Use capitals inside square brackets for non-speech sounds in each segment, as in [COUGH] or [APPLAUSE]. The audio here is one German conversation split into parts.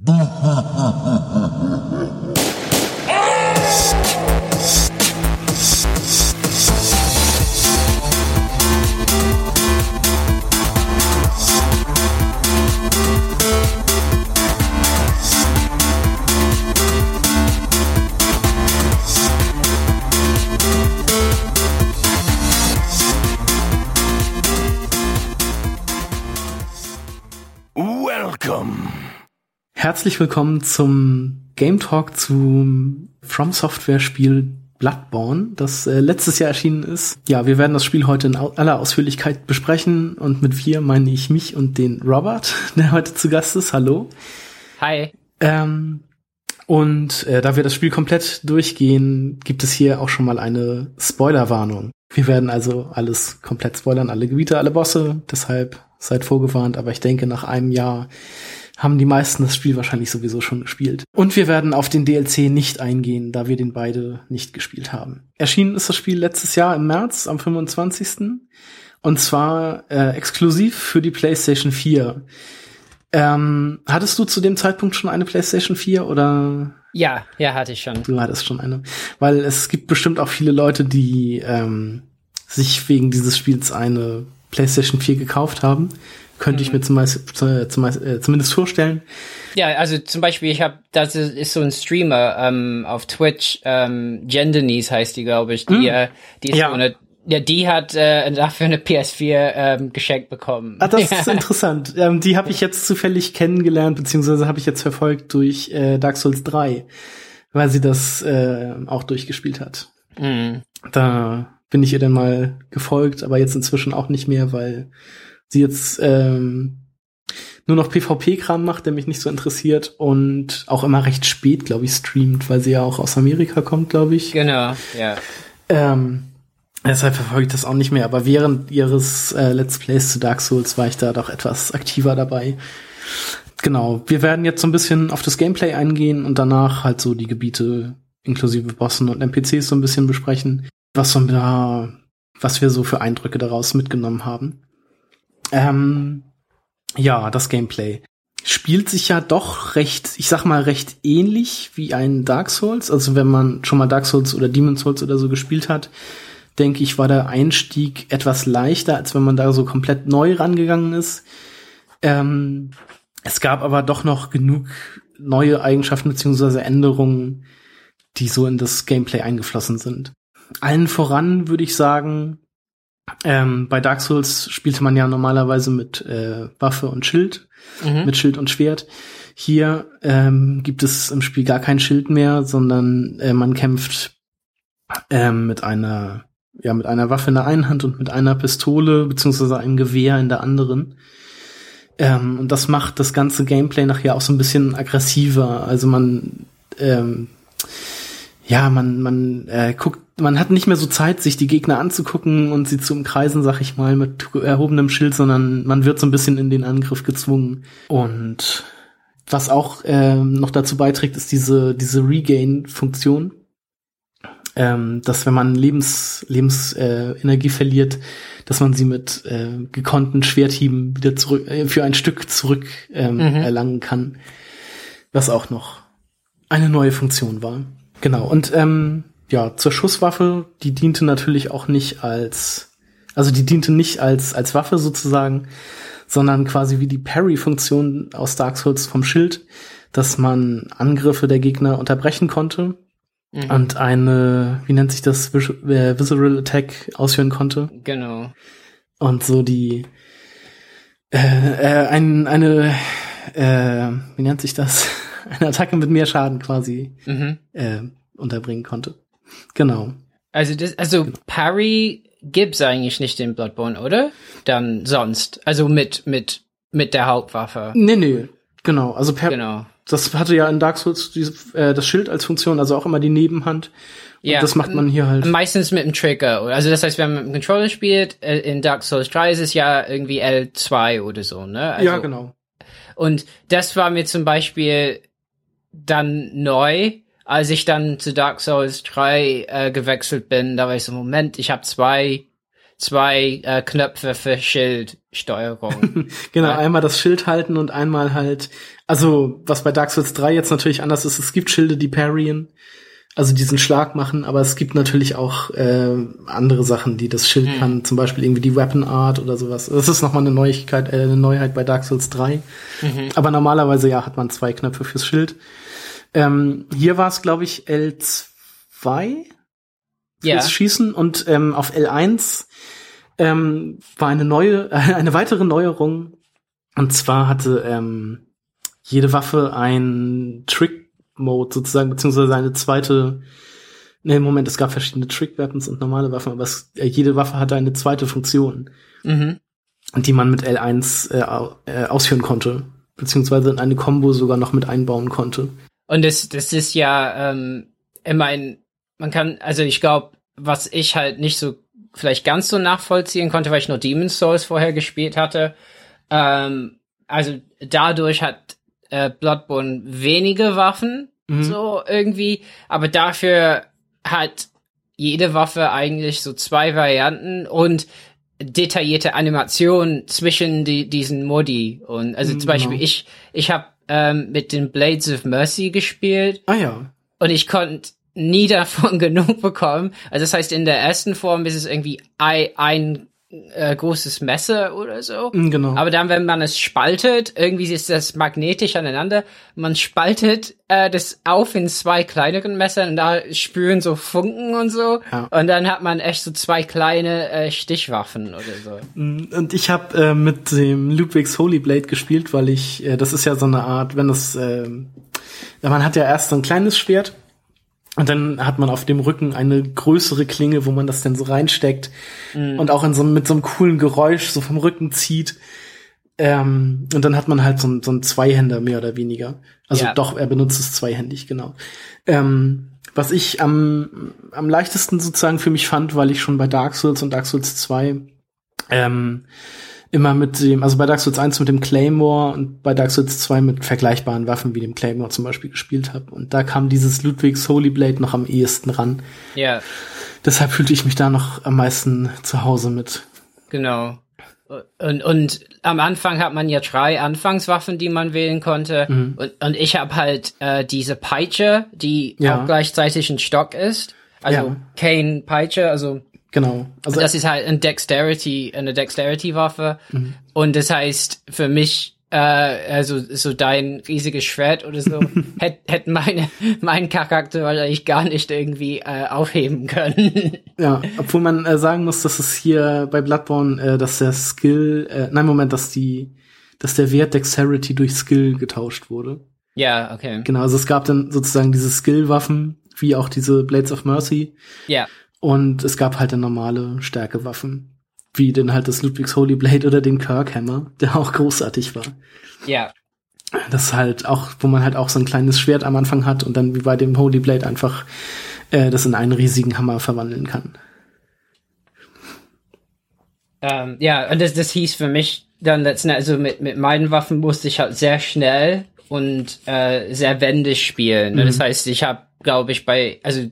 ده [LAUGHS] Herzlich willkommen zum Game Talk zum From Software Spiel Bloodborne, das äh, letztes Jahr erschienen ist. Ja, wir werden das Spiel heute in aller Ausführlichkeit besprechen und mit wir meine ich mich und den Robert, [LAUGHS] der heute zu Gast ist. Hallo. Hi. Ähm, und äh, da wir das Spiel komplett durchgehen, gibt es hier auch schon mal eine Spoilerwarnung. Wir werden also alles komplett spoilern, alle Gebiete, alle Bosse, deshalb seid vorgewarnt, aber ich denke, nach einem Jahr haben die meisten das Spiel wahrscheinlich sowieso schon gespielt. Und wir werden auf den DLC nicht eingehen, da wir den beide nicht gespielt haben. Erschienen ist das Spiel letztes Jahr im März, am 25. Und zwar äh, exklusiv für die PlayStation 4. Ähm, hattest du zu dem Zeitpunkt schon eine PlayStation 4 oder? Ja, ja, hatte ich schon. Du hattest schon eine. Weil es gibt bestimmt auch viele Leute, die ähm, sich wegen dieses Spiels eine PlayStation 4 gekauft haben. Könnte mhm. ich mir zumeist, zumeist, äh, zumindest vorstellen. Ja, also zum Beispiel, ich habe, das ist so ein Streamer ähm, auf Twitch, ähm, Gendenies heißt die, glaube ich, die, mhm. äh, die ist ja. so eine ja, die hat äh, dafür eine PS4 ähm, geschenkt bekommen. Ah, das ist [LAUGHS] interessant. Ähm, die habe ich jetzt zufällig kennengelernt, beziehungsweise habe ich jetzt verfolgt durch äh, Dark Souls 3, weil sie das äh, auch durchgespielt hat. Mhm. Da bin ich ihr dann mal gefolgt, aber jetzt inzwischen auch nicht mehr, weil sie jetzt ähm, nur noch PvP-Kram macht, der mich nicht so interessiert und auch immer recht spät, glaube ich, streamt, weil sie ja auch aus Amerika kommt, glaube ich. Genau, ja. Ähm, deshalb verfolge ich das auch nicht mehr, aber während ihres äh, Let's Plays zu Dark Souls war ich da doch etwas aktiver dabei. Genau, wir werden jetzt so ein bisschen auf das Gameplay eingehen und danach halt so die Gebiete inklusive Bossen und NPCs so ein bisschen besprechen was so was wir so für Eindrücke daraus mitgenommen haben. Ähm, ja, das Gameplay spielt sich ja doch recht, ich sag mal, recht ähnlich wie ein Dark Souls. Also wenn man schon mal Dark Souls oder Demon Souls oder so gespielt hat, denke ich, war der Einstieg etwas leichter, als wenn man da so komplett neu rangegangen ist. Ähm, es gab aber doch noch genug neue Eigenschaften beziehungsweise Änderungen, die so in das Gameplay eingeflossen sind. Allen voran würde ich sagen, ähm, bei Dark Souls spielte man ja normalerweise mit äh, Waffe und Schild, mhm. mit Schild und Schwert. Hier ähm, gibt es im Spiel gar kein Schild mehr, sondern äh, man kämpft ähm, mit einer ja mit einer Waffe in der einen Hand und mit einer Pistole beziehungsweise einem Gewehr in der anderen. Ähm, und das macht das ganze Gameplay nachher auch so ein bisschen aggressiver. Also man ähm, ja, man, man äh, guckt, man hat nicht mehr so Zeit, sich die Gegner anzugucken und sie zu umkreisen, sag ich mal, mit erhobenem Schild, sondern man wird so ein bisschen in den Angriff gezwungen. Und was auch ähm, noch dazu beiträgt, ist diese, diese Regain-Funktion. Ähm, dass wenn man Lebens, Lebensenergie äh, verliert, dass man sie mit äh, gekonnten Schwerthieben wieder zurück, äh, für ein Stück zurück ähm, mhm. erlangen kann. Was auch noch eine neue Funktion war. Genau, und ähm, ja, zur Schusswaffe, die diente natürlich auch nicht als, also die diente nicht als, als Waffe sozusagen, sondern quasi wie die Parry-Funktion aus Dark Souls vom Schild, dass man Angriffe der Gegner unterbrechen konnte mhm. und eine, wie nennt sich das, äh, Visceral Attack ausführen konnte. Genau. Und so die, äh, äh, ein, eine, äh, wie nennt sich das? [LAUGHS] eine Attacke mit mehr Schaden quasi mhm. äh, unterbringen konnte. Genau. Also das, also genau. Parry gibt's eigentlich nicht in Bloodborne, oder? Dann sonst. Also mit, mit, mit der Hauptwaffe. Nee, nee. Genau. Also per genau. Das hatte ja in Dark Souls diese, äh, das Schild als Funktion, also auch immer die Nebenhand. Und ja, das macht man hier halt. Meistens mit dem Trigger. Also das heißt, wenn man mit dem Controller spielt, äh, in Dark Souls 3 ist es ja irgendwie L2 oder so, ne? Also, ja, genau. Und das war mir zum Beispiel dann neu, als ich dann zu Dark Souls 3 äh, gewechselt bin, da war ich so, Moment, ich habe zwei zwei äh, Knöpfe für Schildsteuerung. [LAUGHS] genau, ja. einmal das Schild halten und einmal halt, also was bei Dark Souls 3 jetzt natürlich anders ist, es gibt Schilde, die parryen, also diesen Schlag machen, aber es gibt natürlich auch äh, andere Sachen, die das Schild hm. kann, zum Beispiel irgendwie die Weapon Art oder sowas. Das ist nochmal eine Neuigkeit, äh, eine Neuheit bei Dark Souls 3. Mhm. Aber normalerweise ja hat man zwei Knöpfe fürs Schild. Ähm, hier war es, glaube ich, L2 ja. Schießen und ähm, auf L1 ähm, war eine neue, [LAUGHS] eine weitere Neuerung. Und zwar hatte ähm, jede Waffe ein Trick-Mode sozusagen, beziehungsweise eine zweite Nee, Moment, es gab verschiedene Trick-Weapons und normale Waffen, aber es, äh, jede Waffe hatte eine zweite Funktion, mhm. die man mit L1 äh, äh, ausführen konnte, beziehungsweise in eine Combo sogar noch mit einbauen konnte. Und das, das ist ja ähm, immer ein, man kann, also ich glaube, was ich halt nicht so vielleicht ganz so nachvollziehen konnte, weil ich nur Demon's Souls vorher gespielt hatte. Ähm, also dadurch hat äh, Bloodborne wenige Waffen, mhm. so irgendwie, aber dafür hat jede Waffe eigentlich so zwei Varianten und detaillierte Animationen zwischen die, diesen Modi. Und also mhm, zum Beispiel genau. ich, ich habe ähm, mit den Blades of Mercy gespielt. Ah ja. Und ich konnte nie [LAUGHS] davon genug bekommen. Also das heißt, in der ersten Form ist es irgendwie ein, ein äh, großes Messer oder so. Mm, genau. Aber dann, wenn man es spaltet, irgendwie ist das magnetisch aneinander. Man spaltet äh, das auf in zwei kleineren Messer und da spüren so Funken und so. Ja. Und dann hat man echt so zwei kleine äh, Stichwaffen oder so. Mm, und ich habe äh, mit dem Ludwigs Holy Blade gespielt, weil ich, äh, das ist ja so eine Art, wenn das, äh, man hat ja erst so ein kleines Schwert und dann hat man auf dem Rücken eine größere Klinge, wo man das dann so reinsteckt mhm. und auch in so, mit so einem coolen Geräusch so vom Rücken zieht. Ähm, und dann hat man halt so, ein, so ein Zweihänder mehr oder weniger. Also ja. doch, er benutzt es zweihändig, genau. Ähm, was ich am, am leichtesten sozusagen für mich fand, weil ich schon bei Dark Souls und Dark Souls 2 ähm, immer mit dem, also bei Dark Souls 1 mit dem Claymore und bei Dark Souls 2 mit vergleichbaren Waffen wie dem Claymore zum Beispiel gespielt habe. Und da kam dieses Ludwigs Holy Blade noch am ehesten ran. Ja. Deshalb fühlte ich mich da noch am meisten zu Hause mit. Genau. Und, und am Anfang hat man ja drei Anfangswaffen, die man wählen konnte. Mhm. Und, und ich habe halt äh, diese Peitsche, die ja. auch gleichzeitig ein Stock ist. Also ja. Kane Peitsche, also Genau. Also das ist halt ein Dexterity, eine Dexterity-Waffe. Mhm. Und das heißt, für mich, äh, also so dein riesiges Schwert oder so, [LAUGHS] hätte hätt meine, mein Charakter wahrscheinlich gar nicht irgendwie äh, aufheben können. [LAUGHS] Ja, obwohl man äh, sagen muss, dass es hier bei Bloodborne, äh, dass der Skill, äh, nein, Moment, dass die, dass der Wert Dexterity durch Skill getauscht wurde. Ja, okay. Genau, also es gab dann sozusagen diese Skill-Waffen, wie auch diese Blades of Mercy. Ja. Und es gab halt dann normale Stärkewaffen, wie denn halt das Ludwigs Holy Blade oder den Kirkhammer, der auch großartig war. Ja. Das halt auch, wo man halt auch so ein kleines Schwert am Anfang hat und dann wie bei dem Holy Blade einfach äh, das in einen riesigen Hammer verwandeln kann. Ähm, ja, und das, das hieß für mich dann letzten also mit, mit meinen Waffen musste ich halt sehr schnell und äh, sehr wendig spielen. Mhm. Das heißt, ich habe, glaube ich, bei, also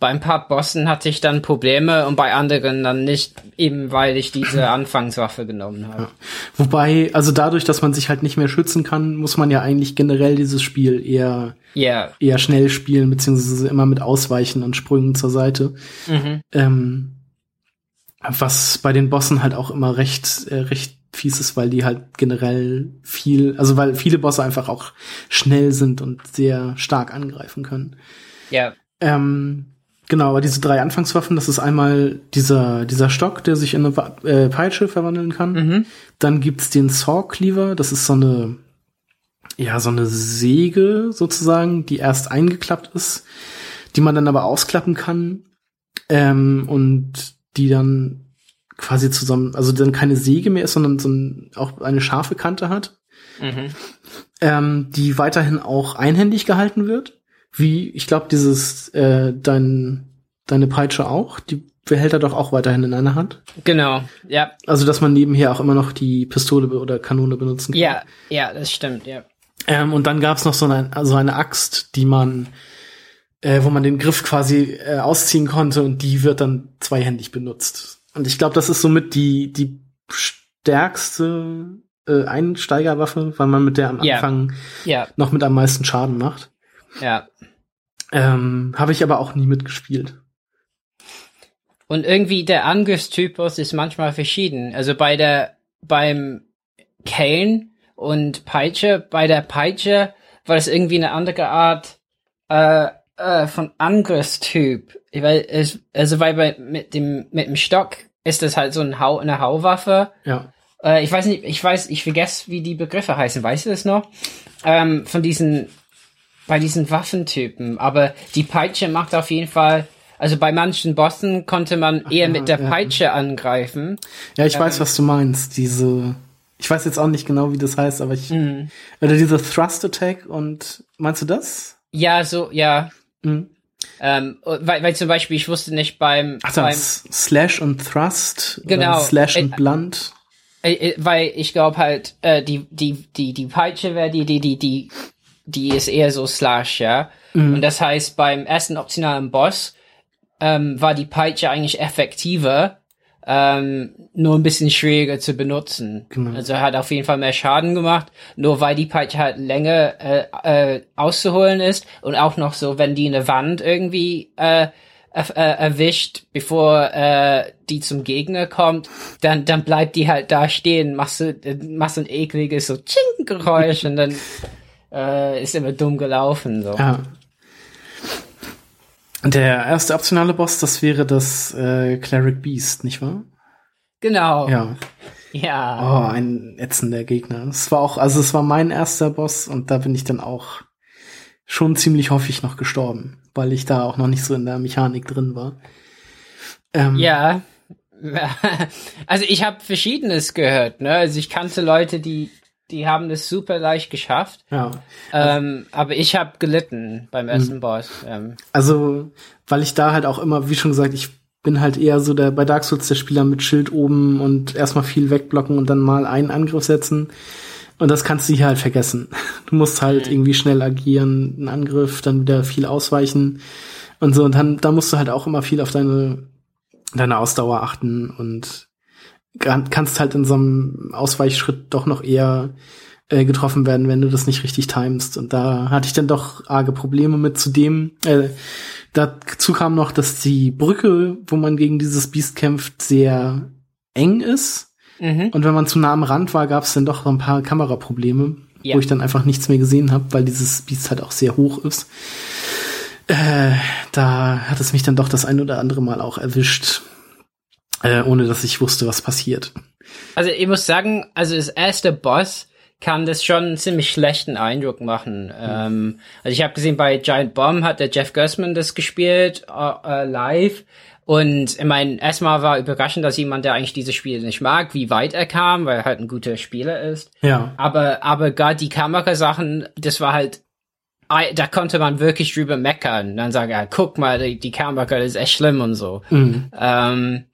bei ein paar Bossen hatte ich dann Probleme und bei anderen dann nicht, eben weil ich diese [LAUGHS] Anfangswaffe genommen habe. Ja. Wobei, also dadurch, dass man sich halt nicht mehr schützen kann, muss man ja eigentlich generell dieses Spiel eher, yeah. eher schnell spielen, beziehungsweise immer mit Ausweichen und Sprüngen zur Seite. Mhm. Ähm, was bei den Bossen halt auch immer recht, äh, recht fies ist, weil die halt generell viel, also weil viele Bosse einfach auch schnell sind und sehr stark angreifen können. Ja. Ähm, Genau, aber diese drei Anfangswaffen, das ist einmal dieser, dieser Stock, der sich in eine äh, Peitsche verwandeln kann. Mhm. Dann gibt's den Saw Cleaver, das ist so eine, ja, so eine Säge sozusagen, die erst eingeklappt ist, die man dann aber ausklappen kann ähm, und die dann quasi zusammen, also dann keine Säge mehr ist, sondern so ein, auch eine scharfe Kante hat, mhm. ähm, die weiterhin auch einhändig gehalten wird wie, ich glaube, dieses, äh, dein, deine Peitsche auch, die behält er doch auch weiterhin in einer Hand. Genau, ja. Also, dass man nebenher auch immer noch die Pistole oder Kanone benutzen kann. Ja, ja, das stimmt, ja. Ähm, und dann gab's noch so eine, also eine Axt, die man, äh, wo man den Griff quasi äh, ausziehen konnte und die wird dann zweihändig benutzt. Und ich glaube, das ist somit die, die stärkste äh, Einsteigerwaffe, weil man mit der am Anfang ja. noch mit am meisten Schaden macht. Ja. Ähm, Habe ich aber auch nie mitgespielt. Und irgendwie der Angriffstypus ist manchmal verschieden. Also bei der, beim Kane und Peitsche, bei der Peitsche war das irgendwie eine andere Art äh, äh, von Angriffstyp. Weil es, also weil bei, mit dem, mit dem Stock ist das halt so ein Hau, eine Hauwaffe. Ja. Äh, ich weiß nicht, ich weiß, ich vergesse, wie die Begriffe heißen. Weißt du das noch? Ähm, von diesen, bei diesen Waffentypen. Aber die Peitsche macht auf jeden Fall also bei manchen Bossen konnte man eher Ach, mit der Peitsche ja. angreifen. Ja, ich ähm, weiß, was du meinst. Diese, ich weiß jetzt auch nicht genau, wie das heißt, aber ich, mhm. oder diese Thrust Attack und meinst du das? Ja, so, ja. Mhm. Ähm, weil, weil zum Beispiel, ich wusste nicht beim, Ach, beim Slash und Thrust, genau, Slash und Blunt. Äh, äh, weil ich glaube halt, äh, die, die, die, die Peitsche wäre die, die, die, die, die ist eher so Slash, ja. Mhm. Und das heißt, beim ersten optionalen Boss ähm, war die Peitsche eigentlich effektiver, ähm, nur ein bisschen schwieriger zu benutzen. Genau. Also hat auf jeden Fall mehr Schaden gemacht, nur weil die Peitsche halt länger äh, äh, auszuholen ist und auch noch so, wenn die eine Wand irgendwie äh, erwischt, bevor äh, die zum Gegner kommt, dann dann bleibt die halt da stehen, machst du machst ein ekliges so Ching Geräusch und dann [LAUGHS] äh, ist immer dumm gelaufen so. Ja. Der erste optionale Boss, das wäre das äh, Cleric Beast, nicht wahr? Genau. Ja. Ja. Oh, ein ätzender Gegner. Es war auch, also es war mein erster Boss und da bin ich dann auch schon ziemlich häufig noch gestorben, weil ich da auch noch nicht so in der Mechanik drin war. Ähm, ja. [LAUGHS] Also ich habe verschiedenes gehört, ne? Also ich kannte Leute, die die haben das super leicht geschafft. Ja. Ähm, aber ich habe gelitten beim mhm. ersten mhm. Boss. Ähm. Also, weil ich da halt auch immer, wie schon gesagt, ich bin halt eher so der bei Dark Souls der Spieler mit Schild oben und erstmal viel wegblocken und dann mal einen Angriff setzen. Und das kannst du hier halt vergessen. [LAUGHS] Du musst halt mhm. irgendwie schnell agieren, einen Angriff, dann wieder viel ausweichen und so. Und dann, da musst du halt auch immer viel auf deine, deine Ausdauer achten und kannst halt in so einem Ausweichschritt doch noch eher äh, getroffen werden, wenn du das nicht richtig timest. Und da hatte ich dann doch arge Probleme mit. Zudem, äh, dazu kam noch, dass die Brücke, wo man gegen dieses Biest kämpft, sehr eng ist. Mhm. Und wenn man zu nah am Rand war, gab es dann doch ein paar Kameraprobleme, ja. wo ich dann einfach nichts mehr gesehen habe, weil dieses Biest halt auch sehr hoch ist. Äh, da hat es mich dann doch das ein oder andere Mal auch erwischt äh, ohne dass ich wusste, was passiert. Also ich muss sagen, also das erste Boss kann das schon einen ziemlich schlechten Eindruck machen. Mhm. Ähm, also ich habe gesehen, bei Giant Bomb hat der Jeff Gersman das gespielt äh, live. Und ich meine, erstmal war überraschend, dass jemand, der eigentlich diese Spiele nicht mag, wie weit er kam, weil er halt ein guter Spieler ist. Ja. Aber, aber gerade die Kamerasachen, das war halt, da konnte man wirklich drüber meckern. dann sagen, ja, guck mal, die, die Kamera ist echt schlimm und so. Mhm. Ähm,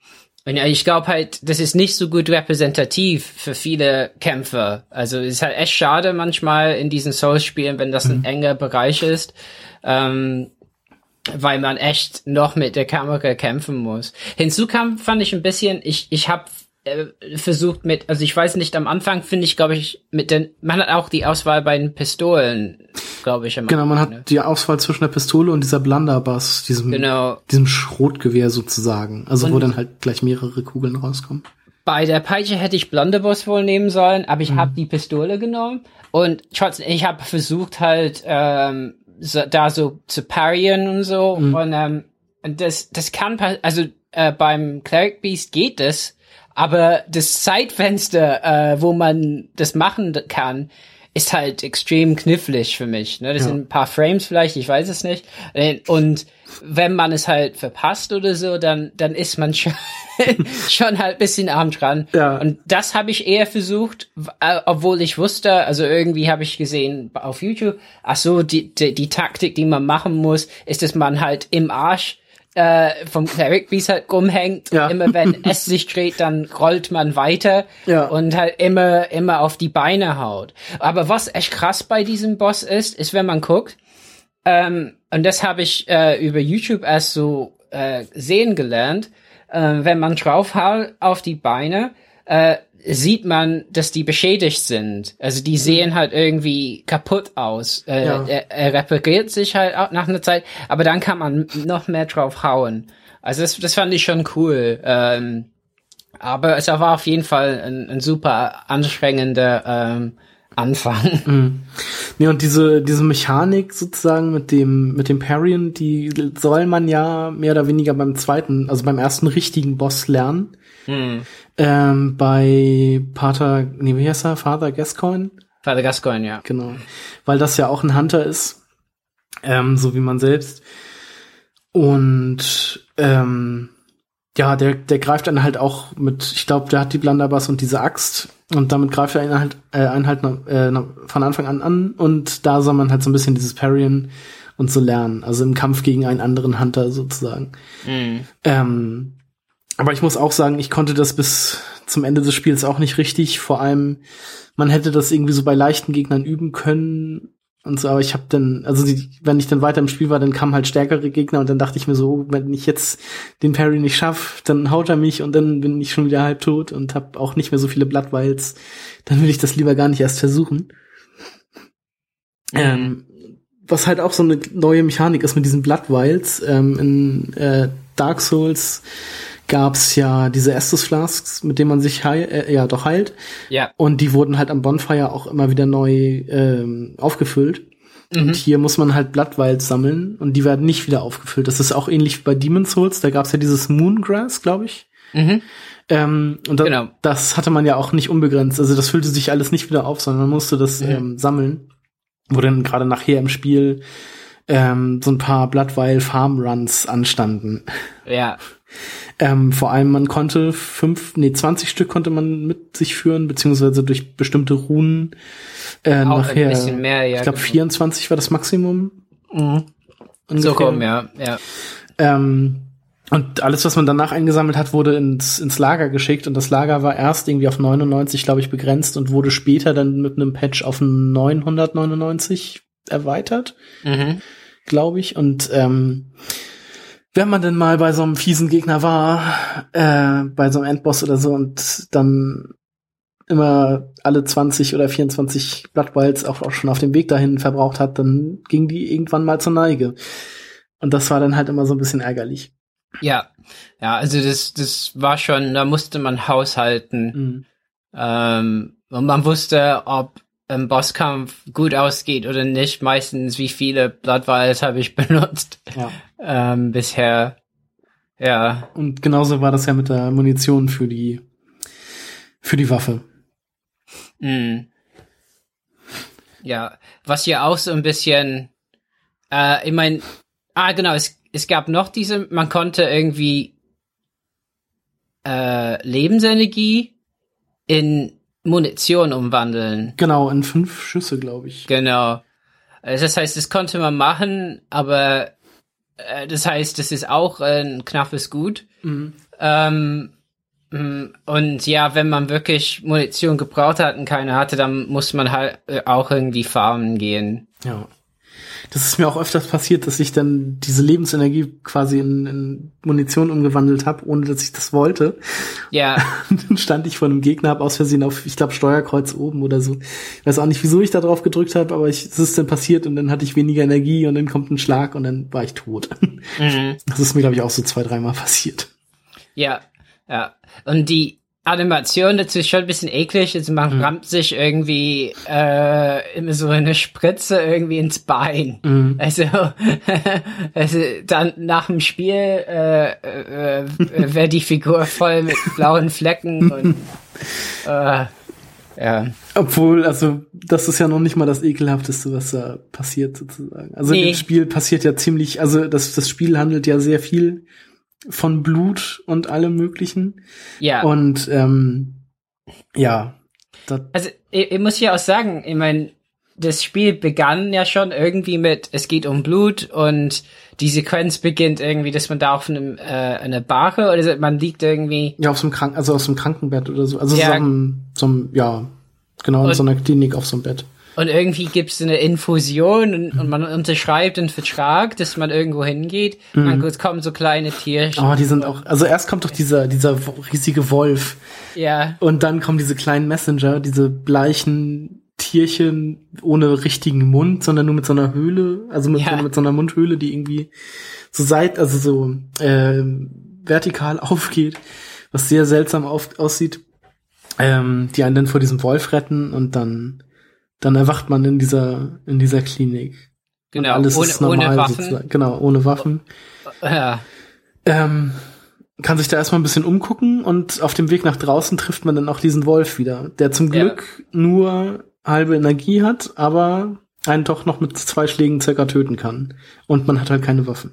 und ich glaube halt, das ist nicht so gut repräsentativ für viele Kämpfer. Also es ist halt echt schade manchmal in diesen Souls-Spielen, wenn das ein mhm. enger Bereich ist, ähm, weil man echt noch mit der Kamera kämpfen muss. Hinzu kam, fand ich ein bisschen, ich, ich habe äh, versucht mit, also ich weiß nicht, am Anfang finde ich, glaube ich, mit den, man hat auch die Auswahl bei den Pistolen, glaube ich. genau, man hat ne? die Auswahl zwischen der Pistole und dieser Blunderbuss, diesem, genau. diesem Schrotgewehr sozusagen. Also und wo dann halt gleich mehrere Kugeln rauskommen. Bei der Peitsche hätte ich Blunderbuss wohl nehmen sollen, aber ich mhm. habe die Pistole genommen und trotzdem, ich habe versucht halt ähm, so, da so zu parieren und so mhm. und ähm, das das kann also äh, beim Cleric Beast geht das, aber das Zeitfenster, äh, wo man das machen kann, ist halt extrem knifflig für mich. Ne? Das ja. sind ein paar Frames vielleicht, ich weiß es nicht. Äh, und wenn man es halt verpasst oder so, dann, dann ist man schon, [LAUGHS] schon halt bisschen arm dran. Ja. Und das habe ich eher versucht, äh, obwohl ich wusste, also irgendwie habe ich gesehen auf YouTube, ach so, die, die, die Taktik, die man machen muss, ist, dass man halt im Arsch äh, vom Cleric Beast halt rumhängt. Ja. Immer wenn [LAUGHS] es sich dreht, dann rollt man weiter ja. und halt immer, immer auf die Beine haut. Aber was echt krass bei diesem Boss ist, ist, wenn man guckt, ähm, und das habe ich äh, über YouTube erst so äh, sehen gelernt, äh, wenn man draufhaut auf die Beine, äh, sieht man, dass die beschädigt sind. Also die sehen halt irgendwie kaputt aus. Äh, ja. er, er repariert sich halt auch nach einer Zeit, aber dann kann man noch mehr drauf hauen. Also das, das fand ich schon cool. Ähm, aber es war auf jeden Fall ein, ein super anstrengender ähm, Anfang. [LAUGHS] Mhm. Nee, und diese, diese Mechanik sozusagen mit dem, mit dem Parrien, die soll man ja mehr oder weniger beim zweiten, also beim ersten richtigen Boss lernen. Mhm. Ähm, bei Pater, nee, wie heißt er? Father Gascoigne? Father Gascoigne, ja. Genau. Weil das ja auch ein Hunter ist. Ähm, so wie man selbst. Und ähm, ja, der, der greift dann halt auch mit, ich glaube, der hat die Blunderbuss und diese Axt und damit greift er ihn halt, äh, einen halt äh, von Anfang an an und da soll man halt so ein bisschen dieses Parrien und so lernen, also im Kampf gegen einen anderen Hunter sozusagen. Mhm. Ähm, aber ich muss auch sagen, ich konnte das bis zum Ende des Spiels auch nicht richtig. Vor allem, man hätte das irgendwie so bei leichten Gegnern üben können und so, aber ich habe dann, also die, wenn ich dann weiter im Spiel war, dann kamen halt stärkere Gegner und dann dachte ich mir so, wenn ich jetzt den Parry nicht schaff, dann haut er mich und dann bin ich schon wieder halb tot und habe auch nicht mehr so viele Blood Vials. Dann will ich das lieber gar nicht erst versuchen. Ähm, was halt auch so eine neue Mechanik ist mit diesen Blood Vials ähm, in äh, Dark Souls gab's ja diese Estus Flasks, mit denen man sich heil, äh, ja doch heilt. Ja. Und die wurden halt am Bonfire auch immer wieder neu ähm, aufgefüllt. Mhm. Und hier muss man halt Blattwald sammeln und die werden nicht wieder aufgefüllt. Das ist auch ähnlich wie bei Demon's Souls. Da gab's ja dieses Moongrass, glaube ich. Mhm. Ähm, und da, genau. das hatte man ja auch nicht unbegrenzt. Also das füllte sich alles nicht wieder auf, sondern man musste das mhm. ähm, sammeln. Wo dann gerade nachher im Spiel ähm, so ein paar Bloodwile Farm Runs anstanden. Ja. Ähm, vor allem, man konnte fünf, nee, 20 Stück konnte man mit sich führen, beziehungsweise durch bestimmte Runen äh, Auch nachher. Ein bisschen mehr, ja. Ich glaube, genau. 24 war das Maximum. Mhm. So kommen, ja, ja. Ähm, und alles, was man danach eingesammelt hat, wurde ins, ins Lager geschickt. Und das Lager war erst irgendwie auf 99, glaube ich, begrenzt und wurde später dann mit einem Patch auf 999 erweitert, mhm. glaube ich. Und ähm, wenn man denn mal bei so einem fiesen Gegner war, äh, bei so einem Endboss oder so und dann immer alle 20 oder 24 Blood Wilds auch, auch schon auf dem Weg dahin verbraucht hat, dann ging die irgendwann mal zur Neige. Und das war dann halt immer so ein bisschen ärgerlich. Ja, ja, also das, das war schon, da musste man haushalten. Mhm. Ähm, und man wusste, ob ein Bosskampf gut ausgeht oder nicht. Meistens, wie viele Blood Vials habe ich [LAUGHS] benutzt ja. Ähm, bisher. Ja. Und genauso war das ja mit der Munition für die für die Waffe. Mm. Ja, was ja auch so ein bisschen, äh, ich meine, ah genau, es, es gab noch diese, man konnte irgendwie äh, Lebensenergie in Munition umwandeln. Genau, in fünf Schüsse, glaube ich. Genau. Also das heißt, das konnte man machen, aber das heißt, das ist auch ein knappes Gut. Mhm. Ähm, mm, und ja, wenn man wirklich Munition gebraucht hat und keine hatte, dann muss man halt äh, auch irgendwie farmen gehen. Ja das ist mir auch öfters passiert, dass ich dann diese Lebensenergie quasi in, in Munition umgewandelt habe, ohne dass ich das wollte. Ja. [LAUGHS] dann stand ich vor einem Gegner, hab aus Versehen auf, ich glaube, Steuerkreuz oben oder so. Ich weiß auch nicht, wieso ich da drauf gedrückt habe, aber es ist dann passiert und dann hatte ich weniger Energie und dann kommt ein Schlag und dann war ich tot. Mhm. Das ist mir, glaube ich, auch so zwei, dreimal passiert. Ja, ja. Und die, Animation dazu ist schon ein bisschen eklig. Also man mhm. rammt sich irgendwie äh, immer so eine Spritze irgendwie ins Bein. Mhm. Also, [LAUGHS] also dann nach dem Spiel äh, äh, äh wäre die Figur voll mit blauen Flecken [LAUGHS] und äh, ja. Obwohl, also das ist ja noch nicht mal das ekelhafteste, was da passiert sozusagen. Also nee. das Spiel passiert ja ziemlich, also das das Spiel handelt ja sehr viel von Blut und allem möglichen. Ja. Und ähm, ja. Also ich, ich muss ja auch sagen, ich meine, das Spiel begann ja schon irgendwie mit, es geht um Blut und die Sequenz beginnt irgendwie, dass man da auf einem äh, eine Barre oder man liegt irgendwie. Ja, auf so einem Krank also auf so einem Krankenbett oder so. Also ja. so, einem, so einem, ja, genau, in so einer Klinik auf so einem Bett. Und irgendwie gibt's eine Infusion und, und, man unterschreibt einen Vertrag, dass man irgendwo hingeht. Mhm. Dann kommen so kleine Tierchen. Oh, die sind auch. Also erst kommt doch dieser, dieser riesige Wolf. Ja. Und dann kommen diese kleinen Messenger, diese bleichen Tierchen ohne richtigen Mund, sondern nur mit so einer Höhle, also mit, ja. so, mit so einer Mundhöhle, die irgendwie so seit, also so äh, vertikal [LAUGHS] aufgeht, was sehr seltsam auf, aussieht, ähm, die einen dann vor diesem Wolf retten und dann dann erwacht man in dieser in dieser Klinik. Genau, alles ohne, ist normal, ohne Waffen. Sozusagen. Genau, ohne Waffen. Ja. Ähm, kann sich da erstmal ein bisschen umgucken und auf dem Weg nach draußen trifft man dann auch diesen Wolf wieder, der zum Glück ja. nur halbe Energie hat, aber einen doch noch mit zwei Schlägen circa töten kann. Und man hat halt keine Waffen.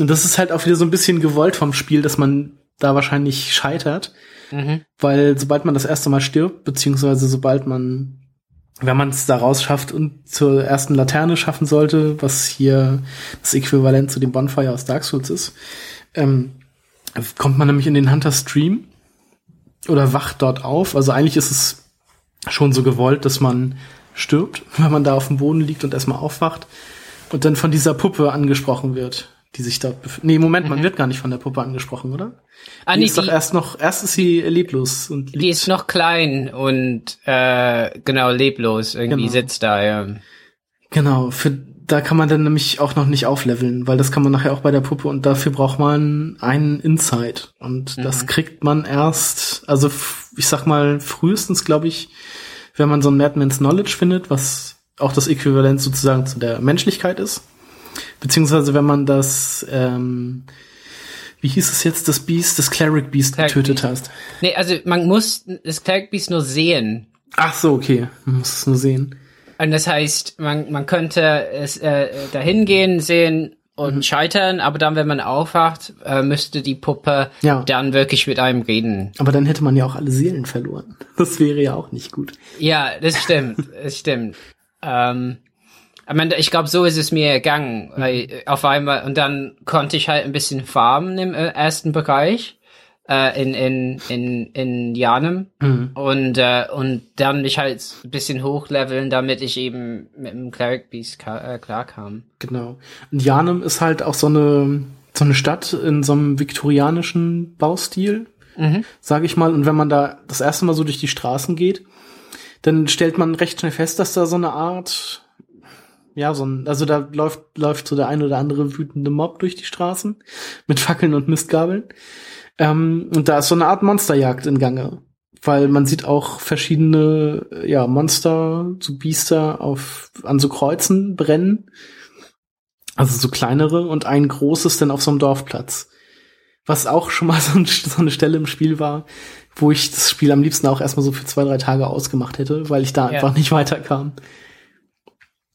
Und das ist halt auch wieder so ein bisschen gewollt vom Spiel, dass man da wahrscheinlich scheitert. Mhm. Weil sobald man das erste Mal stirbt, beziehungsweise sobald man, wenn man es da raus schafft und zur ersten Laterne schaffen sollte, was hier das Äquivalent zu dem Bonfire aus Dark Souls ist, ähm, kommt man nämlich in den Hunter Stream oder wacht dort auf. Also eigentlich ist es schon so gewollt, dass man stirbt, [LAUGHS] wenn man da auf dem Boden liegt und erstmal aufwacht und dann von dieser Puppe angesprochen wird, die sich da Nee, Moment, man mhm. wird gar nicht von der Puppe angesprochen, oder? Ah, die nee, ist doch erst noch, erst ist sie leblos und liegt. Die ist noch klein und äh, genau leblos, irgendwie genau. sitzt da, ja. Genau, für da kann man dann nämlich auch noch nicht aufleveln, weil das kann man nachher auch bei der Puppe und dafür braucht man einen Insight und mhm. das kriegt man erst, also ich sag mal frühestens, glaube ich, wenn man so ein Madman's Knowledge findet, was auch das Äquivalent sozusagen zu der Menschlichkeit ist, beziehungsweise wenn man das ähm, wie hieß es jetzt, das Beast, das Cleric Beast Cleric getötet Beast. hast. Nee, also man muss das Cleric Beast nur sehen. Ach so, okay. Man muss es nur sehen. Und das heißt, man, man könnte es äh, dahin gehen, sehen und mhm. scheitern, aber dann, wenn man aufwacht, äh, müsste die Puppe ja. dann wirklich mit einem reden. Aber dann hätte man ja auch alle Seelen verloren. Das wäre ja auch nicht gut. Ja, das stimmt, das stimmt. Ähm, ich, meine, ich glaube, so ist es mir ergangen. Mhm. Auf einmal, und dann konnte ich halt ein bisschen farmen im äh, ersten Bereich äh, in, in, in, in Janem mhm. und, äh, und dann mich halt ein bisschen hochleveln, damit ich eben mit dem Cleric Beast äh, klarkam. Genau. Und Janem ist halt auch so eine, so eine Stadt in so einem viktorianischen Baustil, mhm. sage ich mal. Und wenn man da das erste Mal so durch die Straßen geht, dann stellt man recht schnell fest, dass da so eine Art ja, so ein, also da läuft, läuft so der ein oder andere wütende Mob durch die Straßen mit Fackeln und Mistgabeln. Ähm, und da ist so eine Art Monsterjagd in Gange. Weil man sieht auch verschiedene, ja, Monster, so Biester auf, an so Kreuzen brennen. Also so kleinere und ein großes dann auf so einem Dorfplatz. Was auch schon mal [LAUGHS] so, ein, so eine Stelle im Spiel war, wo ich das Spiel am liebsten auch erstmal so für zwei, drei Tage ausgemacht hätte, weil ich da ja. einfach nicht weiterkam.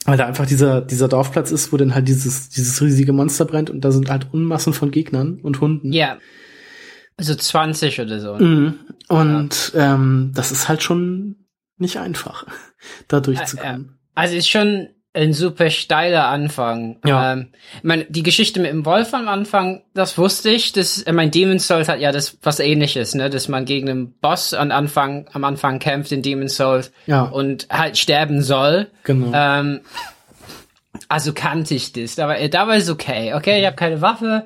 Weil da einfach dieser, dieser Dorfplatz ist, wo dann halt dieses, dieses riesige Monster brennt und da sind halt Unmassen von Gegnern und Hunden. Ja. Also 20 oder so. Mhm. Und ja. ähm, das ist halt schon nicht einfach, [LAUGHS] da durchzukommen. Also ist schon ein super steiler Anfang. Ja. Ähm, ich meine, die Geschichte mit dem Wolf am Anfang, das wusste ich. Das, äh, mein Demon's Souls hat ja das was ähnliches, ne? Dass man gegen einen Boss am Anfang, am Anfang kämpft in Demon's Souls ja. und halt sterben soll. Genau. Ähm, also kannte ich das. Aber äh, da war es okay. Okay, ich habe keine Waffe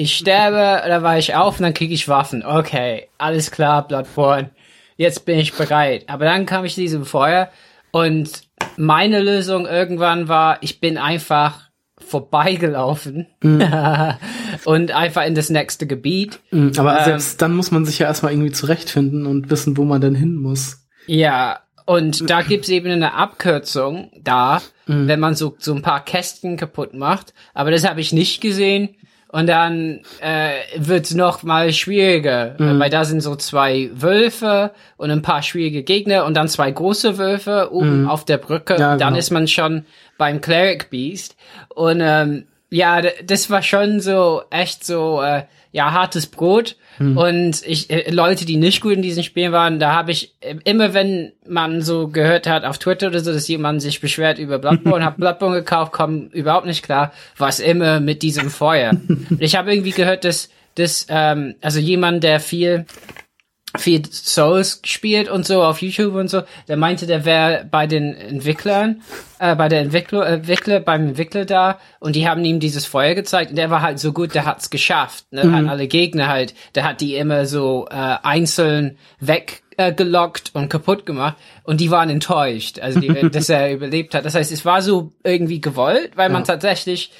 ich sterbe, da war ich auf und dann kriege ich Waffen. Okay, alles klar, Bloodborne. Jetzt bin ich bereit. Aber dann kam ich diesem Feuer und meine Lösung irgendwann war, ich bin einfach vorbeigelaufen mhm. [LAUGHS] und einfach in das nächste Gebiet. Mhm, aber ähm, selbst dann muss man sich ja erstmal irgendwie zurechtfinden und wissen, wo man denn hin muss. Ja, und da gibt's eben eine Abkürzung da, mhm. wenn man so, so ein paar Kästen kaputt macht. Aber das habe ich nicht gesehen. Und dann äh, wird's noch mal schwieriger, mhm. weil da sind so zwei Wölfe und ein paar schwierige Gegner und dann zwei große Wölfe oben mhm. auf der Brücke. Ja, dann genau. ist man schon beim Cleric Beast. Und ähm, ja, das war schon so echt so äh, ja hartes Brot. Hm. Und ich, äh, Leute, die nicht gut in diesen Spielen waren, da habe ich äh, immer, wenn man so gehört hat auf Twitter oder so, dass jemand sich beschwert über Bloodborne, [LAUGHS] habe Bloodborne gekauft, komm überhaupt nicht klar, was immer mit diesem Feuer. [LAUGHS] ich habe irgendwie gehört, dass, dass ähm, also jemand, der viel viel Souls gespielt und so auf YouTube und so. Der meinte, der wäre bei den Entwicklern, äh, bei der Entwickler, Entwickler, beim Entwickler da und die haben ihm dieses Feuer gezeigt und der war halt so gut, der hat's geschafft. Ne? Mhm. Hat alle Gegner halt, der hat die immer so äh, einzeln weggelockt äh, und kaputt gemacht und die waren enttäuscht, also die, [LAUGHS] dass er überlebt hat. Das heißt, es war so irgendwie gewollt, weil man tatsächlich,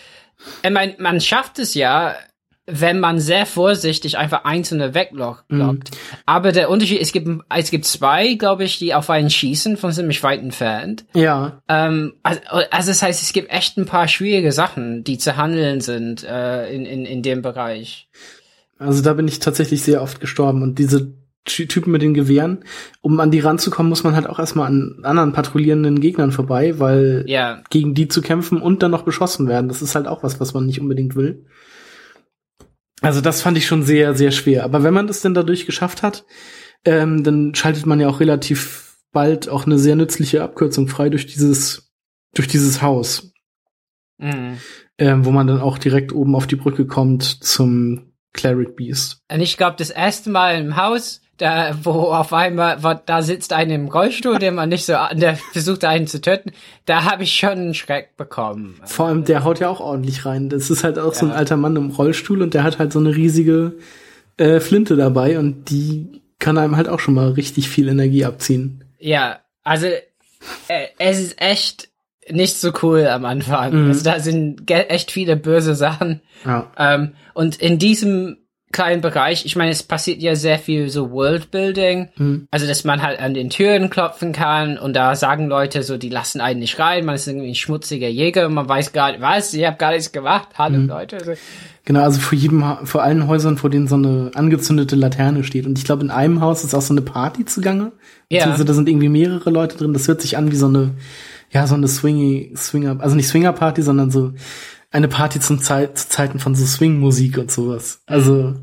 ich meine, man schafft es ja, wenn man sehr vorsichtig einfach einzelne weglockt. Mhm. Aber der Unterschied, es gibt, es gibt zwei, glaube ich, die auf einen schießen von ziemlich weit entfernt. Ja. Ähm, also, also das heißt, es gibt echt ein paar schwierige Sachen, die zu handeln sind äh, in, in, in dem Bereich. Also da bin ich tatsächlich sehr oft gestorben und diese Typen mit den Gewehren, um an die ranzukommen, muss man halt auch erstmal an anderen patrouillierenden Gegnern vorbei, weil ja. gegen die zu kämpfen und dann noch beschossen werden, das ist halt auch was, was man nicht unbedingt will. Also das fand ich schon sehr, sehr schwer. Aber wenn man das denn dadurch geschafft hat, ähm, dann schaltet man ja auch relativ bald auch eine sehr nützliche Abkürzung frei durch dieses, durch dieses Haus. Mhm. Ähm, wo man dann auch direkt oben auf die Brücke kommt zum Cleric Beast. Und ich glaube, das erste Mal im Haus da, wo auf einmal, wo, da sitzt einer im Rollstuhl, der man nicht so, der versucht einen zu töten, da habe ich schon einen Schreck bekommen. Vor allem, der haut ja auch ordentlich rein. Das ist halt auch ja. so ein alter Mann im Rollstuhl und der hat halt so eine riesige äh, Flinte dabei und die kann einem halt auch schon mal richtig viel Energie abziehen. Ja, also äh, es ist echt nicht so cool am Anfang. Mhm. Also da sind echt viele böse Sachen. Ja. Ähm, und in diesem kleinen Bereich. Ich meine, es passiert ja sehr viel so Worldbuilding. Mhm. Also, dass man halt an den Türen klopfen kann und da sagen Leute so, die lassen einen nicht rein. Man ist irgendwie ein schmutziger Jäger und man weiß gar nicht, was, ich habe gar nichts gemacht. Hallo mhm. Leute. Also, genau, also vor jedem, vor allen Häusern, vor denen so eine angezündete Laterne steht. Und ich glaube, in einem Haus ist auch so eine Party zugange. Ja. Also, da sind irgendwie mehrere Leute drin. Das hört sich an wie so eine, ja, so eine Swingy, Swinger, also nicht Swinger Party, sondern so eine Party zum Zeit, zu Zeiten von so Swing-Musik und sowas. Also,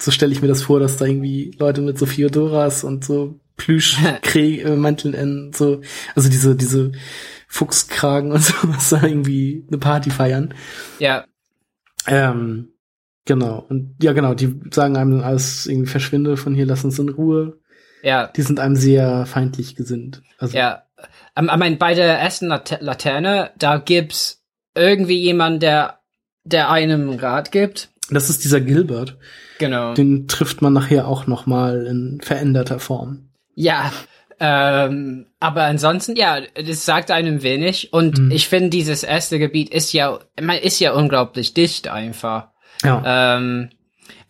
so stelle ich mir das vor, dass da irgendwie Leute mit so Fiodoras und so Plüschmanteln in so, also diese, diese Fuchskragen und [LAUGHS] sowas da irgendwie eine Party feiern. Ja. Ähm, genau. Und ja, genau, die sagen einem dann alles irgendwie verschwinde von hier, lass uns in Ruhe. Ja. Die sind einem sehr feindlich gesinnt. Also, ja. Ich meine, bei der ersten Laterne, da gibt's irgendwie jemand, der, der einem Rat gibt. Das ist dieser Gilbert. Genau. Den trifft man nachher auch noch mal in veränderter Form. Ja, ähm, aber ansonsten, ja, das sagt einem wenig. Und mhm. ich finde, dieses erste Gebiet ist ja, man ist ja unglaublich dicht einfach. Ja. Ähm,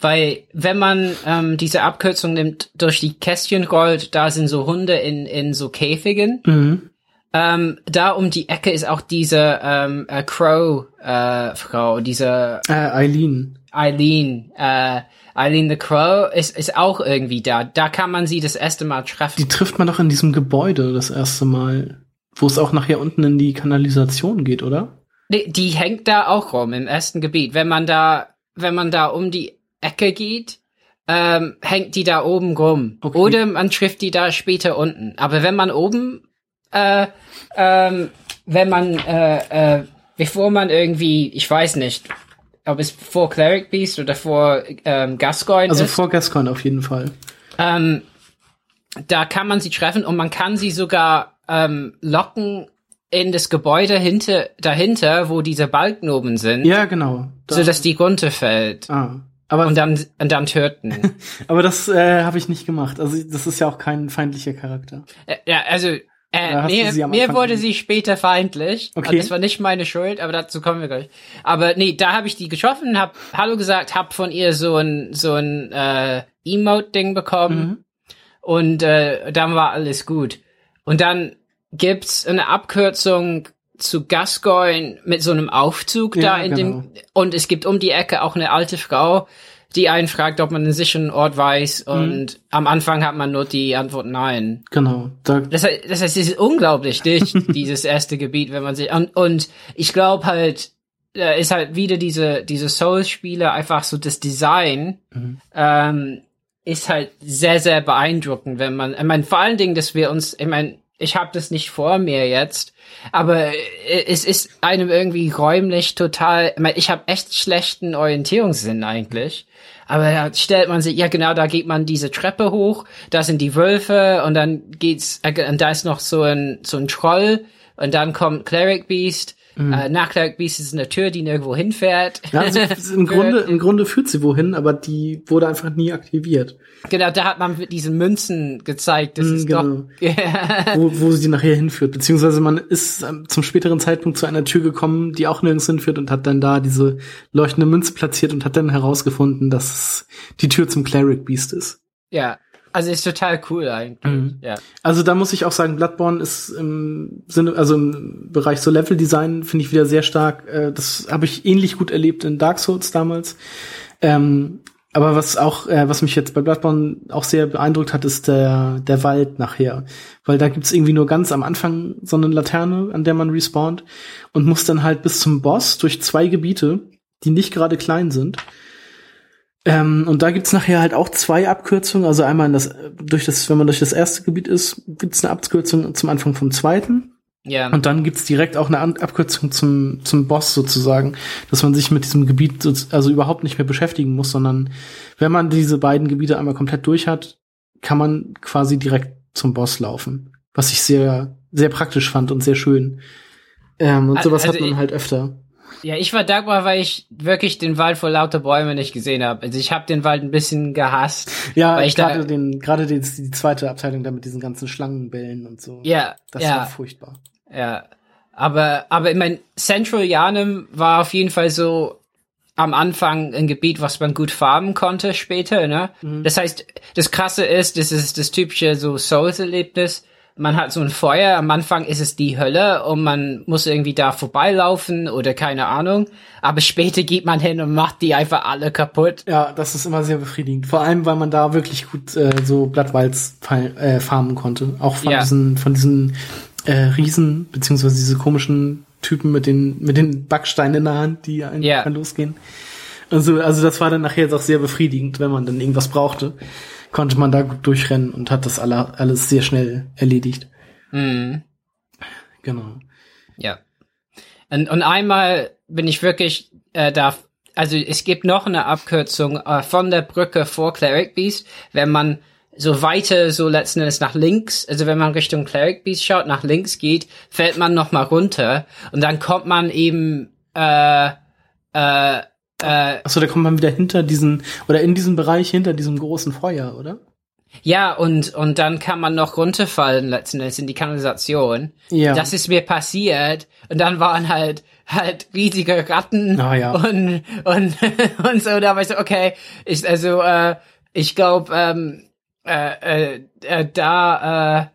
weil wenn man ähm, diese Abkürzung nimmt, durch die Kästchen rollt, da sind so Hunde in, in so Käfigen. Mhm. Ähm, da um die Ecke ist auch diese ähm, äh, Crow-Frau, äh, diese äh, Eileen. Eileen, äh, Eileen the Crow ist, ist auch irgendwie da. Da kann man sie das erste Mal treffen. Die trifft man doch in diesem Gebäude das erste Mal, wo es auch nachher unten in die Kanalisation geht, oder? Die, die hängt da auch rum im ersten Gebiet. Wenn man da, wenn man da um die Ecke geht, ähm, hängt die da oben rum. Okay. Oder man trifft die da später unten. Aber wenn man oben äh, ähm, wenn man, äh, äh, bevor man irgendwie, ich weiß nicht, ob es vor Cleric Beast oder vor ähm, Gascoigne Also ist. vor Gascoigne auf jeden Fall. Ähm, da kann man sie treffen und man kann sie sogar ähm, locken in das Gebäude hinter, dahinter, wo diese Balken oben sind. Ja, genau. Da. So dass die runterfällt. Ah. Aber und dann und dann töten. [LAUGHS] aber das äh, habe ich nicht gemacht. Also das ist ja auch kein feindlicher Charakter. Äh, ja, also äh, mir, mir wurde sie später feindlich. Okay. Also das war nicht meine Schuld, aber dazu kommen wir gleich. Aber nee, da habe ich die getroffen, hab Hallo gesagt, hab von ihr so ein so ein äh, Emote-Ding bekommen mhm. und äh, dann war alles gut. Und dann gibt's eine Abkürzung zu Gascoigne mit so einem Aufzug ja, da in genau. dem und es gibt um die Ecke auch eine alte Frau, die einen fragt, ob man einen sicheren Ort weiß mhm. und mhm. am Anfang hat man nur die Antwort nein. Genau. Da das, heißt, das heißt, es ist unglaublich dicht, [LAUGHS] dieses erste Gebiet, wenn man sich und, und ich glaube halt, da ist halt wieder diese diese Souls-Spiele einfach so das Design mhm. ähm, ist halt sehr sehr beeindruckend, wenn man, ich meine vor allen Dingen, dass wir uns, ich meine ich habe das nicht vor mir jetzt, aber es ist einem irgendwie räumlich total. Ich habe echt schlechten Orientierungssinn eigentlich. Aber da stellt man sich, ja genau, da geht man diese Treppe hoch, da sind die Wölfe und dann geht's, äh, und da ist noch so ein so ein Troll und dann kommt Cleric Beast Mhm. Äh, Nachklag Beast ist eine Tür, die nirgendwo hinfährt. Ja, also [LAUGHS] im Grunde, im Grunde führt sie wohin, aber die wurde einfach nie aktiviert. Genau, da hat man mit diesen Münzen gezeigt, das mhm, ist genau. [LAUGHS] doch, wo, wo sie nachher hinführt. Beziehungsweise man ist ähm, zum späteren Zeitpunkt zu einer Tür gekommen, die auch nirgends hinführt und hat dann da diese leuchtende Münze platziert und hat dann herausgefunden, dass es die Tür zum Cleric Beast ist. Ja, also ist total cool eigentlich. Mhm. Ja. Also da muss ich auch sagen, Bloodborne ist im Sinne, also im Bereich so Level Design finde ich wieder sehr stark. Äh, das habe ich ähnlich gut erlebt in Dark Souls damals. Ähm, aber was auch, äh, was mich jetzt bei Bloodborne auch sehr beeindruckt hat, ist der der Wald nachher, weil da gibt's irgendwie nur ganz am Anfang so eine Laterne, an der man respawnt und muss dann halt bis zum Boss durch zwei Gebiete, die nicht gerade klein sind ähm, und da gibt's nachher halt auch zwei Abkürzungen. Also einmal in das, durch das, wenn man durch das erste Gebiet ist, gibt's eine Abkürzung zum Anfang vom zweiten. Ja. Und dann gibt's direkt auch eine Abkürzung zum, zum Boss sozusagen, dass man sich mit diesem Gebiet so, also überhaupt nicht mehr beschäftigen muss, sondern wenn man diese beiden Gebiete einmal komplett durch hat, kann man quasi direkt zum Boss laufen. Was ich sehr, sehr praktisch fand und sehr schön. Ähm, und sowas also hat man halt öfter. Ja, ich war dankbar, weil ich wirklich den Wald vor lauter Bäumen nicht gesehen habe. Also ich habe den Wald ein bisschen gehasst. Ja, ich gerade den, gerade die, die zweite Abteilung da mit diesen ganzen Schlangenbällen und so. Ja, das ja. war furchtbar. Ja, aber aber ich mein Central Janem war auf jeden Fall so am Anfang ein Gebiet, was man gut farmen konnte später, ne? Mhm. Das heißt, das Krasse ist, das ist das typische so Souls-Erlebnis man hat so ein Feuer, am Anfang ist es die Hölle und man muss irgendwie da vorbeilaufen oder keine Ahnung. Aber später geht man hin und macht die einfach alle kaputt. Ja, das ist immer sehr befriedigend. Vor allem, weil man da wirklich gut äh, so Blattwalds äh, farmen konnte. Auch von ja. diesen, von diesen äh, Riesen, beziehungsweise diese komischen Typen mit den, mit den Backsteinen in der Hand, die einen ja. losgehen. Also, also das war dann nachher auch sehr befriedigend, wenn man dann irgendwas brauchte konnte man da gut durchrennen und hat das alle, alles sehr schnell erledigt. Mhm. Genau. Ja. Und, und einmal bin ich wirklich äh, da, also es gibt noch eine Abkürzung äh, von der Brücke vor Cleric Beast, wenn man so weiter, so letzten Endes nach links, also wenn man Richtung Cleric Beast schaut, nach links geht, fällt man noch mal runter und dann kommt man eben äh, äh, äh, Achso, da kommt man wieder hinter diesen, oder in diesem Bereich hinter diesem großen Feuer, oder? Ja, und, und dann kann man noch runterfallen letzten Endes in die Kanalisation. Ja. Das ist mir passiert. Und dann waren halt, halt riesige Ratten ah, ja. und, und, [LAUGHS] und so. Da war ich so, okay, ich, also, äh, ich glaube, ähm, äh, äh, äh, da, äh,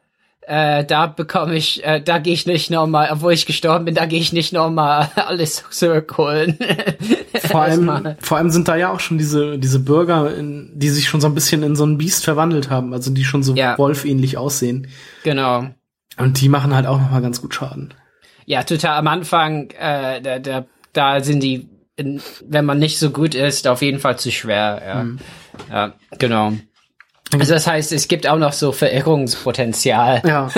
äh, da bekomme ich, äh, da gehe ich nicht nochmal, obwohl ich gestorben bin, da gehe ich nicht nochmal [LAUGHS] alles zurückholen. [LAUGHS] vor allem, vor allem sind da ja auch schon diese, diese Bürger, in, die sich schon so ein bisschen in so ein Biest verwandelt haben, also die schon so ja. wolfähnlich aussehen. Genau. Und die machen halt auch nochmal ganz gut Schaden. Ja, total. Am Anfang, äh, da, da, da sind die, in, wenn man nicht so gut ist, auf jeden Fall zu schwer. Ja, mhm. ja genau. Also das heißt, es gibt auch noch so Verirrungspotenzial. Ja.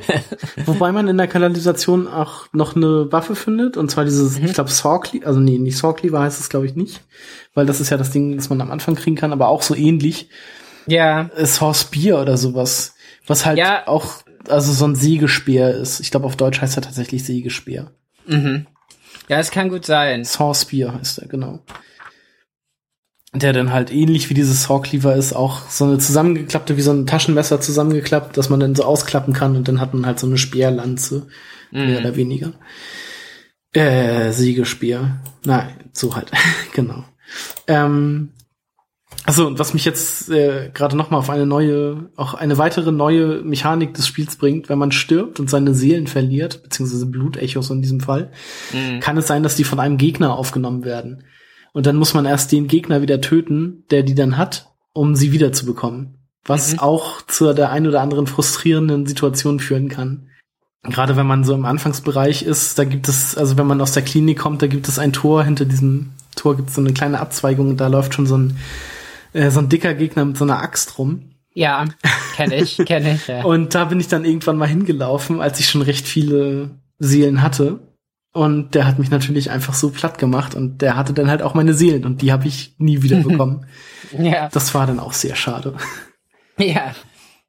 [LAUGHS] Wobei man in der Kanalisation auch noch eine Waffe findet, und zwar dieses, mhm. ich glaube, Sawcleaver, also nee, nicht Sawcleaver heißt es, glaube ich, nicht. Weil das ist ja das Ding, das man am Anfang kriegen kann, aber auch so ähnlich. Ja. Saw Spear oder sowas. Was halt ja. auch, also so ein Sägespeer ist. Ich glaube, auf Deutsch heißt er tatsächlich Sägespeer. Mhm. Ja, es kann gut sein. Saw Spear heißt er, genau der dann halt ähnlich wie dieses Sawcleaver ist, auch so eine zusammengeklappte, wie so ein Taschenmesser zusammengeklappt, dass man dann so ausklappen kann und dann hat man halt so eine Speerlanze, mm. mehr oder weniger. Äh, Siegespeer. Nein, so halt, [LAUGHS] genau. Ähm, also, und was mich jetzt äh, gerade noch mal auf eine neue, auch eine weitere neue Mechanik des Spiels bringt, wenn man stirbt und seine Seelen verliert, beziehungsweise Blutechos in diesem Fall, mm. kann es sein, dass die von einem Gegner aufgenommen werden. Und dann muss man erst den Gegner wieder töten, der die dann hat, um sie wiederzubekommen. Was mhm. auch zu der ein oder anderen frustrierenden Situation führen kann. Gerade wenn man so im Anfangsbereich ist, da gibt es, also wenn man aus der Klinik kommt, da gibt es ein Tor, hinter diesem Tor gibt es so eine kleine Abzweigung und da läuft schon so ein, äh, so ein dicker Gegner mit so einer Axt rum. Ja, kenne ich, kenne ich. Ja. [LAUGHS] und da bin ich dann irgendwann mal hingelaufen, als ich schon recht viele Seelen hatte. Und der hat mich natürlich einfach so platt gemacht und der hatte dann halt auch meine Seelen und die habe ich nie wieder [LAUGHS] bekommen. ja. Das war dann auch sehr schade. Ja.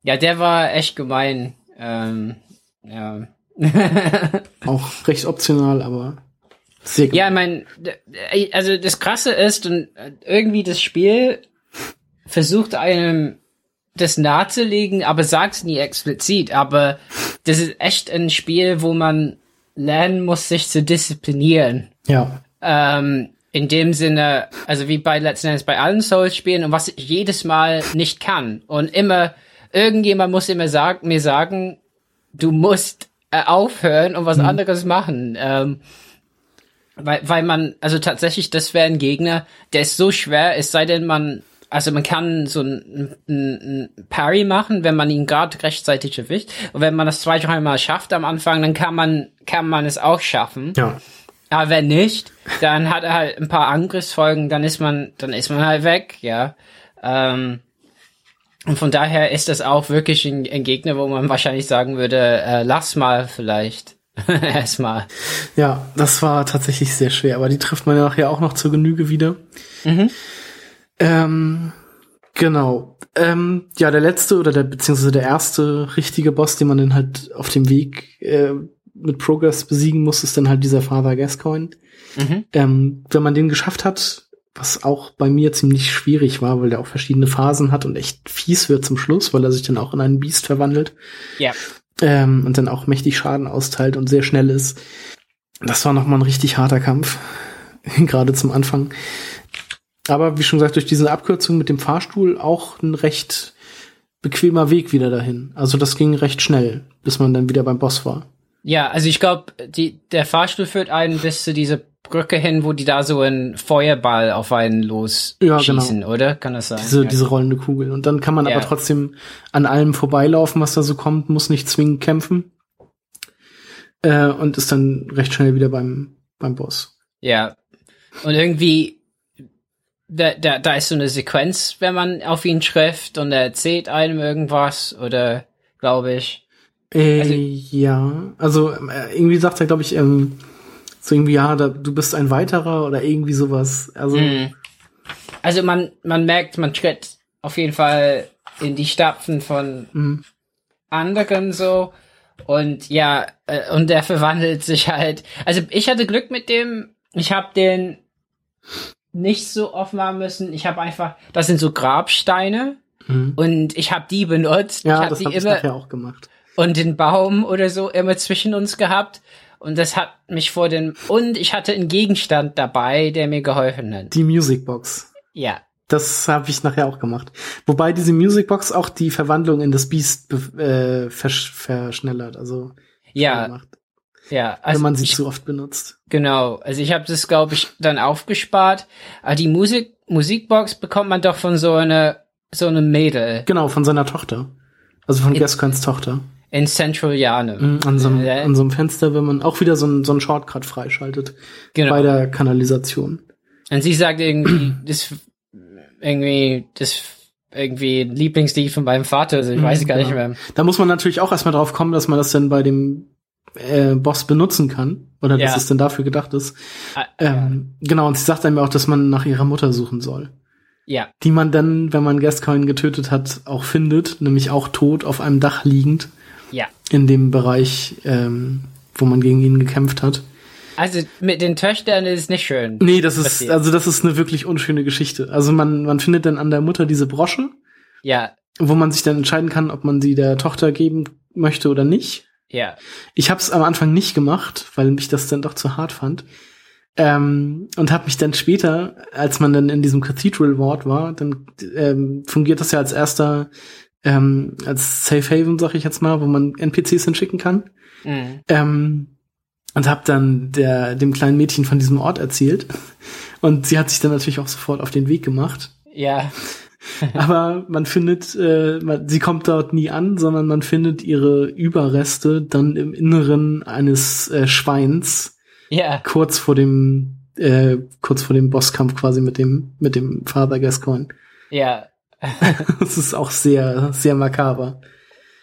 Ja, der war echt gemein. Ähm, ja. [LAUGHS] auch recht optional, aber sehr gemein. Ja, ich mein, also das Krasse ist und irgendwie das Spiel versucht einem das nahezulegen, aber sagt es nie explizit. Aber das ist echt ein Spiel, wo man lernen muss, sich zu disziplinieren. Ja. Ähm, in dem Sinne, also wie bei letzten Endes bei allen Souls-Spielen und was ich jedes Mal nicht kann. Und immer, irgendjemand muss immer sagen, mir sagen, du musst äh, aufhören und was mhm. anderes machen. Ähm, weil, weil man, also tatsächlich, das wäre ein Gegner, der ist so schwer, es sei denn, man also man kann so ein, ein, ein Parry machen, wenn man ihn gerade rechtzeitig erwischt. Und wenn man das zwei, dreimal schafft am Anfang, dann kann man, kann man es auch schaffen. Ja. Aber wenn nicht, dann hat er halt ein paar Angriffsfolgen, dann ist man, dann ist man halt weg, ja. Ähm, und von daher ist das auch wirklich ein, ein Gegner, wo man wahrscheinlich sagen würde, äh, lass mal vielleicht. [LAUGHS] Erstmal. Ja, das war tatsächlich sehr schwer, aber die trifft man ja nachher auch noch zur Genüge wieder. Mhm. Ähm, genau. Ähm, ja, der letzte oder der beziehungsweise der erste richtige Boss, den man dann halt auf dem Weg äh, mit Progress besiegen muss, ist dann halt dieser Father Gascoigne. Mhm. Ähm, wenn man den geschafft hat, was auch bei mir ziemlich schwierig war, weil der auch verschiedene Phasen hat und echt fies wird zum Schluss, weil er sich dann auch in einen Biest verwandelt. Ja. Ähm, und dann auch mächtig Schaden austeilt und sehr schnell ist. Das war nochmal ein richtig harter Kampf. [LAUGHS] Gerade zum Anfang. Aber wie schon gesagt, durch diese Abkürzung mit dem Fahrstuhl auch ein recht bequemer Weg wieder dahin. Also das ging recht schnell, bis man dann wieder beim Boss war. Ja, also ich glaube, der Fahrstuhl führt einen bis zu dieser Brücke hin, wo die da so einen Feuerball auf einen los ja, genau. oder? Kann das sein? Diese, ja. diese rollende Kugel. Und dann kann man ja. aber trotzdem an allem vorbeilaufen, was da so kommt, muss nicht zwingend kämpfen. Äh, und ist dann recht schnell wieder beim, beim Boss. Ja. Und irgendwie da, da, da ist so eine Sequenz, wenn man auf ihn trifft und er erzählt einem irgendwas oder glaube ich. Äh, also, ja, also äh, irgendwie sagt er, glaube ich, ähm, so irgendwie, ja, da, du bist ein weiterer oder irgendwie sowas. Also, mm. also man, man merkt, man tritt auf jeden Fall in die Stapfen von mm. anderen so. Und ja, äh, und der verwandelt sich halt. Also ich hatte Glück mit dem. Ich habe den nicht so oft machen müssen. Ich habe einfach, das sind so Grabsteine mhm. und ich habe die benutzt. Ja, ich hab das habe ich nachher auch gemacht. Und den Baum oder so immer zwischen uns gehabt. Und das hat mich vor den, und ich hatte einen Gegenstand dabei, der mir geholfen hat. Die Musicbox. Ja. Das habe ich nachher auch gemacht. Wobei diese Musicbox auch die Verwandlung in das Beast äh, versch verschnellert, also ja. Macht. Ja, also wenn man sie ich, zu oft benutzt. Genau, also ich habe das glaube ich dann aufgespart. Aber die Musik Musikbox bekommt man doch von so einer so einem Mädel. Genau, von seiner Tochter. Also von Gascoins Tochter. In Central Yane. Mhm, an, so einem, an so einem Fenster, wenn man auch wieder so ein, so ein Shortcut freischaltet. Genau. Bei der Kanalisation. Und sie sagt irgendwie, [CLEARS THROAT] das irgendwie, das irgendwie Lieblingslied von meinem Vater, also ich mhm, weiß gar genau. nicht mehr. Da muss man natürlich auch erstmal drauf kommen, dass man das dann bei dem äh, Boss benutzen kann oder ja. dass es denn dafür gedacht ist. Ah, ähm, ja. Genau, und sie sagt einem auch, dass man nach ihrer Mutter suchen soll. Ja. Die man dann, wenn man Gascoigne getötet hat, auch findet, nämlich auch tot auf einem Dach liegend. Ja. In dem Bereich, ähm, wo man gegen ihn gekämpft hat. Also mit den Töchtern ist nicht schön. Nee, das ist, passiert. also das ist eine wirklich unschöne Geschichte. Also man, man findet dann an der Mutter diese Brosche. Ja. Wo man sich dann entscheiden kann, ob man sie der Tochter geben möchte oder nicht. Ja. Ich habe es am Anfang nicht gemacht, weil ich das dann doch zu hart fand. Ähm, und habe mich dann später, als man dann in diesem Cathedral Ward war, dann ähm, fungiert das ja als erster, ähm, als Safe Haven, sag ich jetzt mal, wo man NPCs hinschicken kann. Mhm. Ähm, und habe dann der, dem kleinen Mädchen von diesem Ort erzählt. Und sie hat sich dann natürlich auch sofort auf den Weg gemacht. Ja. [LAUGHS] Aber man findet, äh, man, sie kommt dort nie an, sondern man findet ihre Überreste dann im Inneren eines äh, Schweins. Ja. Kurz vor dem, äh, kurz vor dem Bosskampf quasi mit dem, mit dem Father Gascoigne. Ja. [LAUGHS] das ist auch sehr, sehr makaber.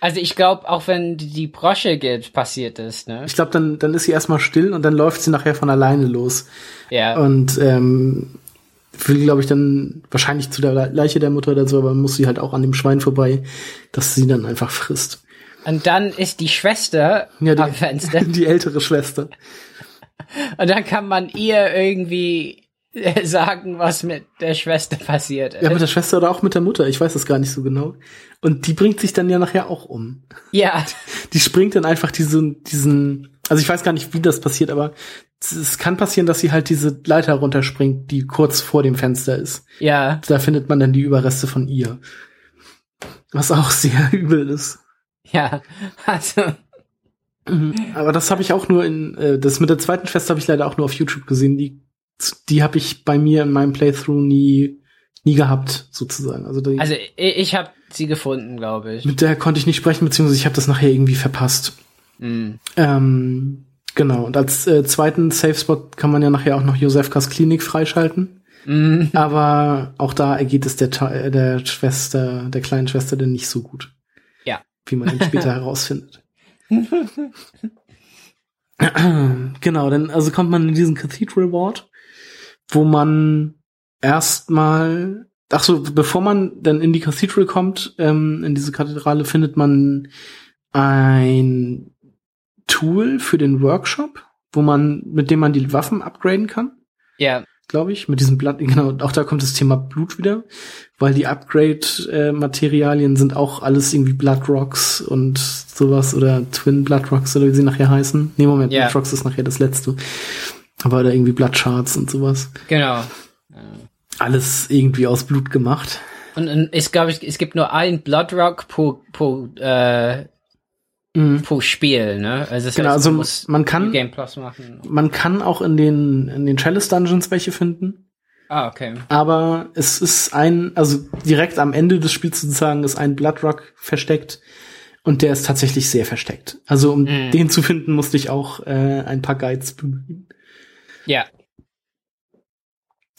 Also ich glaube, auch wenn die Brosche geht, passiert ist, ne? Ich glaube, dann, dann ist sie erstmal still und dann läuft sie nachher von alleine los. Ja. Und ähm, will, glaube ich, dann wahrscheinlich zu der Leiche der Mutter so, aber muss sie halt auch an dem Schwein vorbei, dass sie dann einfach frisst. Und dann ist die Schwester Ja, die, am Fenster. [LAUGHS] die ältere Schwester. Und dann kann man ihr irgendwie äh, sagen, was mit der Schwester passiert ist. Ja, mit der Schwester oder auch mit der Mutter, ich weiß es gar nicht so genau. Und die bringt sich dann ja nachher auch um. Ja, Die springt dann einfach diesen, diesen, also ich weiß gar nicht, wie das passiert, aber es- kann passieren, dass sie halt diese Leiter runterspringt, die kurz vor dem Fenster ist. ja, Da findet man dann die Überreste von ihr. Was auch [LAUGHS] sehr übel ist. ja. [LAUGHS] Also, Aber das habe ich auch nur in, äh, das mit der zweiten Schwester habe ich leider auch nur auf YouTube gesehen. Die, die habe ich bei mir in meinem Playthrough nie, nie gehabt, sozusagen. Also, die, also ich, ich habe sie gefunden, glaube ich. mit der konnte ich nicht sprechen, beziehungsweise ich habe das nachher irgendwie verpasst. Mm. Ähm, genau. Und als äh, zweiten Safe Spot kann man ja nachher auch noch Josefkas Klinik freischalten. Mm. [LAUGHS] Aber auch da ergeht es der, der Schwester, der kleinen Schwester denn nicht so gut. Ja. Wie man dann später [LAUGHS] herausfindet. [CLEARS THROAT] genau, dann also kommt man in diesen Cathedral Ward, wo man erstmal, ach so, bevor man dann in die Cathedral kommt, ähm, in diese Kathedrale, findet man ein Tool für den Workshop, wo man, mit dem man die Waffen upgraden kann Ja, glaube ich, mit diesem Blatt, [LAUGHS] genau, auch da kommt das Thema Blut wieder, weil die Upgrade-Materialien sind auch alles irgendwie Blood Rocks und sowas oder Twin Blood Rocks oder wie sie nachher heißen. Nee, Moment, Ja. Blood Rocks ist nachher das letzte. Aber da irgendwie Blood Shards und sowas. genau. Alles irgendwie aus Blut gemacht. Und, und es glaube ich, es gibt nur ein Bloodrock pro pro äh, Mhm. pro Spiel, ne? Also Genau, heißt, also man muss man kann, Game Plus machen. man kann auch in den, in den Chalice Dungeons welche finden. Ah, okay. aber es ist ein, also direkt am Ende des Spiels sozusagen ist ein Bloodrock versteckt und der ist tatsächlich sehr versteckt. Also um Mhm. den zu finden, musste ich auch äh, ein paar Guides bemühen. Ja,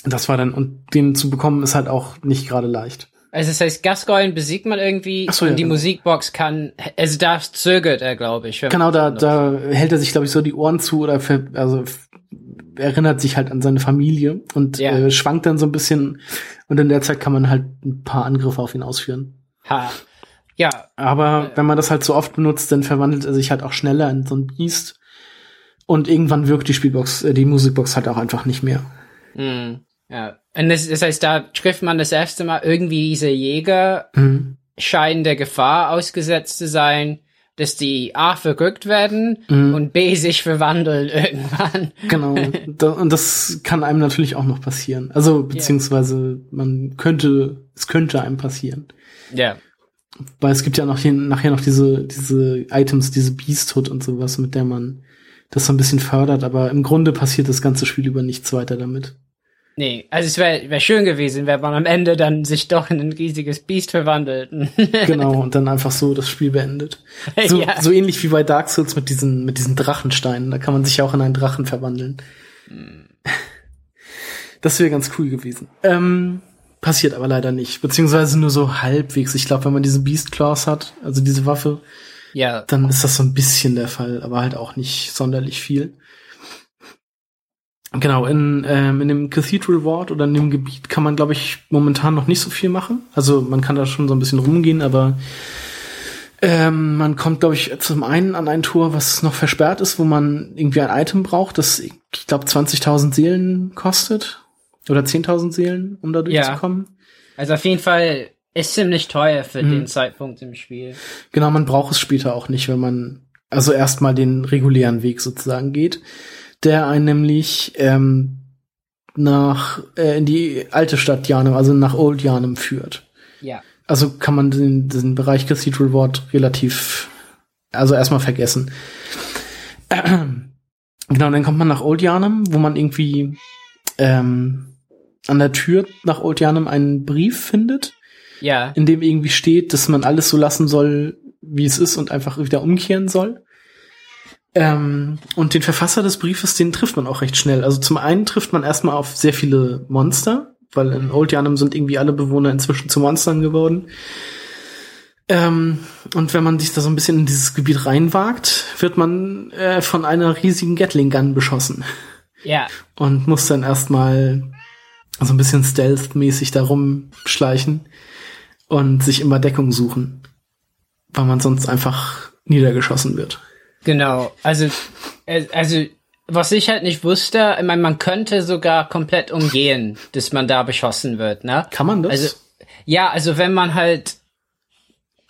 Das war dann, und den zu bekommen ist halt auch nicht gerade leicht. Also das heißt, Gascoigne besiegt man irgendwie Ach so, ja, und die genau. Musikbox kann, also da zögert er, glaube ich. Genau, da, da hält er sich, glaube ich, so die Ohren zu oder ver, also erinnert sich halt an seine Familie und Ja. äh, schwankt dann so ein bisschen und in der Zeit kann man halt ein paar Angriffe auf ihn ausführen. Ha. Ja, Aber wenn man das halt so oft benutzt, dann verwandelt er sich halt auch schneller in so ein Biest. Und irgendwann wirkt die Spielbox, äh, die Musikbox halt auch einfach nicht mehr. hm, ja. Und das, das heißt, da trifft man das erste Mal irgendwie diese Jäger Mhm. scheinen der Gefahr ausgesetzt zu sein, dass die A verrückt werden Mhm. und B sich verwandeln [LAUGHS] irgendwann. Genau. da, und das kann einem natürlich auch noch passieren. Also, beziehungsweise man könnte, es könnte einem passieren. Ja. Weil es gibt ja noch hier, nachher noch diese, diese Items, diese Beasthood und sowas, mit der man das so ein bisschen fördert, aber im Grunde passiert das ganze Spiel über nichts weiter damit. Nee, also es wäre wär schön gewesen, wenn man am Ende dann sich doch in ein riesiges Biest verwandelt. [LAUGHS] Genau, und dann einfach so das Spiel beendet. [LAUGHS] So, Ja. so ähnlich wie bei Dark Souls mit diesen, mit diesen Drachensteinen. Da kann man sich ja auch in einen Drachen verwandeln. Das wäre ganz cool gewesen. Ähm, passiert aber leider nicht. Beziehungsweise nur so halbwegs. Ich glaube, wenn man diese Beast Claws hat, also diese Waffe, ja. dann ist das so ein bisschen der Fall, aber halt auch nicht sonderlich viel. Genau, in, ähm, in dem Cathedral Ward oder in dem Gebiet kann man, glaube ich, momentan noch nicht so viel machen. Also man kann da schon so ein bisschen rumgehen, aber ähm, man kommt, glaube ich, zum einen an ein Tor, was noch versperrt ist, wo man irgendwie ein Item braucht, das, ich glaube, 20.000 Seelen kostet. Oder 10.000 Seelen, um da Ja. durchzukommen. Also auf jeden Fall ist ziemlich teuer für Mhm. den Zeitpunkt im Spiel. Genau, man braucht es später auch nicht, wenn man also erstmal den regulären Weg sozusagen geht, der einen nämlich ähm, nach äh, in die alte Stadt Janum, also nach Old Janum führt. Ja. Also kann man den, den Bereich Cathedral Ward relativ, also erstmal vergessen. [CLEARS THROAT] Genau, dann kommt man nach Old Janum, wo man irgendwie ähm, an der Tür nach Old Janum einen Brief findet Ja. in dem irgendwie steht, dass man alles so lassen soll, wie es ist und einfach wieder umkehren soll. Ähm, und den Verfasser des Briefes, den trifft man auch recht schnell. Also zum einen trifft man erstmal auf sehr viele Monster, weil in Old Janum sind irgendwie alle Bewohner inzwischen zu Monstern geworden. Ähm, und wenn man sich da so ein bisschen in dieses Gebiet reinwagt, wird man äh, von einer riesigen Gatling Gun beschossen. Ja. Und muss dann erstmal so ein bisschen stealth-mäßig da rumschleichen und sich immer Deckung suchen, weil man sonst einfach niedergeschossen wird. Genau, also, äh, also, was ich halt nicht wusste, ich meine, man könnte sogar komplett umgehen, dass man da beschossen wird, ne? Kann man das? Also, ja, also wenn man halt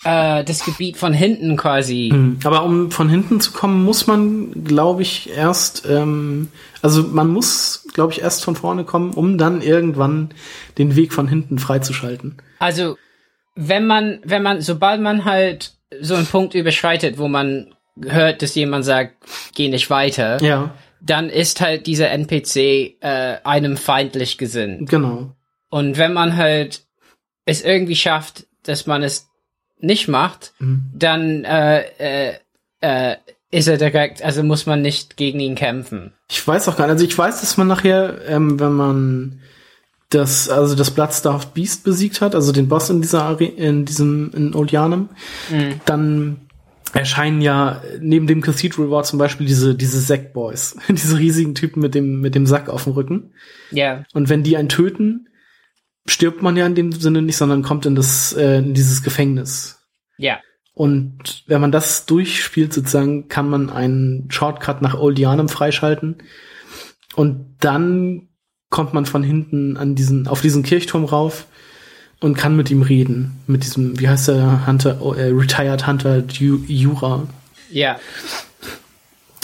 äh, das Gebiet von hinten quasi. Hm, aber um von hinten zu kommen, muss man, glaube ich, erst, ähm, also man muss, glaube ich, erst von vorne kommen, um dann irgendwann den Weg von hinten freizuschalten. Also wenn man, wenn man, sobald man halt so einen Punkt überschreitet, wo man hört, dass jemand sagt, geh nicht weiter, ja. dann ist halt dieser NPC äh, einem feindlich gesinnt. Genau. Und wenn man halt es irgendwie schafft, dass man es nicht macht, mhm. dann äh, äh, äh, ist er direkt, also muss man nicht gegen ihn kämpfen. Ich weiß auch gar nicht. Also ich weiß, dass man nachher, ähm, wenn man das, also das Bloodstaff Beast besiegt hat, also den Boss in dieser Are in diesem in Oldianum, mhm. dann erscheinen ja neben dem Cathedral War zum Beispiel diese diese Sack Boys, [LAUGHS] diese riesigen Typen mit dem mit dem Sack auf dem Rücken. Ja. Yeah. Und wenn die einen töten, stirbt man ja in dem Sinne nicht, sondern kommt in das äh, in dieses Gefängnis. Ja. Und wenn man das durchspielt, sozusagen, kann man einen Shortcut nach Oldianum freischalten. Und dann kommt man von hinten an diesen, auf diesen Kirchturm rauf und kann mit ihm reden. Mit diesem, wie heißt der Hunter, oh, äh, Retired Hunter Jura. Ja.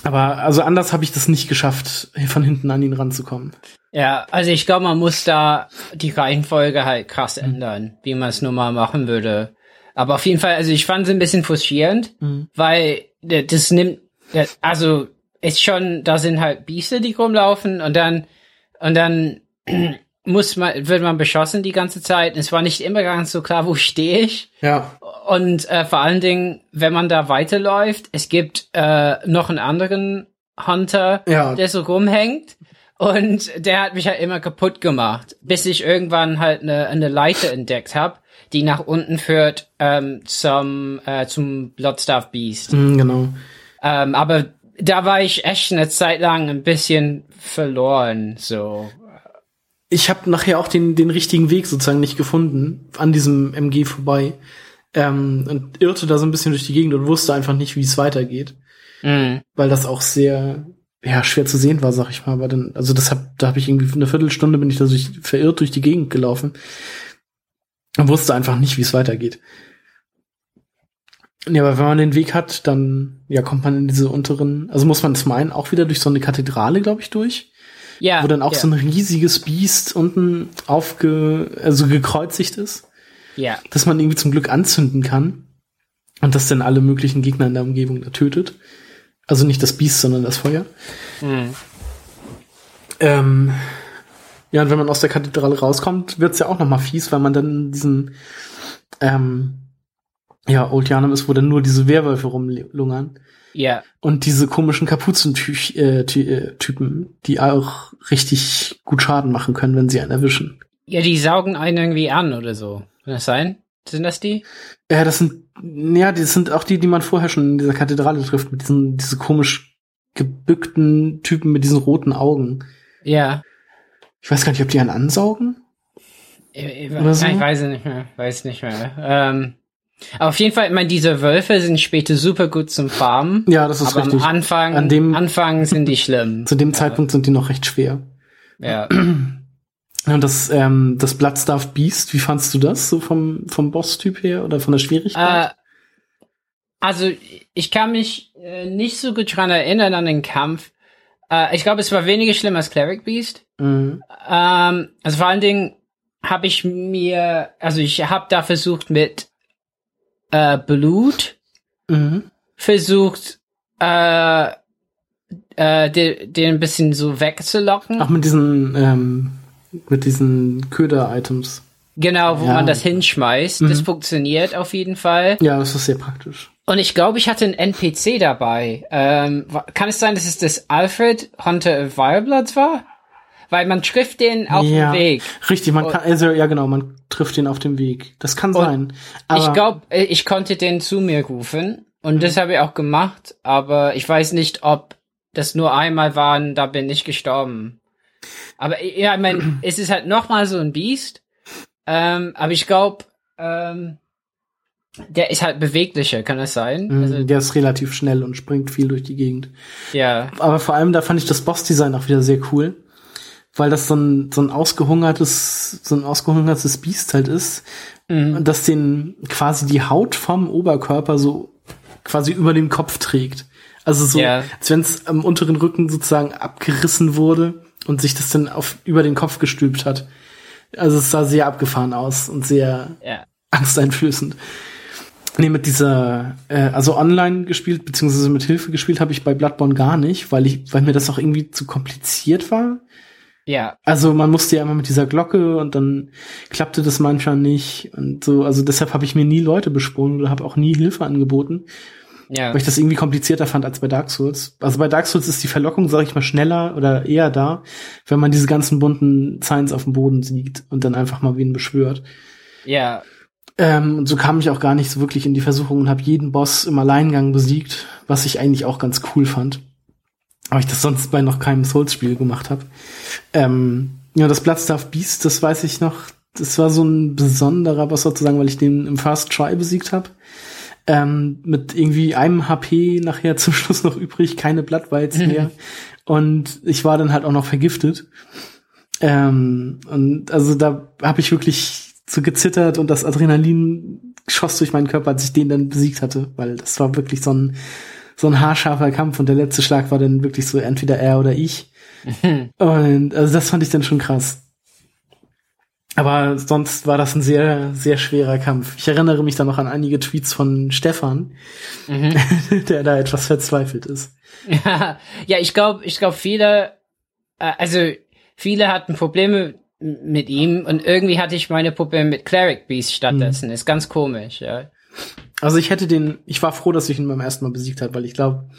Aber also anders habe ich das nicht geschafft, von hinten an ihn ranzukommen. Ja, also ich glaube, man muss da die Reihenfolge halt krass ändern, wie man es nun mal machen würde. Aber auf jeden Fall, also ich fand es ein bisschen frustrierend, mhm. weil das nimmt, also ist schon, da sind halt Biester, die rumlaufen und dann, und dann [CLEARS THROAT] muss man, wird man beschossen die ganze Zeit. Es war nicht immer ganz so klar, wo [LAUGHS] stehe ich. Ja. Und äh, vor allen Dingen, wenn man da weiterläuft, es gibt äh, noch einen anderen Hunter, ja. der so rumhängt. Und der hat mich halt immer kaputt gemacht, bis ich irgendwann halt eine, eine Leiter entdeckt habe die nach unten führt ähm, zum äh, zum Bloodstaff Beast. Mm, genau. Ähm, aber da war ich echt eine Zeit lang ein bisschen verloren. So. Ich habe nachher auch den den richtigen Weg sozusagen nicht gefunden an diesem MG vorbei ähm, und irrte da so ein bisschen durch die Gegend und wusste einfach nicht, wie es weitergeht, mm. weil das auch sehr ja schwer zu sehen war, sag ich mal. Aber dann, also das hab, da habe ich irgendwie eine Viertelstunde bin ich da durch, verirrt durch die Gegend gelaufen und wusste einfach nicht, wie es weitergeht. Ja, aber wenn man den Weg hat, dann ja kommt man in diese unteren, also muss man das meinen, auch wieder durch so eine Kathedrale, glaube ich, durch. Ja. Wo dann auch ja. so ein riesiges Biest unten aufge, also gekreuzigt ist. Ja. Dass man irgendwie zum Glück anzünden kann. Und das dann alle möglichen Gegner in der Umgebung da tötet. Also nicht das Biest, sondern das Feuer. Mhm. Ähm, ja, und wenn man aus der Kathedrale rauskommt, wird's ja auch noch mal fies, weil man dann diesen ähm, ja, Old Janum ist, wo dann nur diese Werwölfe rumlungern. Ja. Und diese komischen Kapuzentypen, äh, die auch richtig gut Schaden machen können, wenn sie einen erwischen. Ja, die saugen einen irgendwie an oder so. Kann das sein? Sind das die? Ja, das sind, ja, das sind auch die, die man vorher schon in dieser Kathedrale trifft, mit diesen, diese komisch gebückten Typen mit diesen roten Augen. Ja. Ich weiß gar nicht, ob die einen ansaugen? Ich, ich, so? ich weiß nicht mehr. Weiß nicht mehr. Ähm, aber auf jeden Fall, ich meine, diese Wölfe sind später super gut zum Farmen. Ja, das ist aber richtig. Am Anfang, An dem, Anfang sind die [LAUGHS] schlimm. Zu dem Zeitpunkt sind die noch recht schwer. Ja. Und das, ähm, das Bloodstaff Beast, wie fandst du das? So vom, vom Boss-Typ her oder von der Schwierigkeit? Äh, also, ich kann mich äh, nicht so gut dran erinnern an den Kampf. Äh, ich glaube, es war weniger schlimm als Cleric Beast. Mhm. Ähm, also vor allen Dingen habe ich mir, also ich habe da versucht mit äh, Blut mhm. versucht, äh, äh, den, den ein bisschen so wegzulocken. Ach, mit diesen, ähm, mit diesen Köder-Items. Genau, wo Ja. man das hinschmeißt. Das funktioniert auf jeden Fall. Ja, das ist sehr praktisch. Und ich glaube, ich hatte einen NPC dabei. Ähm, kann es sein, dass es das Alfred Hunter of Wirebloods war? Weil man trifft den auf ja, dem Weg. Richtig, man kann, also ja genau, man trifft den auf dem Weg. Das kann sein. Aber ich glaube, ich konnte den zu mir rufen und mhm. das habe ich auch gemacht, aber ich weiß nicht, ob das nur einmal war und da bin ich gestorben. Aber ja, ich meine, [CLEARS THROAT] es ist halt noch mal so ein Biest. Ähm, aber ich glaube, ähm, der ist halt beweglicher, kann das sein? Mhm, also, der ist relativ schnell und springt viel durch die Gegend. Ja. Aber vor allem, da fand ich das Boss-Design auch wieder sehr cool. Weil das so ein, so ein ausgehungertes, so ein ausgehungertes Biest halt ist. Mhm. Das den quasi die Haut vom Oberkörper so quasi über den Kopf trägt. Also so, ja. als wenn es am unteren Rücken sozusagen abgerissen wurde und sich das dann auf über den Kopf gestülpt hat. Also es sah sehr abgefahren aus und sehr ja. angsteinflößend. Nee, mit dieser, äh, also online gespielt, beziehungsweise mit Hilfe gespielt habe ich bei Bloodborne gar nicht, weil ich, weil mir das auch irgendwie zu kompliziert war. Ja. Also man musste ja immer mit dieser Glocke und dann klappte das manchmal nicht und so. Also deshalb habe ich mir nie Leute besprungen oder habe auch nie Hilfe angeboten. Ja. Weil ich das irgendwie komplizierter fand als bei Dark Souls. Also bei Dark Souls ist die Verlockung, sage ich mal, schneller oder eher da, wenn man diese ganzen bunten Signs auf dem Boden sieht und dann einfach mal wen beschwört. Ja, ähm, und so kam ich auch gar nicht so wirklich in die Versuchung und habe jeden Boss im Alleingang besiegt, was ich eigentlich auch ganz cool fand. Aber ich das sonst bei noch keinem Souls-Spiel gemacht habe. Ähm, ja, das Bloodstaff Beast, das weiß ich noch. Das war so ein besonderer Boss sozusagen, weil ich den im First Try besiegt habe. Ähm, mit irgendwie einem HP nachher zum [LAUGHS] Schluss noch übrig, keine Blattweiz mhm. mehr. Und ich war dann halt auch noch vergiftet. Ähm, und also da habe ich wirklich so gezittert und das Adrenalin schoss durch meinen Körper, als ich den dann besiegt hatte, weil das war wirklich so ein, so ein haarscharfer Kampf und der letzte Schlag war dann wirklich so entweder er oder ich. [LAUGHS] und also das fand ich dann schon krass. Aber sonst war das ein sehr, sehr schwerer Kampf. Ich erinnere mich dann noch an einige Tweets von Stefan, mhm. [LAUGHS] der da etwas verzweifelt ist. Ja, ja ich glaube, ich glaube, viele, äh, also viele hatten Probleme mit ihm und irgendwie hatte ich meine Probleme mit Cleric Beast stattdessen. Mhm. Ist ganz komisch, ja. Also ich hätte den, ich war froh, dass ich ihn beim ersten Mal besiegt habe, weil ich glaube,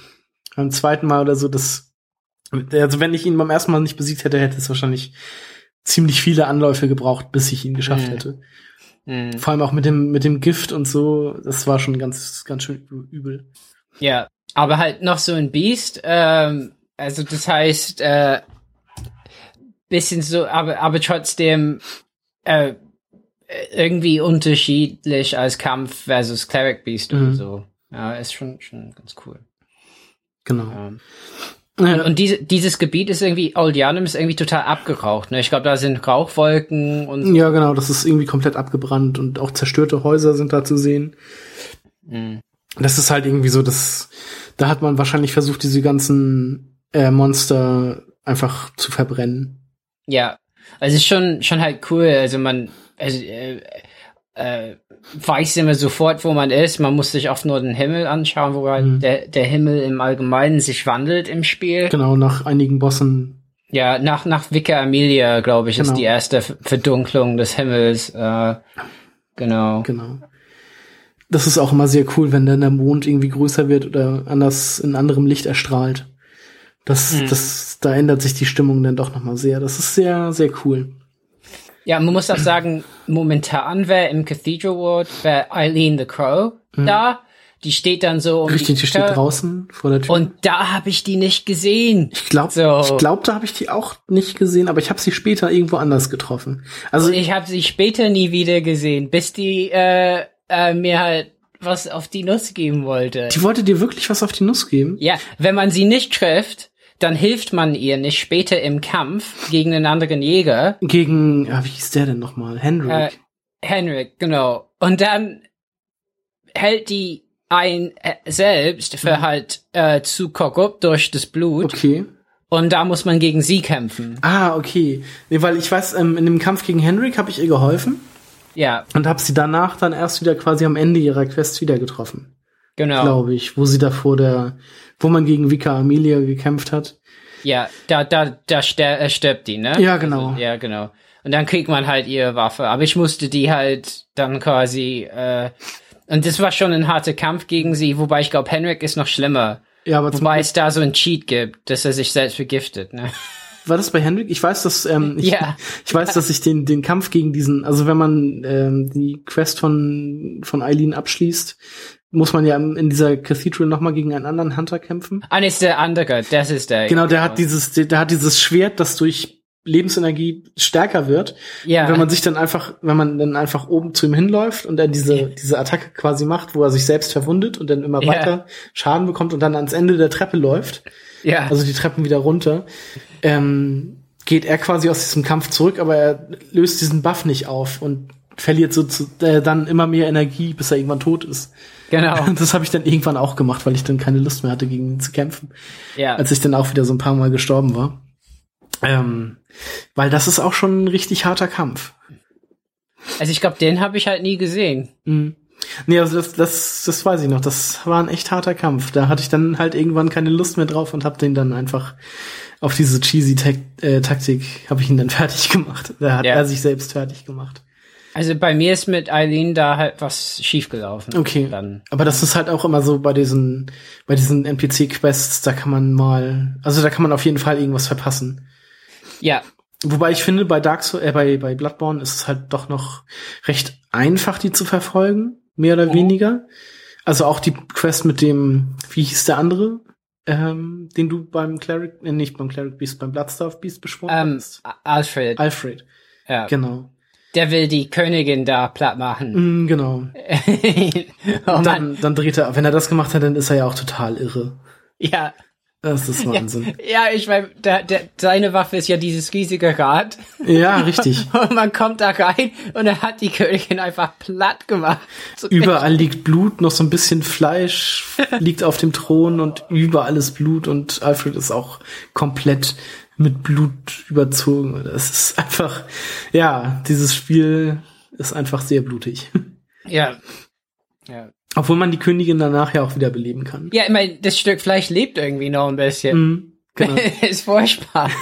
beim zweiten Mal oder so, das, also wenn ich ihn beim ersten Mal nicht besiegt hätte, hätte es wahrscheinlich ziemlich viele Anläufe gebraucht, bis ich ihn geschafft mhm. hätte. Mhm. Vor allem auch mit dem, mit dem Gift und so, das war schon ganz, ganz schön übel. Ja, aber halt noch so ein Beast, ähm, also das heißt, äh, bisschen so, aber, aber trotzdem äh, irgendwie unterschiedlich als Kampf versus Cleric Beast mhm. und so. Ja, ist schon, schon ganz cool. Genau. Ähm, und, und diese, dieses Gebiet ist irgendwie, Oldianum ist irgendwie total abgeraucht. Ne? Ich glaube, da sind Rauchwolken und. Ja, genau, das ist irgendwie komplett abgebrannt und auch zerstörte Häuser sind da zu sehen. Mhm. Das ist halt irgendwie so, dass da hat man wahrscheinlich versucht, diese ganzen äh, Monster einfach zu verbrennen. Ja, also ist schon schon halt cool. Also man also, äh, äh, weiß immer sofort, wo man ist. Man muss sich oft nur den Himmel anschauen, wo halt mhm. der der Himmel im Allgemeinen sich wandelt im Spiel. Genau, nach einigen Bossen. Ja, nach nach Vica Amelia, glaube ich, genau. ist die erste Verdunklung des Himmels. Äh, genau. Genau. Das ist auch immer sehr cool, wenn dann der Mond irgendwie größer wird oder anders in anderem Licht erstrahlt. Das, mhm. das, da ändert sich die Stimmung dann doch nochmal sehr. Das ist sehr, sehr cool. Ja, man muss auch sagen, momentan wäre im Cathedral World wäre Eileen the Crow mhm. da. Die steht dann so um Richtig, die, die steht draußen vor der Tür. Und da habe ich die nicht gesehen. Ich glaube, so. ich glaub, da habe ich die auch nicht gesehen, aber ich habe sie später irgendwo anders getroffen. Also Und ich habe sie später nie wieder gesehen, bis die äh, äh, mir halt was auf die Nuss geben wollte. Die wollte dir wirklich was auf die Nuss geben? Ja, wenn man sie nicht trifft, dann hilft man ihr nicht später im Kampf gegen einen anderen Jäger. Gegen, ja, wie hieß der denn nochmal? Henrik. Äh, Henrik, genau. Und dann hält die ein äh, selbst für mhm. halt äh, zu korrupt durch das Blut. Okay. Und da muss man gegen sie kämpfen. Ah, okay. Nee, weil ich weiß, ähm, in dem Kampf gegen Henrik habe ich ihr geholfen. Ja. Und habe sie danach dann erst wieder quasi am Ende ihrer Quest wieder getroffen. Genau. Glaube ich, wo sie da vor der wo man gegen Vika Amelia gekämpft hat. Ja, da, da, da ster äh, stirbt die, ne? Ja, genau. Also, ja, genau. Und dann kriegt man halt ihre Waffe. Aber ich musste die halt dann quasi, äh, und das war schon ein harter Kampf gegen sie, wobei ich glaube, Henrik ist noch schlimmer. Ja, aber Wobei es da so ein Cheat gibt, dass er sich selbst vergiftet, ne? war das bei Hendrik? Ich weiß, dass ähm, [LAUGHS] ich, Ja. [LAUGHS] ich weiß, dass ich den den Kampf gegen diesen, also wenn man ähm, die Quest von von Eileen abschließt, muss man ja in dieser Cathedral noch mal gegen einen anderen Hunter kämpfen. Ah, nee, ist der andere, das ist der. Genau, der hat dieses, der, der hat dieses Schwert, das durch Lebensenergie stärker wird. Ja. Wenn man sich dann einfach, wenn man dann einfach oben zu ihm hinläuft und er diese, diese Attacke quasi macht, wo er sich selbst verwundet und dann immer Ja. weiter Schaden bekommt und dann ans Ende der Treppe läuft, ja. also die Treppen wieder runter, ähm, geht er quasi aus diesem Kampf zurück, aber er löst diesen Buff nicht auf und verliert so zu, äh, dann immer mehr Energie, bis er irgendwann tot ist. Genau. Und [LAUGHS] das habe ich dann irgendwann auch gemacht, weil ich dann keine Lust mehr hatte, gegen ihn zu kämpfen Ja. als ich dann auch wieder so ein paar Mal gestorben war. Ähm, weil das ist auch schon ein richtig harter Kampf. Also ich glaube, den habe ich halt nie gesehen. Mhm. Nee, also das, das, das weiß ich noch. Das war ein echt harter Kampf. Da hatte ich dann halt irgendwann keine Lust mehr drauf und habe den dann einfach auf diese cheesy Tak- äh, Taktik habe ich ihn dann [LAUGHS] fertig gemacht. Da hat Ja. er sich selbst fertig gemacht. Also bei mir ist mit Eileen da halt was schiefgelaufen. Okay. Dann. Aber das ist halt auch immer so bei diesen, bei diesen NPC-Quests, da kann man mal, also da kann man auf jeden Fall irgendwas verpassen. Ja. Wobei ich finde, bei Dark Souls, äh, bei, bei Bloodborne ist es halt doch noch recht einfach, die zu verfolgen, mehr oder Mhm. weniger. Also auch die Quest mit dem, wie hieß der andere, ähm, den du beim Cleric, äh, nicht beim Cleric Beast, beim Bloodstaff Beast beschworen Ähm, hast. Alfred. Alfred, ja. genau. Der will die Königin da platt machen. Mm, genau. [LAUGHS] oh dann, dann dreht er, wenn er das gemacht hat, dann ist er ja auch total irre. Ja. Das ist Wahnsinn. Ja, ich meine, der, der, seine Waffe ist ja dieses riesige Rad. Ja, richtig. [LAUGHS] Und man kommt da rein und er hat die Königin einfach platt gemacht. So Überall liegt Blut, noch so ein bisschen Fleisch [LAUGHS] liegt auf dem Thron und überall ist Blut und Alfred ist auch komplett mit Blut überzogen. Das ist einfach, ja, dieses Spiel ist einfach sehr blutig. [LAUGHS] Ja. Ja. Obwohl man die Königin danach ja auch wieder beleben kann. Ja, ich meine, das Stück Fleisch lebt irgendwie noch ein bisschen. Mhm, genau. [LAUGHS] ist furchtbar. [LAUGHS]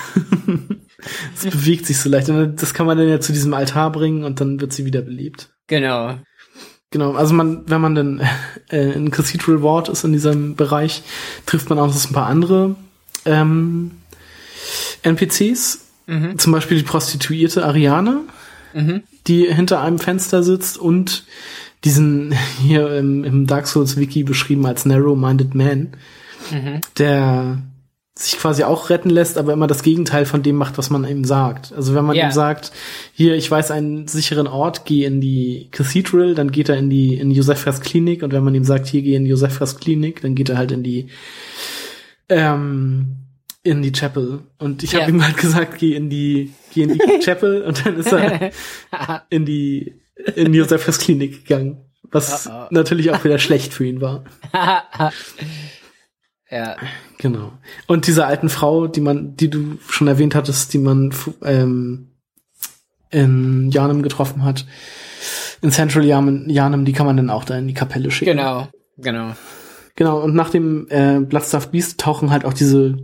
Es bewegt sich so leicht. Und das kann man dann ja zu diesem Altar bringen und dann wird sie wieder belebt. Genau. Genau, also man, wenn man dann äh, in Cathedral Ward ist in diesem Bereich, trifft man auch noch so ein paar andere ähm, NPCs. Zum Beispiel die Prostituierte Ariane, Mhm. die hinter einem Fenster sitzt und diesen [LAUGHS] hier im, im Dark Souls Wiki beschrieben als Narrow-Minded Man, Mhm. der sich quasi auch retten lässt, aber immer das Gegenteil von dem macht, was man ihm sagt. Also wenn man Ja. ihm sagt, hier, ich weiß einen sicheren Ort, geh in die Cathedral, dann geht er in die in Josephas Klinik und wenn man ihm sagt, hier geh in Josephas Klinik, dann geht er halt in die ähm, in die Chapel. Und ich habe ihm halt gesagt, geh in die geh in die [LAUGHS] Chapel und dann ist er [LAUGHS] in die in Josephas Klinik gegangen. Was Oh, oh. natürlich auch wieder schlecht für ihn war. [LAUGHS] ja. Genau. Und diese alten Frau, die man, die du schon erwähnt hattest, die man ähm, in Janem getroffen hat, in Central Janem, Janem, die kann man dann auch da in die Kapelle schicken. Genau. Genau. Genau. Und nach dem äh, Bloodstuff Beast tauchen halt auch diese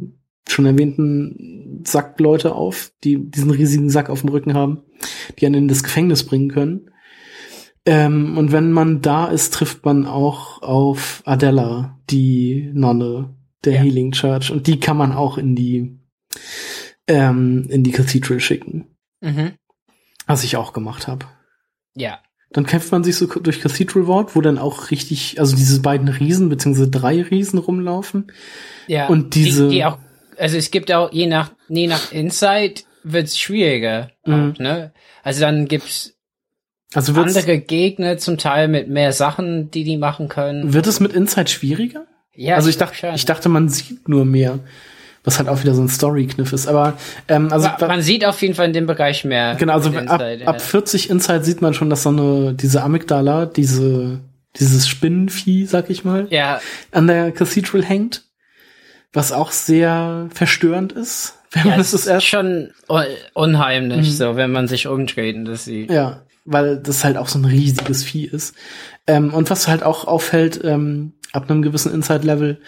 schon erwähnten Sackleute auf, die diesen riesigen Sack auf dem Rücken haben, die einen in das Gefängnis bringen können. Ähm, und wenn man da ist, trifft man auch auf Adela, die Nonne der Ja. Healing Church. Und die kann man auch in die ähm, in die Cathedral schicken, Mhm. was ich auch gemacht habe. Ja. Dann kämpft man sich so durch Cathedral Ward, wo dann auch richtig, also diese beiden Riesen, beziehungsweise drei Riesen rumlaufen. Ja. Und diese- Die, die auch, also es gibt auch, je nach, je nach Insight wird's schwieriger. Mhm. Auch, ne? Also dann gibt's Also andere Gegner zum Teil mit mehr Sachen, die die machen können. wird es mit Inside schwieriger? Ja, also ich dachte, schon. ich dachte, man sieht nur mehr, was halt auch wieder so ein Story-Kniff ist. Aber ähm, also Aber man sieht auf jeden Fall in dem Bereich mehr. genau, also mit ab, Insight, ja. ab 40 Inside sieht man schon, dass so eine diese Amygdala, diese dieses Spinnenvieh, sag ich mal, Ja, an der Cathedral hängt, was auch sehr verstörend ist, wenn ja man es das ist erst schon un- unheimlich, Mhm. so, wenn man sich umdreht und das sieht. Ja, weil das halt auch so ein riesiges Vieh ist. Ähm, und was halt auch auffällt, ähm, ab einem gewissen Inside-Level,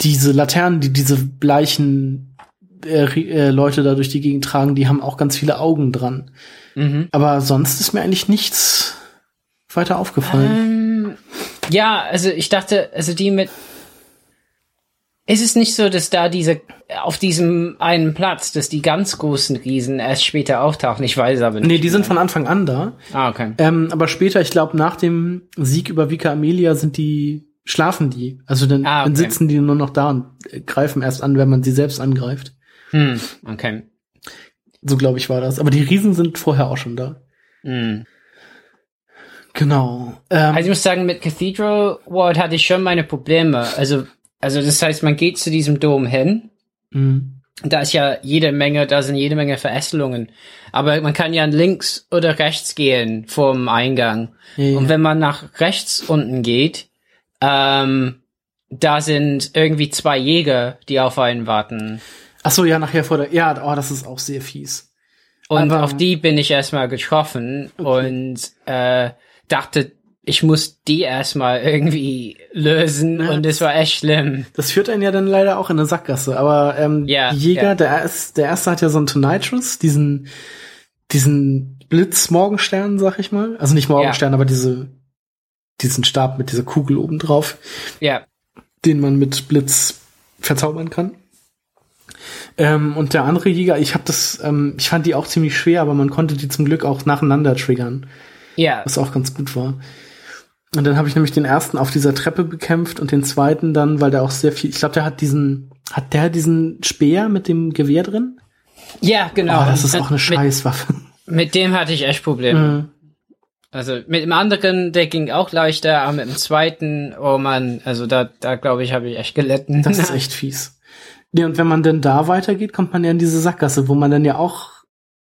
diese Laternen, die diese bleichen äh, äh, Leute da durch die Gegend tragen, die haben auch ganz viele Augen dran. Mhm. Aber sonst ist mir eigentlich nichts weiter aufgefallen. Ähm, ja, also ich dachte, also die mit ist es nicht so, dass da diese, auf diesem einen Platz, dass die ganz großen Riesen erst später auftauchen? Ich weiß aber nicht. Nee, die sind von Anfang an da. Ah, okay. Ähm, aber später, ich glaube, nach dem Sieg über Vika Amelia sind die, schlafen die. Also dann, Ah, okay. dann sitzen die nur noch da und greifen erst an, wenn man sie selbst angreift. Hm, okay. So glaube ich war das. Aber die Riesen sind vorher auch schon da. Hm. Genau. Ähm, Also ich muss sagen, mit Cathedral Ward hatte ich schon meine Probleme. Also, also das heißt, man geht zu diesem Dom hin. mh. Da ist ja jede Menge, da sind jede Menge Verästelungen. Aber man kann ja links oder rechts gehen vom Eingang. Ja. Und wenn man nach rechts unten geht, ähm, da sind irgendwie zwei Jäger, die auf einen warten. Ach so, ja, nachher vor der. Ja, oh, das ist auch sehr fies. Und Aber- auf die bin ich erstmal getroffen und äh, dachte, ich muss die erstmal irgendwie lösen Ja. und es war echt schlimm. Das führt einen ja dann leider auch in eine Sackgasse. Aber ähm, Ja, Jäger, ja. der, ist, der erste hat ja so einen Tonitrus, diesen, diesen Blitz-Morgenstern, sag ich mal. Also nicht Morgenstern, aber diese, diesen Stab mit dieser Kugel oben drauf, Ja, den man mit Blitz verzaubern kann. Ähm, und der andere Jäger, ich habe das, ähm, ich fand die auch ziemlich schwer, aber man konnte die zum Glück auch nacheinander triggern, ja, was auch ganz gut war. Und dann habe ich nämlich den ersten auf dieser Treppe bekämpft und den zweiten dann, weil der auch sehr viel, ich glaube, der hat diesen, hat der diesen Speer mit dem Gewehr drin? ja, genau. Oh, das ist auch eine mit, Scheißwaffe. mit dem hatte ich echt Probleme. Mhm. Also mit dem anderen, der ging auch leichter, aber mit dem zweiten, oh man, also da, da glaube ich, habe ich echt gelitten. Das ist [LAUGHS] echt fies. Nee, und wenn man denn da weitergeht, kommt man ja in diese Sackgasse, wo man dann ja auch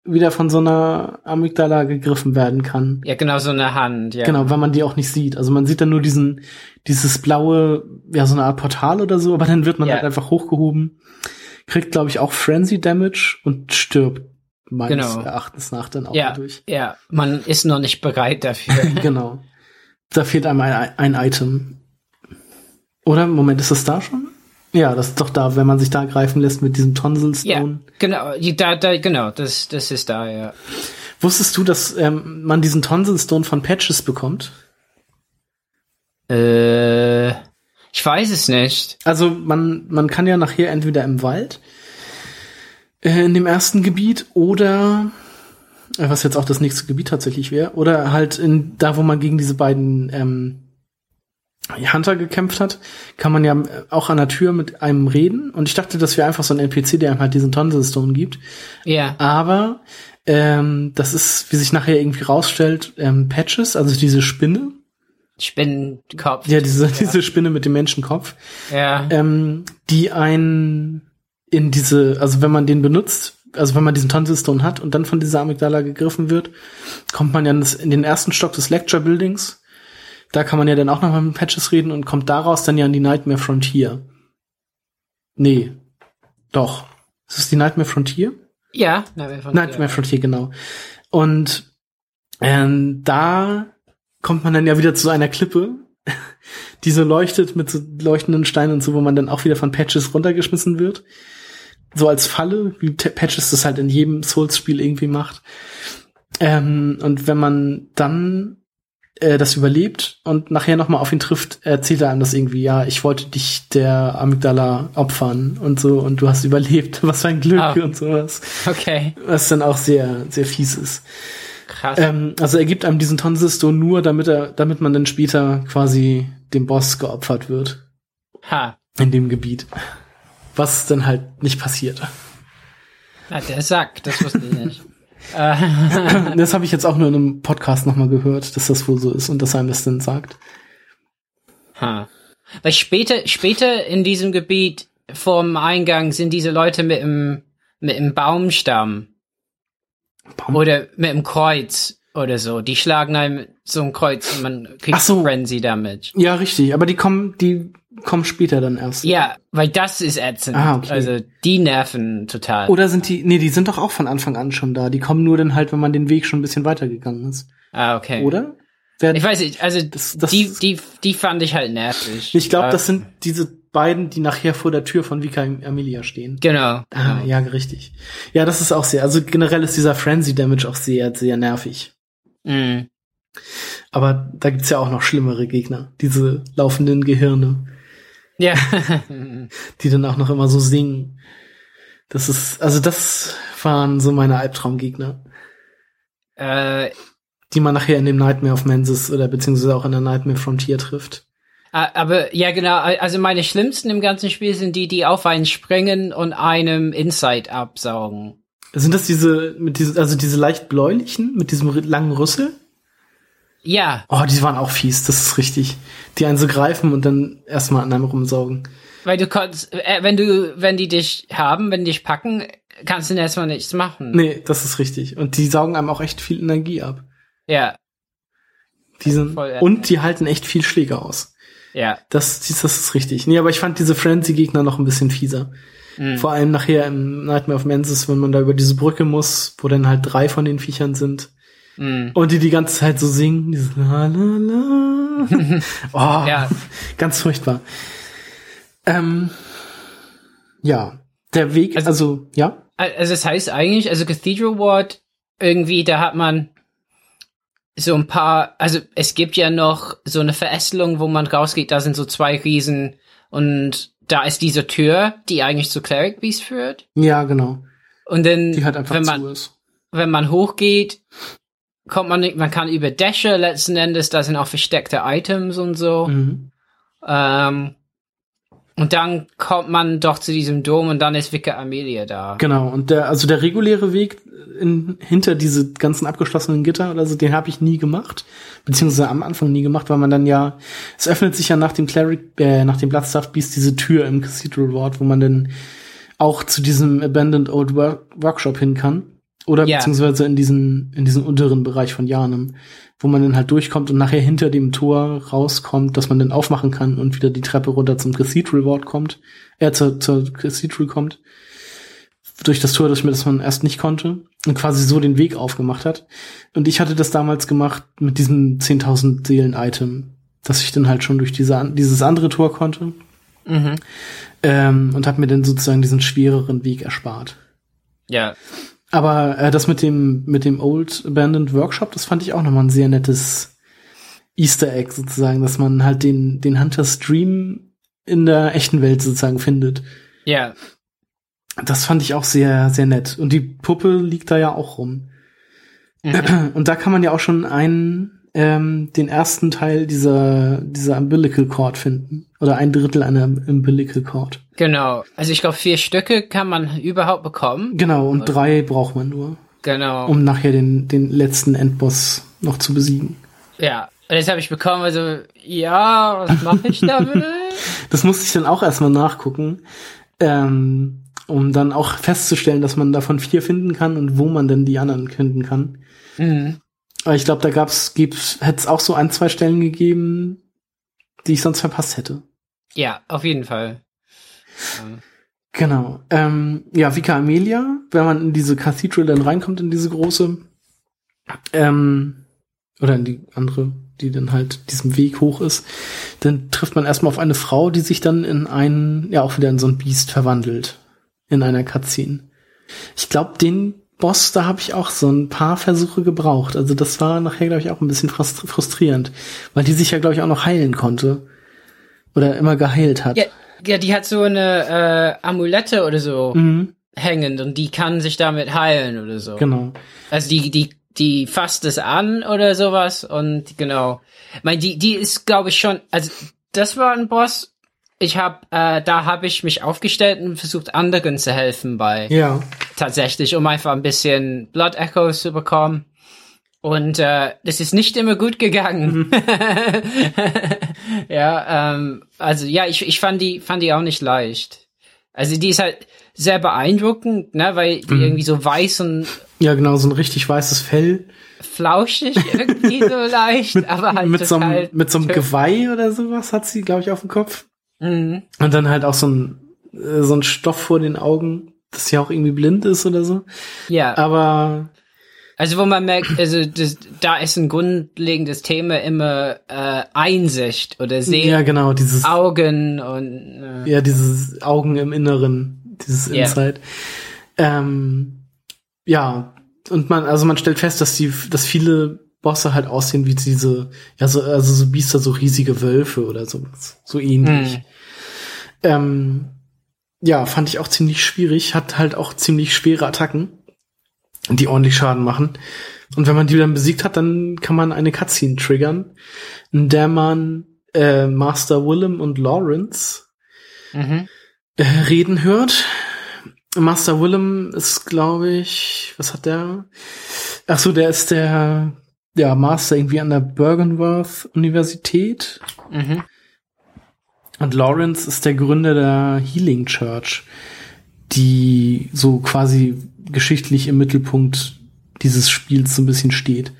wieder von so einer Amygdala gegriffen werden kann. ja, genau so eine Hand, ja. Genau, weil man die auch nicht sieht. Also man sieht dann nur diesen, dieses blaue, ja, so eine Art Portal oder so, aber dann wird man Ja. halt einfach hochgehoben, kriegt, glaube ich, auch Frenzy Damage und stirbt meines Genau. Erachtens nach dann auch Ja, dadurch. ja, man ist noch nicht bereit dafür. [LAUGHS] genau. Da fehlt einem ein, ein Item. Oder? Moment, ist das da schon? Ja, das ist doch da, wenn man sich da greifen lässt mit diesem Tonsil ja, genau, da, da, genau, das, das ist da, ja. Wusstest du, dass ähm, man diesen Tonsil Stone von Patches bekommt? Äh, ich weiß es nicht. Also man, man kann ja nachher entweder im Wald, äh, in dem ersten Gebiet, oder äh, was jetzt auch das nächste Gebiet tatsächlich wäre, oder halt in da, wo man gegen diese beiden ähm, Hunter gekämpft hat, kann man ja auch an der Tür mit einem reden. Und ich dachte, das wäre einfach so ein NPC, der einem halt diesen Tonsil Stone gibt. Ja, Aber ähm, das ist, wie sich nachher irgendwie rausstellt, ähm, Patches, also diese Spinne. Spinnenkopf. Ja, diese, diese Spinne mit dem Menschenkopf. Ja, ähm, die einen in diese, also wenn man den benutzt, also wenn man diesen Tonsilstone hat und dann von dieser Amygdala gegriffen wird, kommt man ja in den ersten Stock des Lecture Buildings. Da kann man ja dann auch nochmal mit Patches reden und kommt daraus dann ja in die Nightmare Frontier. Nee. Doch. Ist es die Nightmare Frontier? ja. Nightmare Frontier. Nightmare Frontier, genau. Und ähm, da kommt man dann ja wieder zu einer Klippe, [LAUGHS] die so leuchtet mit so leuchtenden Steinen und so, wo man dann auch wieder von Patches runtergeschmissen wird. So als Falle, wie Patches das halt in jedem Souls-Spiel irgendwie macht. Ähm, und wenn man dann äh, das überlebt und nachher nochmal auf ihn trifft, erzählt er einem das irgendwie, ja, ich wollte dich der Amygdala opfern und so und du hast überlebt, [LAUGHS] was für ein Glück Ah. und sowas. Okay, Was dann auch sehr, sehr fies ist. krass. Ähm, also er gibt einem diesen Tonsisto nur, damit er, damit man dann später quasi dem Boss geopfert wird ha. in dem Gebiet. Was dann halt nicht passiert. Ah, der Sack, das wusste ich nicht. Äh, [LAUGHS] Das habe ich jetzt auch nur in einem Podcast nochmal gehört, dass das wohl so ist und dass einem das dann sagt. ha. Weil später, später in diesem Gebiet vom Eingang sind diese Leute mit dem, mit dem Baumstamm Baum- oder mit dem Kreuz oder so. Die schlagen einem so ein Kreuz und man kriegt Ach so. Frenzy Damage. Ja, richtig, aber die kommen, die kommen später dann erst. Ja, weil das ist ätzend. Ah, okay. Also die nerven total. Oder sind die, nee, die sind doch auch von Anfang an schon da. Die kommen nur dann halt, wenn man den Weg schon ein bisschen weitergegangen ist. ah, okay. Oder? Werden, Ich weiß nicht, also Das- das- die, die, die fand ich halt nervig. ich glaube, das sind diese beiden, die nachher vor der Tür von Vika Amelia stehen. Genau. Ah, ja, richtig. Ja, das ist auch sehr, also generell ist dieser Frenzy Damage auch sehr, sehr nervig. Mm. Aber da gibt's ja auch noch schlimmere Gegner. Diese laufenden Gehirne. Ja. [LAUGHS] die dann auch noch immer so singen. Das ist, also das waren so meine Albtraumgegner. Äh, die man nachher in dem Nightmare of Menses oder beziehungsweise auch in der Nightmare Frontier trifft. Aber ja, genau. Also meine schlimmsten im ganzen Spiel sind die, die auf einen springen und einem Insight absaugen. Sind das diese mit diese also diese leicht bläulichen mit diesem langen Rüssel? Ja. Oh, die waren auch fies. Das ist richtig. Die einen so greifen und dann erstmal an einem rumsaugen. Weil du kannst, äh, wenn du, wenn die dich haben, wenn die dich packen, kannst du erstmal nichts machen. Nee, das ist richtig. Und die saugen einem auch echt viel Energie ab. Ja. Die sind, Voll, ja. und die halten echt viel Schläge aus. Ja. Das, das ist richtig. Nee, aber ich fand diese Frenzy-Gegner noch ein bisschen fieser. Mhm. Vor allem nachher im Nightmare of Menses, wenn man da über diese Brücke muss, wo dann halt drei von den Viechern sind. Mhm. Und die die ganze Zeit so singen. Dieses la, la, la. [LAUGHS] oh, ja. ganz furchtbar. Ähm, ja, der Weg, also, also ja. Also es das heißt eigentlich, also Cathedral Ward irgendwie, da hat man so ein paar, also es gibt ja noch so eine Verästelung, wo man rausgeht, da sind so zwei Riesen und da ist diese Tür, die eigentlich zu Cleric Beast führt. Ja, genau. Und dann, die halt einfach wenn man, ist. wenn man hochgeht, kommt man nicht, man kann über Dächer letzten Endes, da sind auch versteckte Items und so. Mhm. Ähm, und dann kommt man doch zu diesem Dom und dann ist Vicar Amelia da. Genau, und der, also der reguläre Weg in, hinter diese ganzen abgeschlossenen Gitter oder so, den habe ich nie gemacht. Beziehungsweise am Anfang nie gemacht, weil man dann ja, es öffnet sich ja nach dem Cleric, äh, nach dem Bloodstaff Beast diese Tür im Cathedral Ward, wo man dann auch zu diesem Abandoned Old Work Workshop hin kann. Oder yeah. beziehungsweise in diesen, in diesen unteren Bereich von Janem, wo man dann halt durchkommt und nachher hinter dem Tor rauskommt, dass man dann aufmachen kann und wieder die Treppe runter zum Cathedral Ward kommt, äh, zur, zur Cathedral kommt. Durch das Tor, das man erst nicht konnte und quasi so den Weg aufgemacht hat. Und ich hatte das damals gemacht mit diesem 10.000 Seelen-Item, dass ich dann halt schon durch diese, dieses andere Tor konnte. Mhm. Ähm, und habe mir dann sozusagen diesen schwereren Weg erspart. Ja. Aber äh, das mit dem mit dem Old Abandoned Workshop, das fand ich auch nochmal ein sehr nettes Easter Egg sozusagen, dass man halt den den Hunter Stream in der echten Welt sozusagen findet. Ja. Das fand ich auch sehr sehr nett und die Puppe liegt da ja auch rum. Mhm. Und da kann man ja auch schon einen ähm, den ersten Teil dieser, dieser Umbilical Cord finden. Oder ein Drittel einer Umbilical Cord. Genau. Also ich glaube, vier Stücke kann man überhaupt bekommen. Genau, und Oder? drei braucht man nur. Genau. Um nachher den, den letzten Endboss noch zu besiegen. Ja, und jetzt habe ich bekommen, also, ja, was mache ich damit? [LAUGHS] das musste ich dann auch erstmal nachgucken. Ähm, um dann auch festzustellen, dass man davon vier finden kann und wo man denn die anderen finden kann. Mhm. Aber ich glaube, da gab's, gibt's, hätte es auch so ein, zwei Stellen gegeben, die ich sonst verpasst hätte. Ja, auf jeden Fall. Genau. Ähm, ja, Vika Amelia, wenn man in diese Cathedral dann reinkommt, in diese große, ähm, oder in die andere, die dann halt diesem Weg hoch ist, dann trifft man erstmal auf eine Frau, die sich dann in einen, ja auch wieder in so ein Biest verwandelt. In einer Cutscene. Ich glaube, den Boss, da habe ich auch so ein paar Versuche gebraucht. Also das war nachher, glaube ich, auch ein bisschen frustrierend, weil die sich ja, glaube ich, auch noch heilen konnte. Oder immer geheilt hat. Ja, ja die hat so eine äh, Amulette oder so mhm. hängend und die kann sich damit heilen oder so. Genau. Also die, die, die fasst es an oder sowas und genau. Ich meine, die, die ist, glaube ich, schon, also das war ein Boss, ich habe, äh, da habe ich mich aufgestellt und versucht, anderen zu helfen bei. Ja. Tatsächlich, um einfach ein bisschen Blood Echoes zu bekommen. Und äh, das ist nicht immer gut gegangen. Mhm. [LAUGHS] ja, ähm, also ja, ich, ich fand die fand die auch nicht leicht. Also die ist halt sehr beeindruckend, ne, weil die mhm. irgendwie so weiß und ja genau so ein richtig weißes Fell, flauschig irgendwie so [LAUGHS] leicht, mit, aber halt mit so einem mit so einem Geweih oder sowas hat sie, glaube ich, auf dem Kopf. Mhm. Und dann halt auch so ein, äh, so ein Stoff vor den Augen, dass sie auch irgendwie blind ist oder so. Ja. Aber. Also wo man merkt, also das, da ist ein grundlegendes Thema immer äh, Einsicht oder Sehen. Ja, genau, dieses Augen und äh, ja, dieses Augen im Inneren, dieses yeah. Insight. Ähm, ja, und man, also man stellt fest, dass die, dass viele Bosse halt aussehen wie diese, ja, so, also so Biester, so riesige Wölfe oder sowas. So ähnlich. Mhm. Ähm, ja, fand ich auch ziemlich schwierig, hat halt auch ziemlich schwere Attacken, die ordentlich Schaden machen. Und wenn man die dann besiegt hat, dann kann man eine Cutscene triggern, in der man äh, Master Willem und Lawrence mhm. äh, reden hört. Master Willem ist, glaube ich, was hat der? Ach so, der ist der ja, Master irgendwie an der Bergenworth Universität. Mhm. Und Lawrence ist der Gründer der Healing Church, die so quasi geschichtlich im Mittelpunkt dieses Spiels so ein bisschen steht.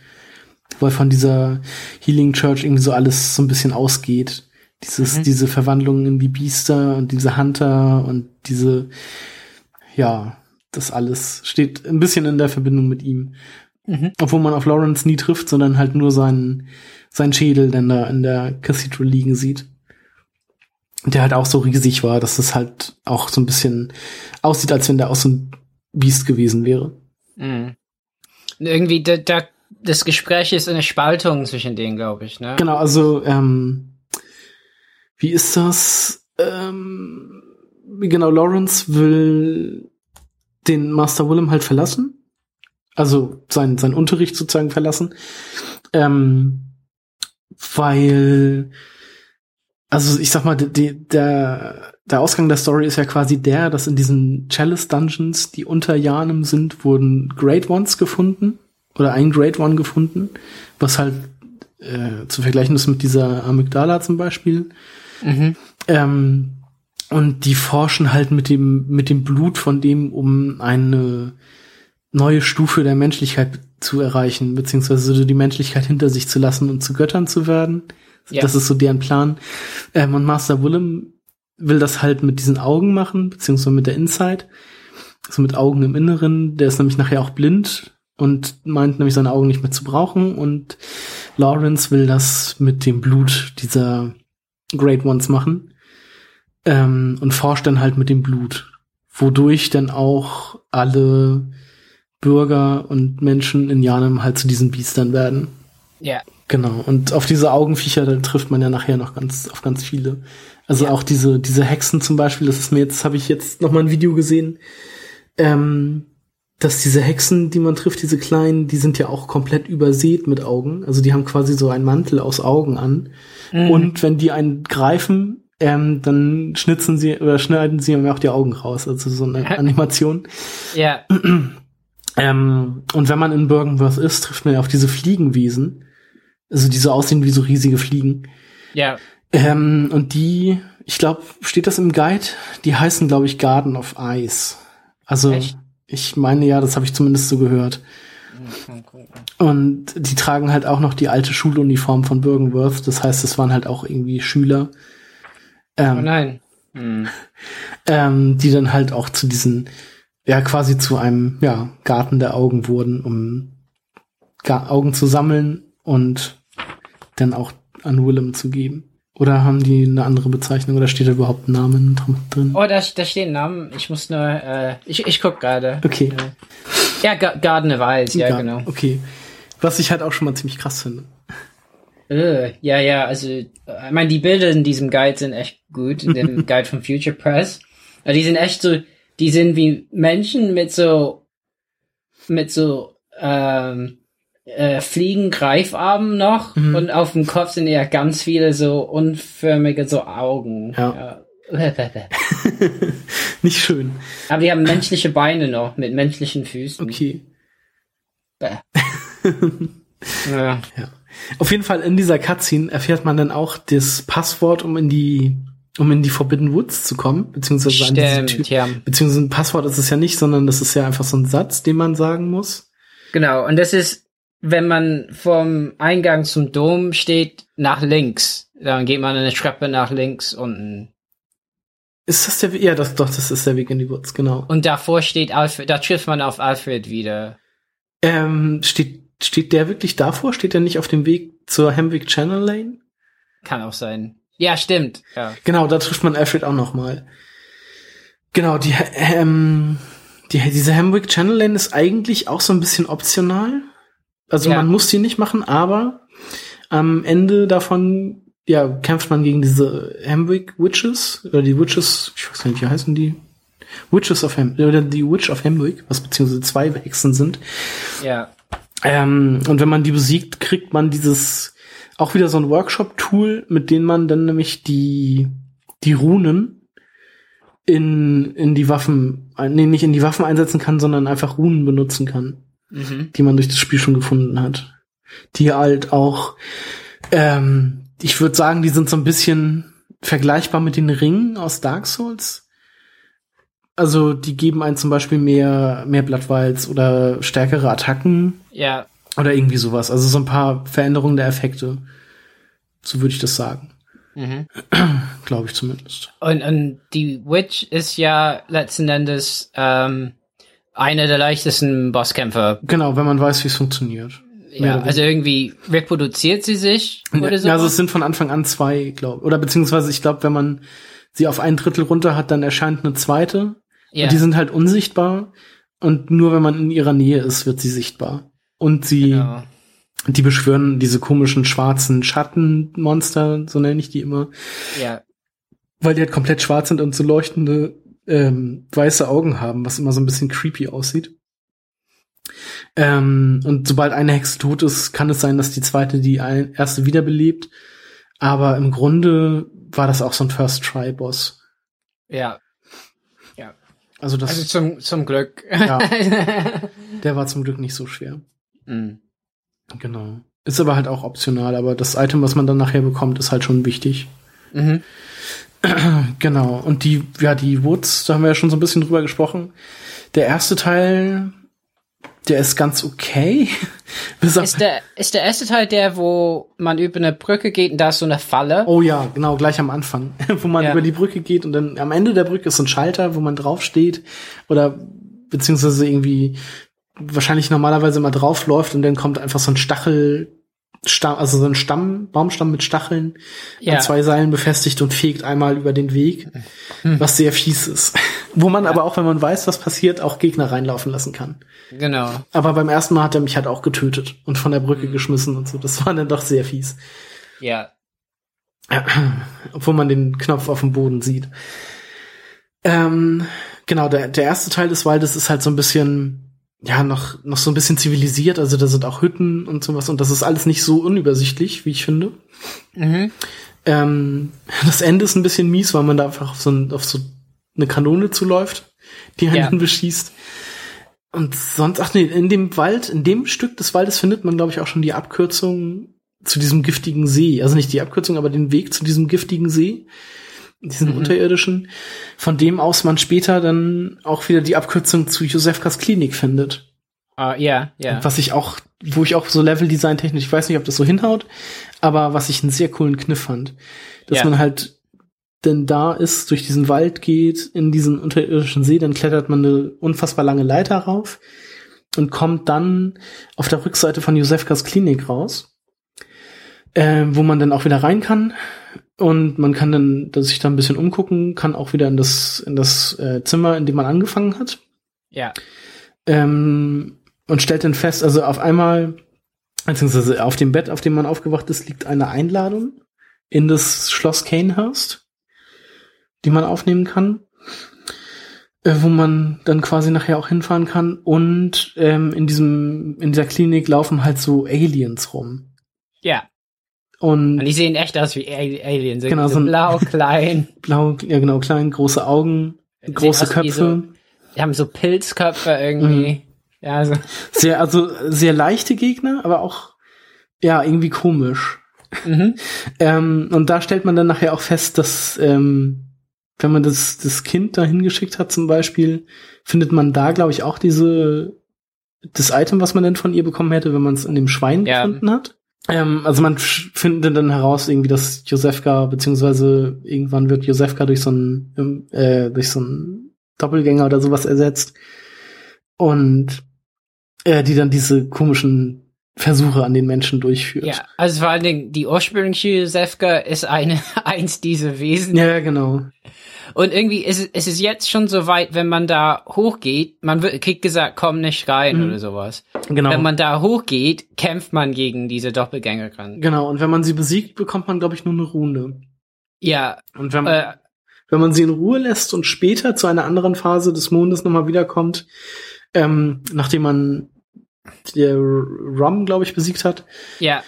Weil von dieser Healing Church irgendwie so alles so ein bisschen ausgeht. Dieses, mhm. diese Verwandlung in die Biester und diese Hunter und diese, ja, das alles steht ein bisschen in der Verbindung mit ihm. Mhm. Obwohl man auf Lawrence nie trifft, sondern halt nur seinen, seinen Schädel dann da in der Cathedral liegen sieht. Der halt auch so riesig war, dass es halt auch so ein bisschen aussieht, als wenn der auch so ein Biest gewesen wäre. Mhm. Irgendwie, da, da, das Gespräch ist eine Spaltung zwischen denen, glaube ich, ne? Genau, also, ähm, wie ist das? Ähm, genau, Lawrence will den Master Willem halt verlassen also sein, sein Unterricht sozusagen verlassen. Ähm, weil, also ich sag mal, die, der, der Ausgang der Story ist ja quasi der, dass in diesen Chalice Dungeons, die unter Janem sind, wurden Great Ones gefunden oder ein Great One gefunden, was halt äh, zu vergleichen ist mit dieser Amygdala zum Beispiel. Mhm. Ähm, und die forschen halt mit dem, mit dem Blut von dem, um eine neue Stufe der Menschlichkeit zu erreichen, beziehungsweise so die Menschlichkeit hinter sich zu lassen und zu Göttern zu werden. Ja. Das ist so deren Plan. Ähm, und Master Willem will das halt mit diesen Augen machen, beziehungsweise mit der Inside. So mit Augen im Inneren. Der ist nämlich nachher auch blind und meint nämlich seine Augen nicht mehr zu brauchen. Und Lawrence will das mit dem Blut dieser Great Ones machen. Ähm, und forscht dann halt mit dem Blut. Wodurch dann auch alle Bürger und Menschen in Janem halt zu diesen Biestern werden. Ja. Genau. Und auf diese Augenviecher, da trifft man ja nachher noch ganz, auf ganz viele. Also ja. auch diese, diese Hexen zum Beispiel, das ist mir jetzt, habe ich jetzt noch mal ein Video gesehen, ähm, dass diese Hexen, die man trifft, diese kleinen, die sind ja auch komplett übersät mit Augen. Also die haben quasi so einen Mantel aus Augen an. Mhm. Und wenn die einen greifen, ähm, dann schnitzen sie oder schneiden sie ihm auch die Augen raus. Also so eine Animation. Ja. [CLEARS THROAT] Ähm, und wenn man in Bergenworth ist, trifft man ja auf diese Fliegenwesen. Also die so aussehen wie so riesige Fliegen. Ja. Ähm, und die, ich glaube, steht das im Guide? Die heißen, glaube ich, Garden of Ice. Also Echt? ich meine ja, das habe ich zumindest so gehört. Und die tragen halt auch noch die alte Schuluniform von Bergenworth. Das heißt, es waren halt auch irgendwie Schüler. Ähm, oh nein. Hm. [LAUGHS] Ähm, die dann halt auch zu diesen ja quasi zu einem ja, Garten der Augen wurden, um Ga Augen zu sammeln und dann auch an Willem zu geben. Oder haben die eine andere Bezeichnung oder steht da überhaupt ein Name drin? Oh, da, da steht ein Name. Ich muss nur, äh, ich, ich guck gerade. Okay. Ja, Ga Garden of Eyes, ja, Gar genau. Okay. Was ich halt auch schon mal ziemlich krass finde. Uh, ja, ja, also, ich meine, die Bilder in diesem Guide sind echt gut, in dem [LAUGHS] Guide von Future Press. Die sind echt so, die sind wie Menschen mit so, mit so, ähm, äh, fliegen Greifarmen noch mhm. und auf dem Kopf sind ja ganz viele so unförmige so Augen. Ja. [LAUGHS] [LAUGHS] Nicht schön. Aber die haben menschliche Beine noch mit menschlichen Füßen. Okay. [LAUGHS] ja. ja. Auf jeden Fall in dieser Cutscene erfährt man dann auch das Passwort, um in die um in die Forbidden Woods zu kommen, beziehungsweise Stimmt, an diese Tür, ja. beziehungsweise ein Passwort ist es ja nicht, sondern das ist ja einfach so ein Satz, den man sagen muss. Genau, und das ist, wenn man vom Eingang zum Dom steht, nach links. Dann geht man eine Treppe nach links unten. Ist das der Weg? Ja, das, doch, das ist der Weg in die Woods, genau. Und davor steht Alfred, da trifft man auf Alfred wieder. Ähm, steht, steht der wirklich davor? Steht er nicht auf dem Weg zur Hemwick Channel Lane? Kann auch sein. Ja, stimmt. Ja. Genau, da trifft man Alfred auch noch mal. Genau, die, ähm, die, diese Hamwick Channel Lane ist eigentlich auch so ein bisschen optional. Also ja. man muss die nicht machen, aber am Ende davon ja, kämpft man gegen diese Hamwick Witches, oder die Witches, ich weiß gar nicht, wie heißen die? Witches of Ham, oder die Witch of Hamwick, was beziehungsweise zwei Hexen sind. Ja. Ähm, und wenn man die besiegt, kriegt man dieses, auch wieder so ein Workshop-Tool, mit dem man dann nämlich die, die Runen in, in die Waffen, nee, nicht in die Waffen einsetzen kann, sondern einfach Runen benutzen kann, mhm. die man durch das Spiel schon gefunden hat. Die halt auch, ähm, ich würde sagen, die sind so ein bisschen vergleichbar mit den Ringen aus Dark Souls. Also die geben einen zum Beispiel mehr, mehr Blattwalz oder stärkere Attacken. Ja. Oder irgendwie sowas. Also so ein paar Veränderungen der Effekte. So würde ich das sagen. Mhm. [CLEARS THROAT] Glaube ich zumindest. Und, und die Witch ist ja letzten Endes ähm, einer der leichtesten Bosskämpfer. Genau, wenn man weiß, wie es funktioniert. Ja, also irgendwie reproduziert sie sich oder so. Ja, also es sind von Anfang an zwei, glaube Oder beziehungsweise ich glaube, wenn man sie auf ein Drittel runter hat, dann erscheint eine zweite. Ja. Und die sind halt unsichtbar. Und nur wenn man in ihrer Nähe ist, wird sie sichtbar. Und sie, genau. die beschwören diese komischen schwarzen Schattenmonster, so nenne ich die immer. Ja. Weil die halt komplett schwarz sind und so leuchtende ähm, weiße Augen haben, was immer so ein bisschen creepy aussieht. Ähm, und sobald eine Hexe tot ist, kann es sein, dass die zweite die erste wiederbelebt. Aber im Grunde war das auch so ein First-Try-Boss. Ja, also das. Also zum, zum Glück. Ja. [LAUGHS] Der war zum Glück nicht so schwer. Mhm. Genau. Ist aber halt auch optional, aber das Item, was man dann nachher bekommt, ist halt schon wichtig. Mhm. [CLEARS THROAT] Genau. Und die, ja, die Woods, da haben wir ja schon so ein bisschen drüber gesprochen. Der erste Teil der ist ganz okay. [LAUGHS] ist, der, ist der erste Teil der, wo man über eine Brücke geht und da ist so eine Falle? Oh ja, genau, gleich am Anfang. [LAUGHS] wo man ja. über die Brücke geht und dann am Ende der Brücke ist so ein Schalter, wo man draufsteht oder beziehungsweise irgendwie wahrscheinlich normalerweise immer draufläuft und dann kommt einfach so ein Stachel Stamm, also so ein Stamm, Baumstamm mit Stacheln ja. an zwei Seilen befestigt und fegt einmal über den Weg, hm. was sehr fies ist. [LAUGHS] Wo man ja. aber auch, wenn man weiß, was passiert, auch Gegner reinlaufen lassen kann. Genau. Aber beim ersten Mal hat er mich halt auch getötet und von der Brücke hm. geschmissen und so. Das war dann doch sehr fies. Ja. [CLEARS THROAT] Obwohl man den Knopf auf dem Boden sieht. Ähm, genau, der, der erste Teil des Waldes ist halt so ein bisschen ja, noch, noch so ein bisschen zivilisiert. Also da sind auch Hütten und sowas und das ist alles nicht so unübersichtlich, wie ich finde. Mhm. Ähm, das Ende ist ein bisschen mies, weil man da einfach auf so, ein, auf so eine Kanone zuläuft, die einen ja. beschießt. Und sonst, ach nee, in dem Wald, in dem Stück des Waldes findet man, glaube ich, auch schon die Abkürzung zu diesem giftigen See. Also nicht die Abkürzung, aber den Weg zu diesem giftigen See diesen mhm. unterirdischen, von dem aus man später dann auch wieder die Abkürzung zu Josefkas Klinik findet. Ah, uh, ja, ja. Was ich auch, wo ich auch so Level-Design technisch, ich weiß nicht, ob das so hinhaut, aber was ich einen sehr coolen Kniff fand. Dass ja. man halt denn da ist, durch diesen Wald geht, in diesen unterirdischen See, dann klettert man eine unfassbar lange Leiter rauf und kommt dann auf der Rückseite von Josefkas Klinik raus, äh, wo man dann auch wieder rein kann und man kann dann dass sich da ein bisschen umgucken, kann auch wieder in das, in das äh, Zimmer, in dem man angefangen hat. Ja. Ähm, und stellt dann fest, also auf einmal, beziehungsweise auf dem Bett, auf dem man aufgewacht ist, liegt eine Einladung in das Schloss Canehurst, die man aufnehmen kann, äh, wo man dann quasi nachher auch hinfahren kann. Und ähm, in diesem, in dieser Klinik laufen halt so Aliens rum. Ja. Und, und die sehen echt aus wie Aliens. Genau, so blau, [LAUGHS] klein. Blau, ja genau, klein, große Augen, große Köpfe. So, die haben so Pilzköpfe irgendwie. Mhm. Ja, also. Sehr, also sehr leichte Gegner, aber auch ja irgendwie komisch. Mhm. [LAUGHS] ähm, und da stellt man dann nachher auch fest, dass ähm, wenn man das, das Kind da hingeschickt hat zum Beispiel, findet man da, glaube ich, auch diese das Item, was man denn von ihr bekommen hätte, wenn man es in dem Schwein ja. gefunden hat. Ähm, also man findet dann heraus irgendwie, dass Josefka, beziehungsweise irgendwann wird Josefka durch so einen, ähm, äh, durch so einen Doppelgänger oder sowas ersetzt. Und äh, die dann diese komischen Versuche an den Menschen durchführt. Ja, also vor allen Dingen die ursprüngliche Josefka ist eine [LAUGHS] eins dieser Wesen. Ja, genau. Und irgendwie ist es ist jetzt schon so weit, wenn man da hochgeht, man wird, kriegt gesagt, komm nicht rein mhm. oder sowas. Genau. Wenn man da hochgeht, kämpft man gegen diese Doppelgängerin. Genau, und wenn man sie besiegt, bekommt man, glaube ich, nur eine Rune. Ja. Und wenn man, äh, wenn man sie in Ruhe lässt und später zu einer anderen Phase des Mondes nochmal wiederkommt, ähm, nachdem man der Rum, glaube ich, besiegt hat. Ja.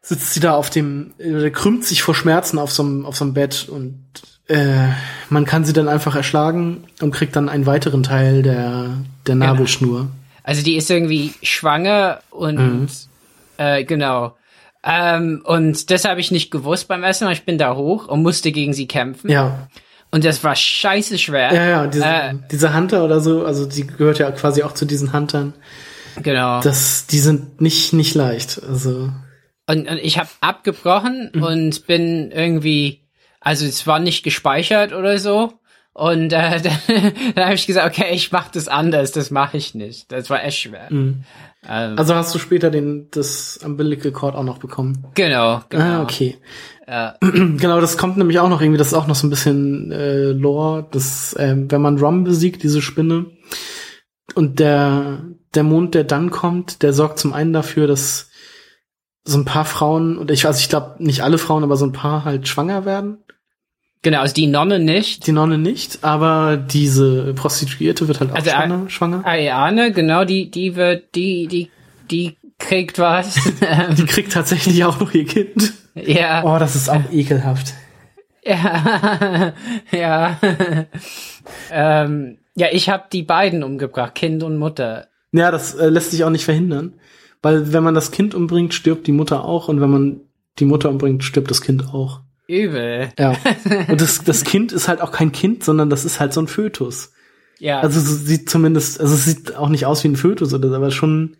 Sitzt sie da auf dem, äh, krümmt sich vor Schmerzen auf so einem, auf so einem Bett und äh, man kann sie dann einfach erschlagen und kriegt dann einen weiteren Teil der, der. Nabelschnur. Genau. Also die ist irgendwie schwanger und mhm. äh, genau. Ähm, und das habe ich nicht gewusst beim ersten Mal. Ich bin da hoch und musste gegen sie kämpfen. Ja. Und das war scheiße schwer. Ja, ja, diese, äh, diese Hunter oder so, also die gehört ja quasi auch zu diesen Huntern. Genau. Das, die sind nicht, nicht leicht. Also. Und, und ich habe abgebrochen mhm. und bin irgendwie, also es war nicht gespeichert oder so. Und äh, dann, [LAUGHS] dann habe ich gesagt, okay, ich mach das anders, das mache ich nicht. Das war echt schwer. Mhm. Ähm, also hast du später den das Umbilical Cord auch noch bekommen? Genau, genau. Ah, okay. Ja. [CLEARS THROAT] Genau, das kommt nämlich auch noch irgendwie, das ist auch noch so ein bisschen äh, Lore, dass äh, wenn man Rum besiegt, diese Spinne, und der der Mond, der dann kommt, der sorgt zum einen dafür, dass so ein paar Frauen, und ich weiß, ich glaube nicht alle Frauen, aber so ein paar halt schwanger werden. Genau, also die Nonne nicht. Die Nonne nicht, aber diese Prostituierte wird halt auch also schwanger. schwanger. Ariane, genau, die, die wird, die, die, die kriegt was. [LAUGHS] die kriegt tatsächlich auch noch ihr Kind. Ja. Oh, das ist auch ekelhaft. [LAUGHS] Ja, ja. ähm, ja, ich habe die beiden umgebracht, Kind und Mutter. Ja, das äh, lässt sich auch nicht verhindern. Weil wenn man das Kind umbringt, stirbt die Mutter auch und wenn man die Mutter umbringt, stirbt das Kind auch. Übel. Ja. [LAUGHS] Und das, das Kind ist halt auch kein Kind, sondern das ist halt so ein Fötus. Ja. Also es sieht zumindest, also es sieht auch nicht aus wie ein Fötus oder so, aber schon,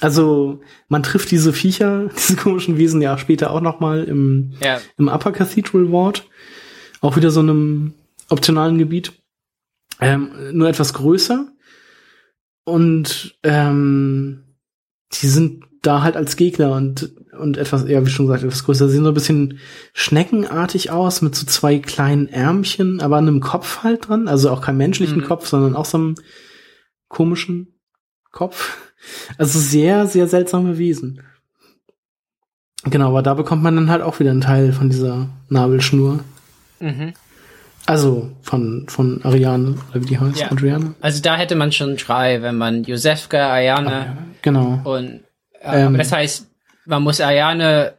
also man trifft diese Viecher, [LAUGHS] diese komischen Wesen ja später auch noch mal im, ja. im Upper Cathedral Ward. Auch wieder so einem optionalen Gebiet. Ähm, nur etwas größer. Und ähm, die sind da halt als Gegner und und etwas, ja, wie schon gesagt, etwas größer. Sehen so ein bisschen schneckenartig aus mit so zwei kleinen Ärmchen, aber an einem Kopf halt dran. Also auch keinem menschlichen mhm. Kopf, sondern auch so einem komischen Kopf. Also sehr, sehr seltsame Wesen. Genau, aber da bekommt man dann halt auch wieder einen Teil von dieser Nabelschnur. Mhm. Also von, von Ariane, oder wie die heißt, ja. Adriane. Also da hätte man schon drei, wenn man Josefka, Ariane ja. genau. und ähm, das heißt, man muss Ariane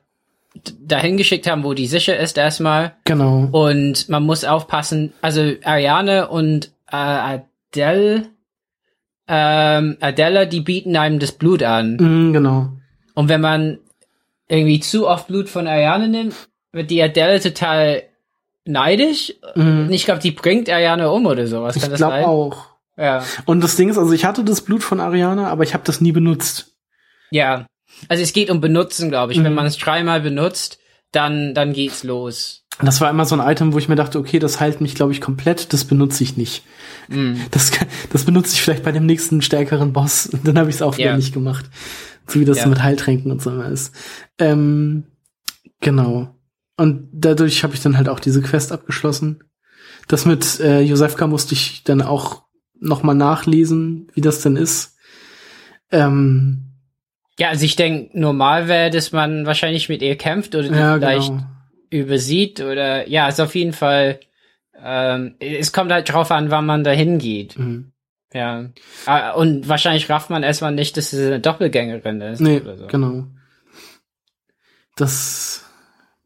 dahin geschickt haben, wo die sicher ist erstmal. Genau. Und man muss aufpassen, also Ariane und äh, Adele, ähm, Adela, die bieten einem das Blut an. Mm, genau. Und wenn man irgendwie zu oft Blut von Ariane nimmt, wird die Adele total neidisch. Mhm. Ich glaube, die bringt Ariane um oder sowas. Kann ich glaube auch. Ja. Und das Ding ist, also ich hatte das Blut von Ariana, aber ich habe das nie benutzt. Ja. Also es geht um Benutzen, glaube ich. Mhm. Wenn man es dreimal benutzt, dann dann geht's los. Das war immer so ein Item, wo ich mir dachte, okay, das heilt mich, glaube ich, komplett. Das benutze ich nicht. Mhm. Das, das benutze ich vielleicht bei dem nächsten stärkeren Boss. [LAUGHS] Dann habe ich es auch wieder ja. nicht gemacht. So wie das ja. mit Heiltränken und so immer ist. Ähm, genau. Und dadurch habe ich dann halt auch diese Quest abgeschlossen. Das mit äh, Josefka musste ich dann auch noch mal nachlesen, wie das denn ist. Ähm, ja, also ich denke, normal wäre, dass man wahrscheinlich mit ihr kämpft oder ja, vielleicht genau. übersieht oder ja, ist auf jeden Fall. Ähm, es kommt halt drauf an, wann man dahin geht. Mhm. Ja. Ah, und wahrscheinlich rafft man erstmal nicht, dass es eine Doppelgängerin ist. Nee, so. genau. Das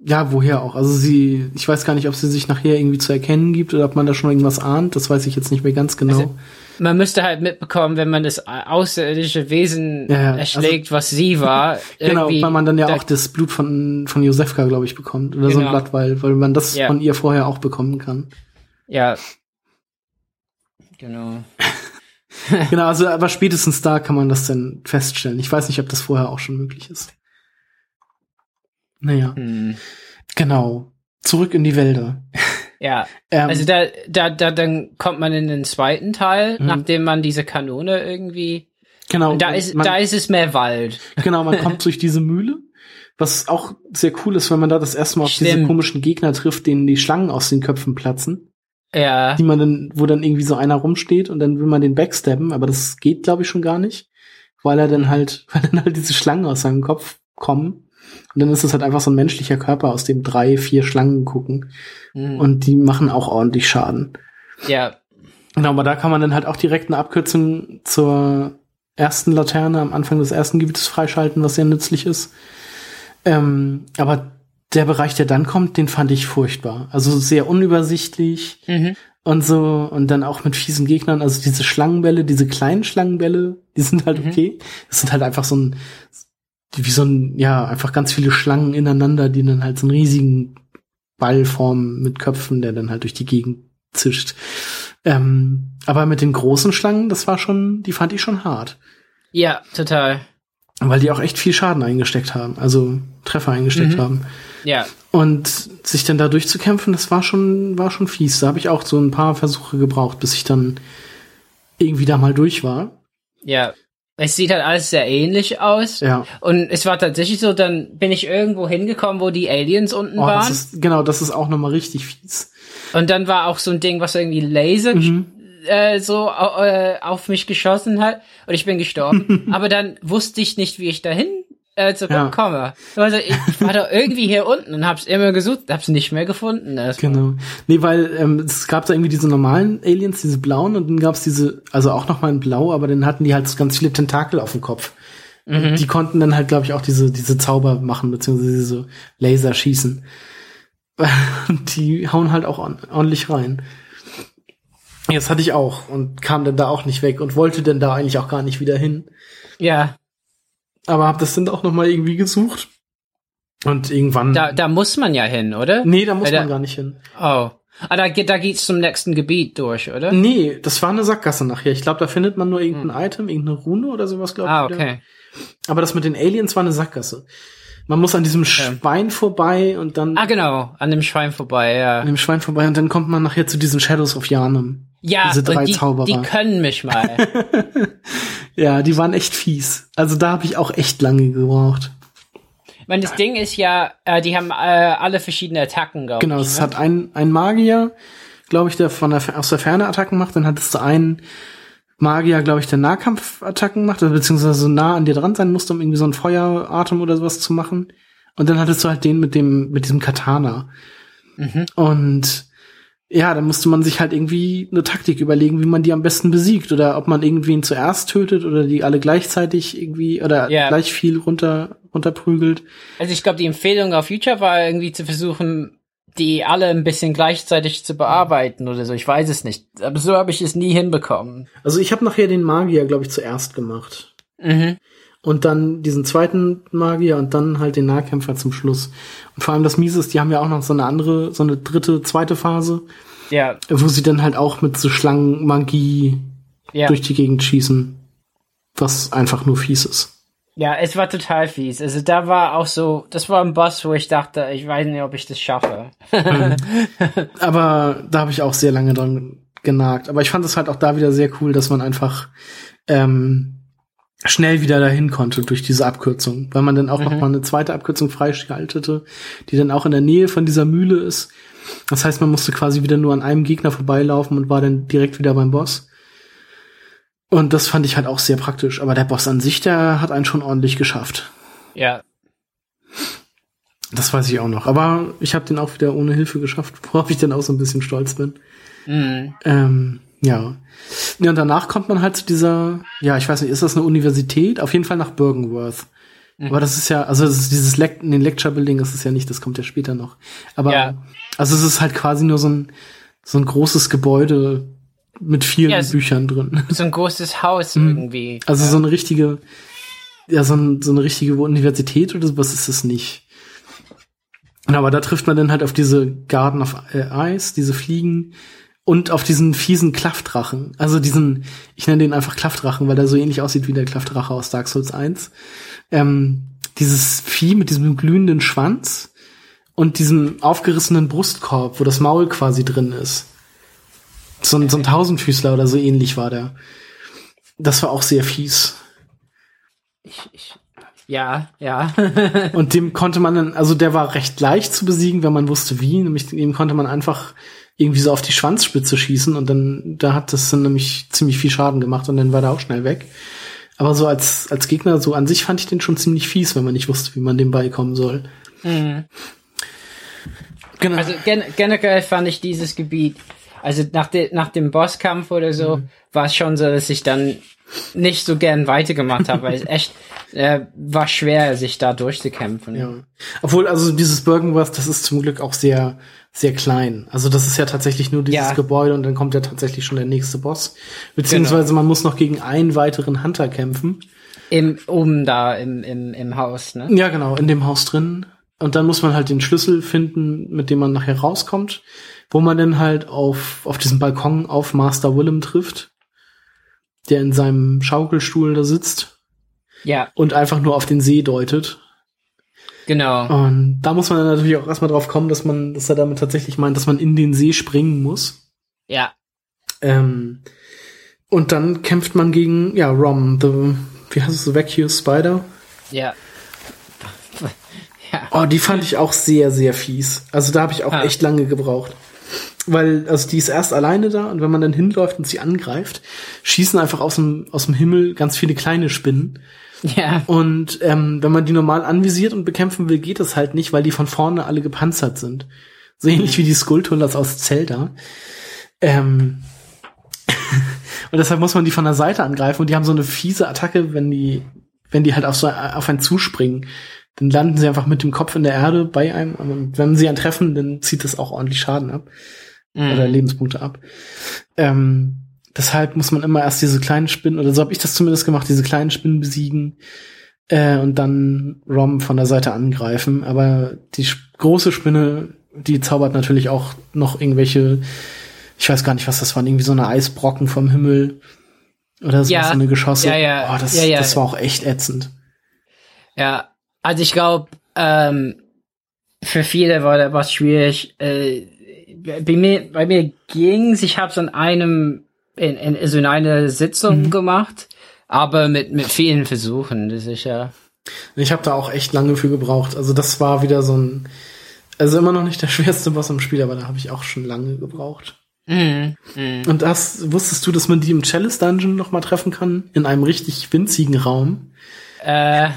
ja, woher auch? Also sie, ich weiß gar nicht, ob sie sich nachher irgendwie zu erkennen gibt oder ob man da schon irgendwas ahnt. Das weiß ich jetzt nicht mehr ganz genau. Also, man müsste halt mitbekommen, wenn man das außerirdische Wesen ja, also erschlägt, also, was sie war. [LAUGHS] genau, weil man dann ja da, auch das Blut von, von Josefka, glaube ich, bekommt. Oder genau. so ein genau. Blatt, weil, weil man das ja. von ihr vorher auch bekommen kann. Ja. Genau. [LAUGHS] [LAUGHS] genau, also aber spätestens da kann man das dann feststellen. Ich weiß nicht, ob das vorher auch schon möglich ist. Naja. Hm. Genau. Zurück in die Wälder. Ja. ähm, also da, da, da, dann kommt man in den zweiten Teil, mhm. nachdem man diese Kanone irgendwie. Genau. Da ist, man, da ist es mehr Wald. Genau, man kommt [LAUGHS] durch diese Mühle. Was auch sehr cool ist, wenn man da das erste Mal auf Stimmt. diese komischen Gegner trifft, denen die Schlangen aus den Köpfen platzen. Ja. Die man dann, wo dann irgendwie so einer rumsteht und dann will man den backstabben, aber das geht, glaube ich, schon gar nicht. Weil er dann halt, [LAUGHS] weil dann halt diese Schlangen aus seinem Kopf kommen. Und dann ist es halt einfach so ein menschlicher Körper, aus dem drei, vier Schlangen gucken. Mhm. Und die machen auch ordentlich Schaden. Ja. Genau, aber da kann man dann halt auch direkt eine Abkürzung zur ersten Laterne am Anfang des ersten Gebietes freischalten, was sehr nützlich ist. Ähm, aber der Bereich, der dann kommt, den fand ich furchtbar. Also sehr unübersichtlich mhm. und so und dann auch mit fiesen Gegnern. Also diese Schlangenbälle, diese kleinen Schlangenbälle, die sind halt mhm. okay. Das sind halt einfach so ein, wie so ein, ja, einfach ganz viele Schlangen ineinander, die dann halt so einen riesigen Ball formen mit Köpfen, der dann halt durch die Gegend zischt. Ähm, aber mit den großen Schlangen, das war schon, die fand ich schon hart. Ja, total. Weil die auch echt viel Schaden eingesteckt haben, also Treffer eingesteckt mhm. haben. Ja. Und sich dann da durchzukämpfen, das war schon, war schon fies. Da habe ich auch so ein paar Versuche gebraucht, bis ich dann irgendwie da mal durch war. Ja. Es sieht halt alles sehr ähnlich aus. Ja. Und es war tatsächlich so, dann bin ich irgendwo hingekommen, wo die Aliens unten oh, waren. Das ist, genau, das ist auch nochmal richtig fies. Und dann war auch so ein Ding, was irgendwie Laser mhm. äh, so äh, auf mich geschossen hat und ich bin gestorben. [LAUGHS] Aber dann wusste ich nicht, wie ich dahin äh, zurückkomme. Ja. Also ich, war da irgendwie hier unten und hab's immer gesucht, hab's nicht mehr gefunden. Erstmal. Genau. Nee, weil ähm, es gab da irgendwie diese normalen Aliens, diese blauen und dann gab's diese, also auch noch mal in blau, aber dann hatten die halt ganz viele Tentakel auf dem Kopf. Mhm. Die konnten dann halt, glaube ich, auch diese, diese Zauber machen, beziehungsweise diese Laser schießen. [LAUGHS] die hauen halt auch ordentlich rein. Das hatte ich auch und kam dann da auch nicht weg und wollte denn da eigentlich auch gar nicht wieder hin. Ja. Aber hab das dann auch noch mal irgendwie gesucht. Und irgendwann. Da, da muss man ja hin, oder? Nee, da muss Weil man gar nicht hin. Oh. Ah, da, geht da geht's zum nächsten Gebiet durch, oder? Nee, das war eine Sackgasse nachher. Ich glaube, da findet man nur irgendein hm. Item, irgendeine Rune oder sowas, glaube ich. Ah, okay. Aber das mit den Aliens war eine Sackgasse. Man muss an diesem okay. Schwein vorbei und dann. Ah, genau, an dem Schwein vorbei, ja. An dem Schwein vorbei und dann kommt man nachher zu diesen Shadows of Yarnum. Ja, diese drei die, Zauberer. die können mich mal. [LAUGHS] ja, die waren echt fies. Also da habe ich auch echt lange gebraucht. Ich meine, das Ding ist ja, äh, die haben äh, alle verschiedene Attacken, glaube genau, ich. Genau, es ne? hat ein, ein Magier, glaube ich, der von der, aus der Ferne Attacken macht. Dann hattest du einen Magier, glaube ich, der Nahkampfattacken macht, also beziehungsweise so nah an dir dran sein musste, um irgendwie so einen Feueratem oder sowas zu machen. Und dann hattest du halt den mit dem, mit diesem Katana. Mhm. Und ja, dann musste man sich halt irgendwie eine Taktik überlegen, wie man die am besten besiegt oder ob man irgendwen zuerst tötet oder die alle gleichzeitig irgendwie oder yeah. gleich viel runter runterprügelt. Also ich glaube, die Empfehlung auf YouTube war irgendwie zu versuchen, die alle ein bisschen gleichzeitig zu bearbeiten oder so. Ich weiß es nicht. Aber so habe ich es nie hinbekommen. Also ich habe nachher den Magier, glaube ich, zuerst gemacht. Mhm. Und dann diesen zweiten Magier und dann halt den Nahkämpfer zum Schluss. Und vor allem das Miese ist, die haben ja auch noch so eine andere, so eine dritte, zweite Phase. Ja. Wo sie dann halt auch mit so Schlangenmagie ja. durch die Gegend schießen. Was einfach nur fies ist. Ja, es war total fies. Also da war auch so, das war ein Boss, wo ich dachte, ich weiß nicht, ob ich das schaffe. Mhm. [LAUGHS] Aber da habe ich auch sehr lange dran genagt. Aber ich fand es halt auch da wieder sehr cool, dass man einfach ähm, schnell wieder dahin konnte durch diese Abkürzung, weil man dann auch mhm. noch mal eine zweite Abkürzung freischaltete, die dann auch in der Nähe von dieser Mühle ist. Das heißt, man musste quasi wieder nur an einem Gegner vorbeilaufen und war dann direkt wieder beim Boss. Und das fand ich halt auch sehr praktisch. Aber der Boss an sich, der hat einen schon ordentlich geschafft. Ja. Das weiß ich auch noch. Aber ich habe den auch wieder ohne Hilfe geschafft, [LAUGHS] worauf ich dann auch so ein bisschen stolz bin. Mhm. Ähm, ja. Ja, und danach kommt man halt zu dieser, ja, ich weiß nicht, ist das eine Universität? Auf jeden Fall nach Bergenworth. Mhm. Aber das ist ja, also ist dieses Le in den Lecture Building ist es ja nicht, das kommt ja später noch. Aber ja. also es ist halt quasi nur so ein so ein großes Gebäude mit vielen ja, Büchern drin. So ein großes Haus mhm. irgendwie. Also ja. so eine richtige, ja, so, ein, so eine richtige Universität oder sowas ist es nicht. Aber da trifft man dann halt auf diese Garden of Ice, diese Fliegen, und auf diesen fiesen Klaffdrachen. Also diesen, ich nenne den einfach Klaffdrachen, weil der so ähnlich aussieht wie der Klaffdrache aus Dark Souls 1. Ähm, dieses Vieh mit diesem glühenden Schwanz und diesem aufgerissenen Brustkorb, wo das Maul quasi drin ist. So ein, so ein Tausendfüßler oder so ähnlich war der. Das war auch sehr fies. Ich, ich, ja, ja. und [LAUGHS] dem konnte man dann, also der war recht leicht zu besiegen, wenn man wusste wie, nämlich dem konnte man einfach irgendwie so auf die Schwanzspitze schießen und dann, da hat das dann nämlich ziemlich viel Schaden gemacht und dann war der auch schnell weg. Aber so als, als Gegner, so an sich fand ich den schon ziemlich fies, wenn man nicht wusste, wie man dem beikommen soll. Mhm. Genau. Also gen generell fand ich dieses Gebiet, also nach, de nach dem Bosskampf oder so, mhm. war es schon so, dass ich dann nicht so gern weitergemacht habe, weil es echt äh, war schwer, sich da durchzukämpfen. Ja. Obwohl, also dieses Bergenworth, das ist zum Glück auch sehr, sehr klein. Also das ist ja tatsächlich nur dieses ja. Gebäude und dann kommt ja tatsächlich schon der nächste Boss. Beziehungsweise genau. man muss noch gegen einen weiteren Hunter kämpfen. Im, oben da im, im, im Haus, ne? Ja, genau, in dem Haus drin. Und dann muss man halt den Schlüssel finden, mit dem man nachher rauskommt, wo man dann halt auf, auf diesem Balkon auf Master Willem trifft der in seinem Schaukelstuhl da sitzt. Ja. Und einfach nur auf den See deutet. Genau. Und da muss man dann natürlich auch erstmal drauf kommen, dass man, dass er damit tatsächlich meint, dass man in den See springen muss. Ja. Ähm, und dann kämpft man gegen, ja, Rom, the, wie heißt es, the Vacuous Spider? Ja. ja. Oh, die fand ich auch sehr, sehr fies. Also da habe ich auch ah. echt lange gebraucht weil, also die ist erst alleine da und wenn man dann hinläuft und sie angreift, schießen einfach aus dem, aus dem Himmel ganz viele kleine Spinnen. Ja. Und ähm, wenn man die normal anvisiert und bekämpfen will, geht das halt nicht, weil die von vorne alle gepanzert sind. So ähnlich wie die Skulltullers aus Zelda. Ähm [LAUGHS] und deshalb muss man die von der Seite angreifen und die haben so eine fiese Attacke, wenn die, wenn die halt auf so auf einen zuspringen. Dann landen sie einfach mit dem Kopf in der Erde bei einem. Und wenn sie einen treffen, dann zieht das auch ordentlich Schaden ab mhm. oder Lebenspunkte ab. Ähm, deshalb muss man immer erst diese kleinen Spinnen, oder so habe ich das zumindest gemacht, diese kleinen Spinnen besiegen äh, und dann Rom von der Seite angreifen. Aber die große Spinne, die zaubert natürlich auch noch irgendwelche, ich weiß gar nicht, was das waren, irgendwie so eine Eisbrocken vom Himmel oder so, ja. so eine Geschosse. Ja, ja. Oh, das, ja, ja. das war auch echt ätzend. Ja, also ich glaube, ähm, für viele war das was schwierig. Äh, bei mir, bei mir ging's, ich habe es an einem, in, in, also in einer Sitzung mhm. gemacht, aber mit, mit vielen Versuchen, das ist ja. Ich habe da auch echt lange für gebraucht. Also das war wieder so ein, also immer noch nicht der [LAUGHS] schwerste Boss im Spiel, aber da habe ich auch schon lange gebraucht. Mhm. Mhm. Und das, wusstest du, dass man die im Chalice Dungeon noch mal treffen kann? In einem richtig winzigen Raum? Äh,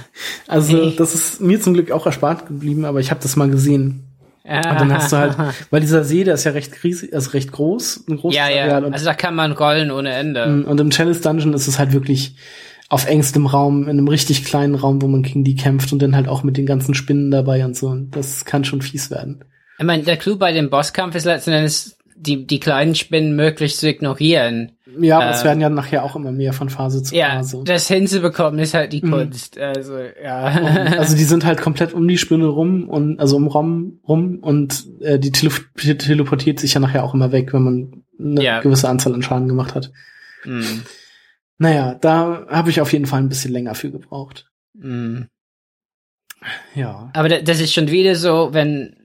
also, nee. das ist mir zum Glück auch erspart geblieben, aber ich habe das mal gesehen. Ja. Und dann hast du halt, [LAUGHS] weil dieser See, der ist ja recht riesig, also recht groß, ein großes ja, ja. Areal. Und, also da kann man rollen ohne Ende. Mm, und im Chalice Dungeon ist es halt wirklich auf engstem Raum, in einem richtig kleinen Raum, wo man gegen die kämpft und dann halt auch mit den ganzen Spinnen dabei und so. Und das kann schon fies werden. Ich meine, der Clou bei dem Bosskampf ist letzten Endes, die, die kleinen Spinnen möglichst zu ignorieren. Ja, aber ähm, es werden ja nachher auch immer mehr von Phase zu ja, Phase. Das hinzubekommen ist halt die mhm. Kunst. Mhm. Also, ja. Und, also die sind halt komplett um die Spinne rum und also um Rom rum und äh, die tele teleportiert sich ja nachher auch immer weg, wenn man eine ja. gewisse Anzahl an Schaden gemacht hat. Mhm. Naja, da habe ich auf jeden Fall ein bisschen länger für gebraucht. Mhm. Ja. Aber das ist schon wieder so, wenn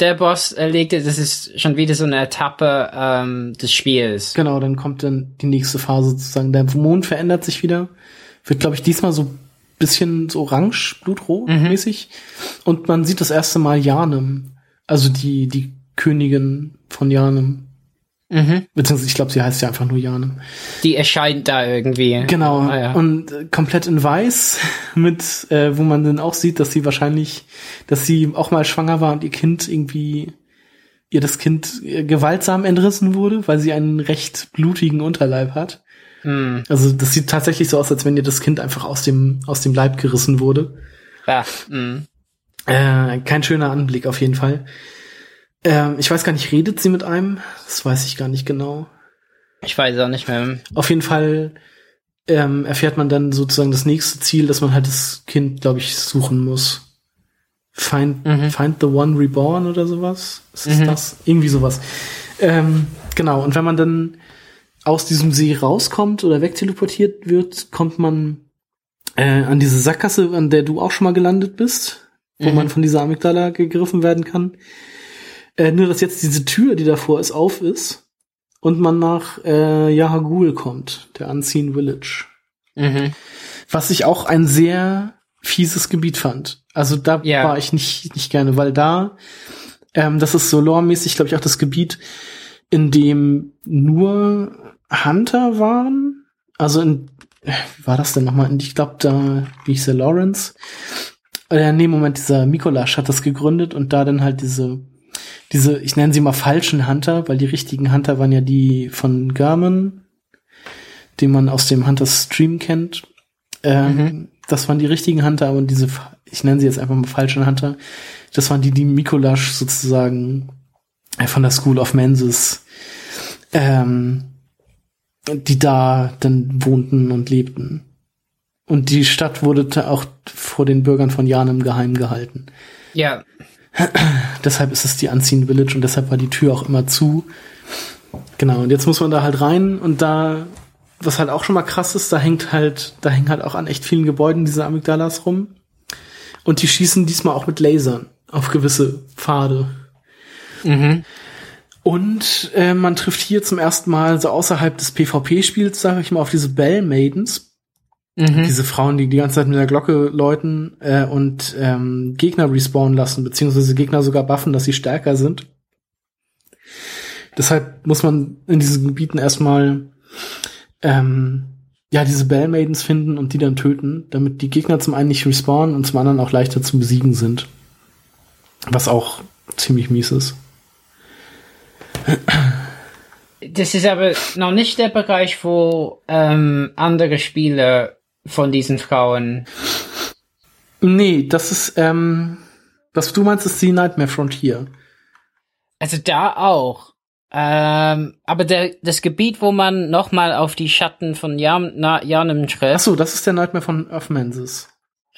der Boss erlegt ist, das ist schon wieder so eine Etappe ähm, des Spiels. Genau, dann kommt dann die nächste Phase sozusagen. Der Mond verändert sich wieder. Wird, glaube ich, diesmal so bisschen so orange, blutrot mhm. mäßig. Und man sieht das erste Mal Janem. Also die, die Königin von Janem. Mhm. Beziehungsweise ich glaube, sie heißt ja einfach nur Janem. Die erscheint da irgendwie. Genau. Ah, ja. Und äh, komplett in weiß, mit, äh, wo man dann auch sieht, dass sie wahrscheinlich, dass sie auch mal schwanger war und ihr Kind irgendwie, ihr das Kind äh, gewaltsam entrissen wurde, weil sie einen recht blutigen Unterleib hat. Mhm. Also das sieht tatsächlich so aus, als wenn ihr das Kind einfach aus dem, aus dem Leib gerissen wurde. Ja. Mhm. Äh, kein schöner Anblick auf jeden Fall. Ähm, ich weiß gar nicht, redet sie mit einem? Das weiß ich gar nicht genau. Ich weiß auch nicht mehr. Auf jeden Fall ähm, erfährt man dann sozusagen das nächste Ziel, dass man halt das Kind, glaube ich, suchen muss. Find, mhm. find the One Reborn oder sowas. Ist mhm. das? Irgendwie sowas. Ähm, genau, und wenn man dann aus diesem See rauskommt oder wegteleportiert wird, kommt man äh, an diese Sackgasse, an der du auch schon mal gelandet bist, wo mhm. man von dieser Amygdala gegriffen werden kann. Äh, nur, dass jetzt diese Tür, die davor ist, auf ist und man nach äh, Yahagul kommt, der Unseen Village. Mhm. Was ich auch ein sehr fieses Gebiet fand. Also da ja. war ich nicht, nicht gerne, weil da, ähm, das ist so lore-mäßig, glaube ich, auch das Gebiet, in dem nur Hunter waren. Also in, wie war das denn nochmal? Ich glaube, da, wie hieß der Lawrence? Äh, nee, Moment, dieser Mikolasch hat das gegründet und da dann halt diese, diese, ich nenne sie mal falschen Hunter, weil die richtigen Hunter waren ja die von Garmin, den man aus dem Hunter Stream kennt. Ähm, mhm. Das waren die richtigen Hunter, aber diese, ich nenne sie jetzt einfach mal falschen Hunter, das waren die, die Mikolasch sozusagen äh, von der School of Menses, ähm, die da dann wohnten und lebten. Und die Stadt wurde auch vor den Bürgern von Janem geheim gehalten. Ja. [CLEARS THROAT] deshalb ist es die Unseen Village und deshalb war die Tür auch immer zu. Genau, und jetzt muss man da halt rein und da, was halt auch schon mal krass ist, da hängt halt, da hängen halt auch an echt vielen Gebäuden diese Amygdalas rum. Und die schießen diesmal auch mit Lasern auf gewisse Pfade. Mhm. Und äh, man trifft hier zum ersten Mal so außerhalb des PvP-Spiels, sage ich mal, auf diese Bell Maidens. Mhm. Diese Frauen, die die ganze Zeit mit der Glocke läuten äh, und ähm, Gegner respawnen lassen, beziehungsweise Gegner sogar buffen, dass sie stärker sind. Deshalb muss man in diesen Gebieten erstmal ähm, ja diese Bell Maidens finden und die dann töten, damit die Gegner zum einen nicht respawnen und zum anderen auch leichter zu besiegen sind. Was auch ziemlich mies ist. Das ist aber noch nicht der Bereich, wo ähm, andere Spiele von diesen Frauen. Nee, das ist, ähm, was du meinst, ist die Nightmare Frontier. Also da auch. Ähm, aber der, das Gebiet, wo man nochmal auf die Schatten von Jan, na, Janem trifft. Ach so, das ist der Nightmare von Earth Menses.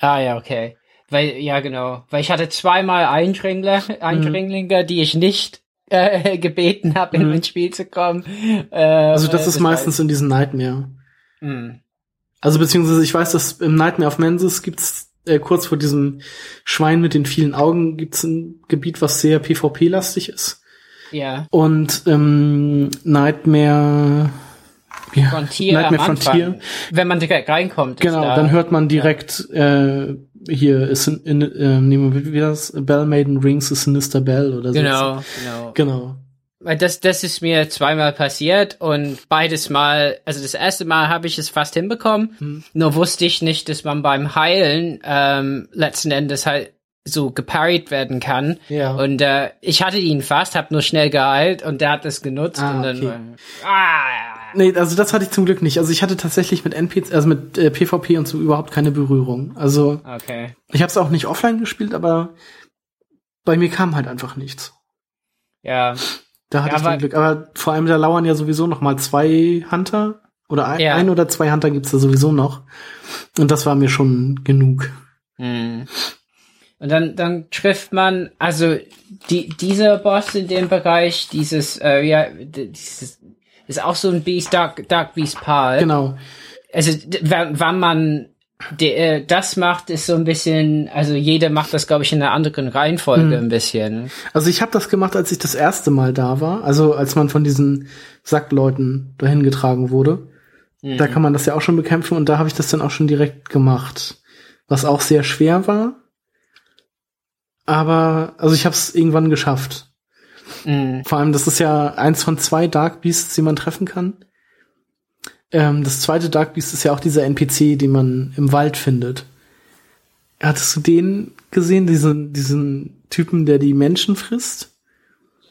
Ah ja, okay. Weil, ja, genau. Weil ich hatte zweimal Eindringler, Eindringlinge, mhm. die ich nicht äh, [LAUGHS] gebeten habe, in mhm. mein Spiel zu kommen. Äh, also das ist meistens heißt, in diesem Nightmare. Mhm. Also beziehungsweise ich weiß, dass im Nightmare of Menses gibt's äh, kurz vor diesem Schwein mit den vielen Augen gibt's ein Gebiet, was sehr PvP-lastig ist. Ja. Und ähm, Nightmare ja, Frontier Nightmare Frontier. Wenn man direkt reinkommt. Genau, da, dann hört man direkt ja. äh, hier ist in, in äh, nehmen wir wie das Bell Maiden Rings a Sinister Bell oder so. Genau, genau. Genau. Weil das, das ist mir zweimal passiert und beides Mal, also das erste Mal habe ich es fast hinbekommen, hm. nur wusste ich nicht, dass man beim Heilen ähm, letzten Endes halt so geparried werden kann. Ja. Und äh, ich hatte ihn fast, habe nur schnell geheilt und der hat das genutzt ah, und dann okay. ah, Nee, also das hatte ich zum Glück nicht. Also ich hatte tatsächlich mit NPC, also mit äh, PvP und so überhaupt keine Berührung. Also okay. ich habe es auch nicht offline gespielt, aber bei mir kam halt einfach nichts. Ja. Da hatte ja, ich zum Glück. Aber vor allem da lauern ja sowieso noch mal zwei Hunter oder ein, ja. ein oder zwei Hunter gibt's da sowieso noch. Und das war mir schon genug. Hm. Und dann, dann trifft man, also die, dieser Boss in dem Bereich, dieses, äh, ja, dieses ist auch so ein Beast, Dark, Dark Beast Pal. Genau. Also, wann man de, äh, das macht, ist so ein bisschen, also jeder macht das, glaube ich, in einer anderen Reihenfolge mhm. ein bisschen. Also ich habe das gemacht, als ich das erste Mal da war, also als man von diesen Sackleuten dahin getragen wurde. Mhm. Da kann man das ja auch schon bekämpfen und da habe ich das dann auch schon direkt gemacht. Was auch sehr schwer war. Aber, also ich habe es irgendwann geschafft. Mhm. Vor allem, das ist ja eins von zwei Dark Beasts, die man treffen kann. Ähm, das zweite Dark Beast ist ja auch dieser NPC, den man im Wald findet. Hattest du den gesehen, diesen, diesen Typen, der die Menschen frisst?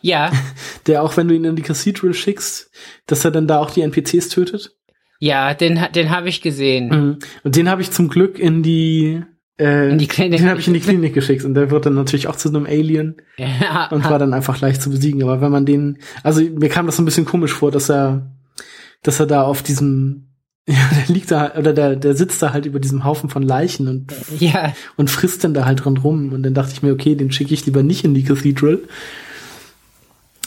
Ja. [LAUGHS] Der auch, wenn du ihn in die Cathedral schickst, dass er dann da auch die NPCs tötet? Ja, den, den habe ich gesehen. Mhm. Und den habe ich zum Glück in die äh, in die Klinik. Den habe ich in die Klinik geschickt und der wird dann natürlich auch zu einem Alien ja. und war dann einfach leicht zu besiegen. Aber wenn man den, also mir kam das so ein bisschen komisch vor, dass er, dass er da auf diesem, [LAUGHS] ja, der liegt da oder der, der sitzt da halt über diesem Haufen von Leichen und ja. und frisst dann da halt dran rum. Und dann dachte ich mir, okay, den schicke ich lieber nicht in die Cathedral.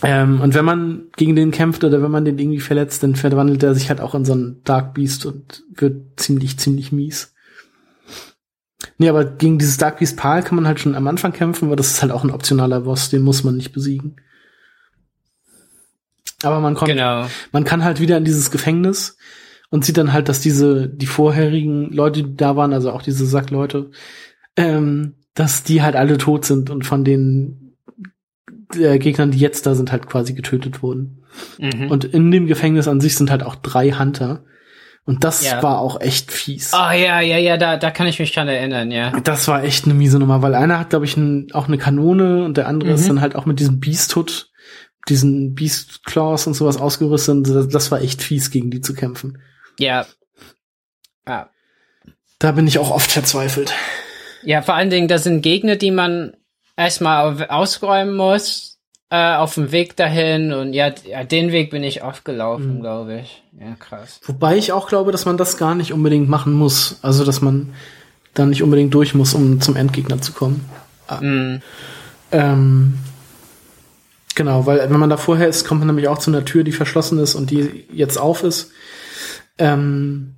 Ähm, und wenn man gegen den kämpft oder wenn man den irgendwie verletzt, dann verwandelt er sich halt auch in so einen Dark Beast und wird ziemlich, ziemlich mies. Nee, aber gegen dieses Dark Beast Pal kann man halt schon am Anfang kämpfen, weil das ist halt auch ein optionaler Boss, den muss man nicht besiegen. Aber man, kommt, genau. man kann halt wieder in dieses Gefängnis und sieht dann halt, dass diese, die vorherigen Leute, die da waren, also auch diese Sackleute, ähm, dass die halt alle tot sind und von denen äh, Gegnern, die jetzt da sind, halt quasi getötet wurden. Mhm. Und in dem Gefängnis an sich sind halt auch drei Hunter. Und das ja. war auch echt fies. Ah, oh, ja, ja, ja, da, da kann ich mich dran erinnern, ja. Das war echt eine miese Nummer, weil einer hat, glaube ich, ein, auch eine Kanone und der andere mhm. ist dann halt auch mit diesem Beast-Hood, diesen Beast-Claws und sowas ausgerüstet. Das, das war echt fies, gegen die zu kämpfen. Ja. Ja. Da bin ich auch oft verzweifelt. Ja, vor allen Dingen, das sind Gegner, die man erstmal ausräumen muss, äh, auf dem Weg dahin. Und ja, ja, den Weg bin ich oft gelaufen, mhm. glaube ich. Ja, krass. Wobei ich auch glaube, dass man das gar nicht unbedingt machen muss. Also, dass man da nicht unbedingt durch muss, um zum Endgegner zu kommen. Ah. Mhm. Ähm, genau, weil wenn man da vorher ist, kommt man nämlich auch zu einer Tür, die verschlossen ist und die jetzt auf ist. Ähm,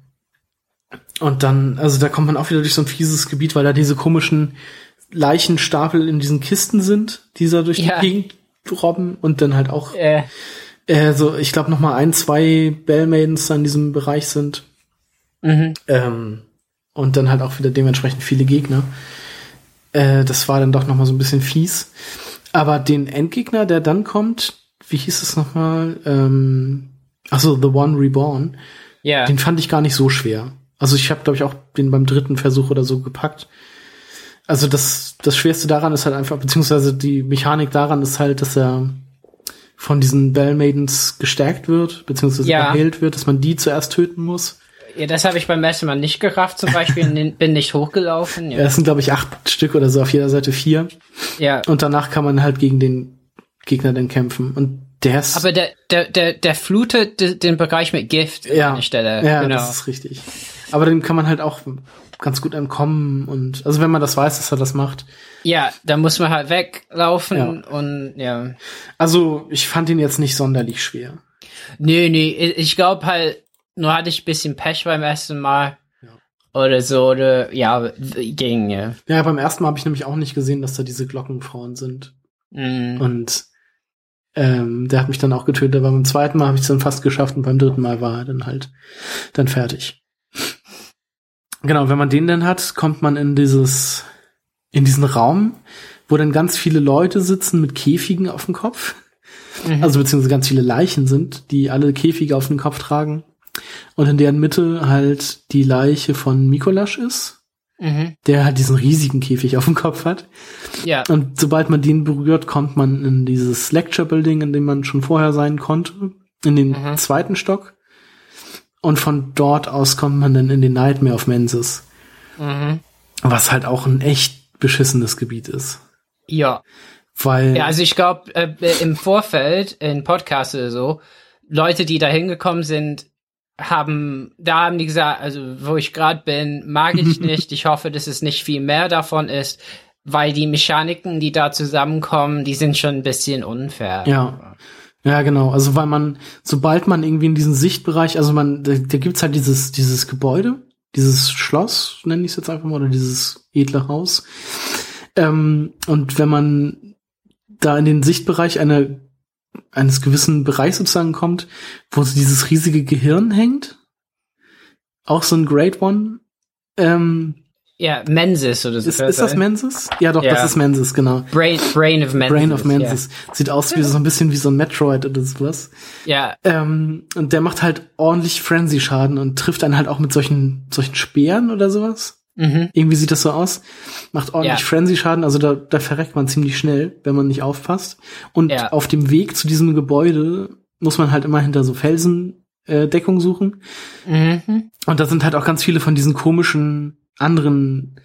und dann, also da kommt man auch wieder durch so ein fieses Gebiet, weil da diese komischen Leichenstapel in diesen Kisten sind, die da durch ja. die Gegend robben und dann halt auch äh. Äh, so, ich glaube noch mal ein, zwei Bellmaidens da in diesem Bereich sind. Mhm. Ähm, und dann halt auch wieder dementsprechend viele Gegner. Äh, das war dann doch noch mal so ein bisschen fies. Aber den Endgegner, der dann kommt, wie hieß es noch mal? Ähm, achso, The One Reborn. Ja. Den fand ich gar nicht so schwer. Also ich habe, glaube ich, auch den beim dritten Versuch oder so gepackt. Also das, das Schwerste daran ist halt einfach, beziehungsweise die Mechanik daran ist halt, dass er von diesen Bell Maidens gestärkt wird, beziehungsweise ja. geheilt wird, dass man die zuerst töten muss. Ja, das habe ich beim ersten Mal nicht gerafft, zum Beispiel, bin nicht hochgelaufen. Ja. es sind, glaube ich, acht Stück oder so, auf jeder Seite vier. Ja. Und danach kann man halt gegen den Gegner dann kämpfen. Und der ist. Aber der, der, der, der flutet den Bereich mit Gift ja. an der Stelle. Ja, genau. das ist richtig. Aber den kann man halt auch ganz gut entkommen und also wenn man das weiß, dass er das macht. Ja, da muss man halt weglaufen ja. und ja. Also ich fand ihn jetzt nicht sonderlich schwer. Nee, nee, ich glaube halt, nur hatte ich bisschen Pech beim ersten Mal. Ja. Oder so, oder ja, ging, ja. Ja, beim ersten Mal habe ich nämlich auch nicht gesehen, dass da diese Glockenfrauen sind. Mm. Und ähm, der hat mich dann auch getötet, aber beim zweiten Mal habe ich es dann fast geschafft und beim dritten Mal war er dann halt dann fertig. Genau, wenn man den dann hat, kommt man in dieses, in diesen Raum, wo dann ganz viele Leute sitzen mit Käfigen auf dem Kopf. Mhm. Also beziehungsweise ganz viele Leichen sind, die alle Käfige auf dem Kopf tragen. Und in deren Mitte halt die Leiche von Mikolasch ist, mhm. der halt diesen riesigen Käfig auf dem Kopf hat. Ja. Und sobald man den berührt, kommt man in dieses Lecture Building, in dem man schon vorher sein konnte, in den mhm. zweiten Stock. Und von dort aus kommt man dann in den Nightmare of Menses. Mhm. Was halt auch ein echt beschissenes Gebiet ist. Ja. Weil. Ja, also ich glaube, äh, äh, im Vorfeld, in Podcasts oder so, Leute, die da hingekommen sind, haben, da haben die gesagt, also wo ich gerade bin, mag ich [LAUGHS] nicht. ich hoffe, dass es nicht viel mehr davon ist, weil die Mechaniken, die da zusammenkommen, die sind schon ein bisschen unfair. Ja. Ja, genau. Also weil man, sobald man irgendwie in diesen Sichtbereich, also man, da, da gibt's halt dieses, dieses Gebäude, dieses Schloss, nenne ich es jetzt einfach mal, oder dieses edle Haus. Ähm, und wenn man da in den Sichtbereich einer, eines gewissen Bereichs sozusagen kommt, wo so dieses riesige Gehirn hängt, auch so ein Great One, ähm, ja, Mensis oder so. Ist, ist das Mensis? Ja, doch, ja. das ist Mensis, genau. Brain, Brain of Mensis. Brain of Mensis. Ja. Sieht aus wie so ein bisschen wie so ein Metroid oder sowas. Ja. Ähm, und der macht halt ordentlich Frenzy-Schaden und trifft einen halt auch mit solchen, solchen Speeren oder sowas. Mhm. Irgendwie sieht das so aus. Macht ordentlich ja. Frenzy-Schaden, also da, da verreckt man ziemlich schnell, wenn man nicht aufpasst. Und ja. auf dem Weg zu diesem Gebäude muss man halt immer hinter so Felsen äh, Deckung suchen. Mhm. Und da sind halt auch ganz viele von diesen komischen anderen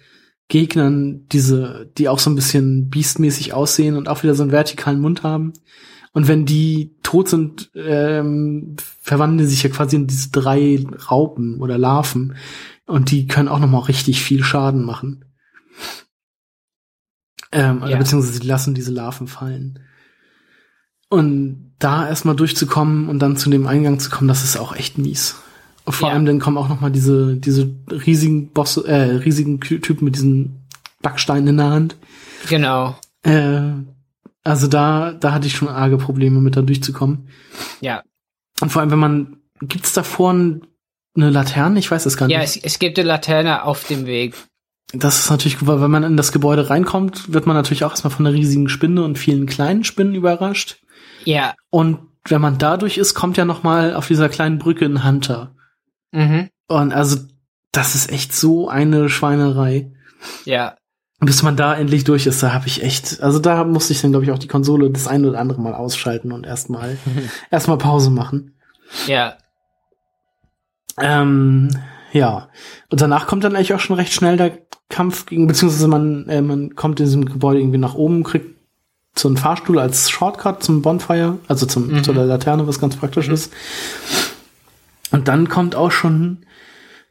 Gegnern, diese, die auch so ein bisschen biestmäßig aussehen und auch wieder so einen vertikalen Mund haben. Und wenn die tot sind, ähm, verwandeln die sich ja quasi in diese drei Raupen oder Larven. Und die können auch noch mal richtig viel Schaden machen. Ähm, ja. Beziehungsweise die lassen diese Larven fallen. Und da erstmal durchzukommen und dann zu dem Eingang zu kommen, das ist auch echt mies. Vor ja. allem dann kommen auch noch mal diese diese riesigen Boss äh, riesigen Typen mit diesen Backsteinen in der Hand. Genau. Äh, also da da hatte ich schon arge Probleme mit da durchzukommen. Ja. Und vor allem wenn man gibt's da vorne eine Laterne? Ich weiß es gar nicht. Ja, es, es gibt eine Laterne auf dem Weg. das ist natürlich, weil wenn man in das Gebäude reinkommt, wird man natürlich auch erstmal von einer riesigen Spinne und vielen kleinen Spinnen überrascht. Ja. Und wenn man dadurch ist, kommt ja noch mal auf dieser kleinen Brücke ein Hunter. Mhm. Und also, das ist echt so eine Schweinerei. Ja. Bis man da endlich durch ist, da habe ich echt, also da musste ich dann, glaube ich, auch die Konsole das ein oder andere Mal ausschalten und erstmal erstmal Pause machen. Ja. Ähm, ja. Und danach kommt dann eigentlich auch schon recht schnell der Kampf gegen, beziehungsweise man, äh, man kommt in diesem Gebäude irgendwie nach oben, kriegt so einen Fahrstuhl als Shortcut zum Bonfire, also zum, Mhm. zu der Laterne, was ganz praktisch ist. Und dann kommt auch schon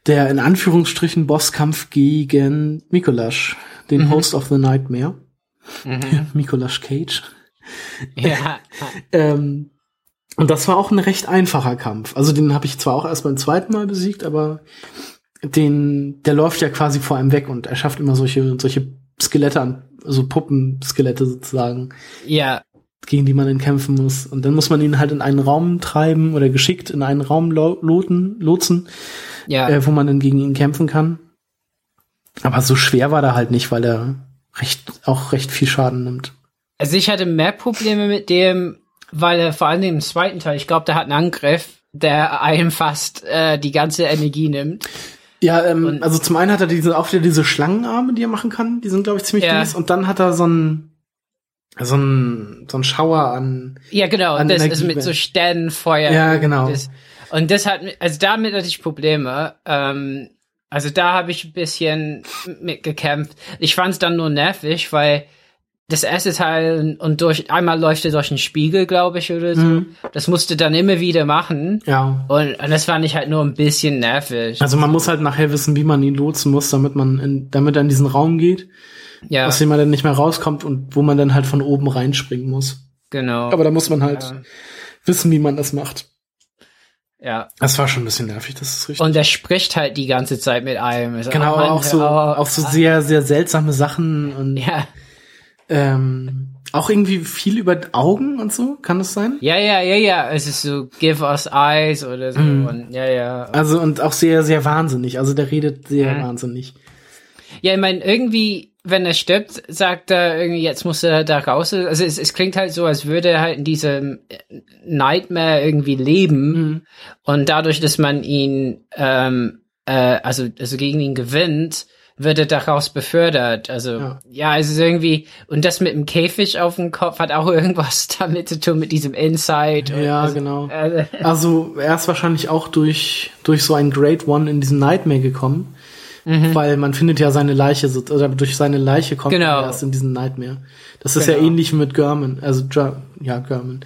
der in Anführungsstrichen Bosskampf gegen Mikolash, den Mhm. Host of the Nightmare. Mhm. [LAUGHS] Mikolash Cage. ja. [LAUGHS] Ähm, und das war auch ein recht einfacher Kampf. Also den habe ich zwar auch erst beim zweiten Mal besiegt, aber den, der läuft ja quasi vor einem weg und er schafft immer solche, solche Skelette an, also Puppenskelette sozusagen, Ja. gegen die man dann kämpfen muss. Und dann muss man ihn halt in einen Raum treiben oder geschickt in einen Raum lo loten, lotsen, Ja. äh, wo man dann gegen ihn kämpfen kann. Aber so schwer war der halt nicht, weil er recht, auch recht viel Schaden nimmt. Also ich hatte mehr Probleme mit dem, weil er vor allem im zweiten Teil, ich glaube, der hat einen Angriff, der einem fast äh, die ganze Energie nimmt. Ja, ähm, Und- also zum einen hat er diese, auch wieder diese Schlangenarme, die er machen kann. Die sind, glaube ich, ziemlich Ja. nice. Und dann hat er so ein, so ein, so ein Schauer an. Ja, genau, An das ist Energie- mit so Sternenfeuer. Ja, genau. Das, und das hat, also damit hatte ich Probleme. Ähm, also da habe ich ein bisschen mit gekämpft. Ich fand es dann nur nervig, weil das erste Teil und durch einmal läuft er durch einen Spiegel, glaube ich, oder so. Mhm. Das musste dann immer wieder machen. Ja. Und, und das fand ich halt nur ein bisschen nervig. Also man muss halt nachher wissen, wie man ihn lotsen muss, damit man in, damit er in diesen Raum geht, ja, aus dem man dann nicht mehr rauskommt und wo man dann halt von oben reinspringen muss. genau. Aber da muss man halt Ja. wissen, wie man das macht. ja. Das war schon ein bisschen nervig, das ist richtig. Und er spricht halt die ganze Zeit mit einem. Also, genau, oh Mann, auch so, auch so sehr, sehr seltsame Sachen und Ja. Ähm, auch irgendwie viel über Augen und so, kann das sein? Ja, ja, ja, ja. Es ist so, give us eyes oder so. Mhm. Und, ja, ja. Also und auch sehr, sehr wahnsinnig. Also der redet sehr Mhm. wahnsinnig. Ja, ich meine, irgendwie, wenn er stirbt, sagt er irgendwie, jetzt muss er da raus. Also es, es klingt halt so, als würde er halt in diesem Nightmare irgendwie leben. Mhm. Und dadurch, dass man ihn, ähm, äh, also, also gegen ihn gewinnt, wird er daraus befördert. Also, Ja. ja. es ist irgendwie, und das mit dem Käfig auf dem Kopf hat auch [LAUGHS] irgendwas damit zu tun, mit diesem Insight. und, Ja, also, genau. [LAUGHS] äh, Also er ist wahrscheinlich auch durch, durch so ein Great One in diesen Nightmare gekommen. Mhm. Weil man findet ja seine Leiche, so- oder durch seine Leiche kommt Genau. man erst in diesen Nightmare. Das ist ja Genau. ähnlich mit German, also ja, German.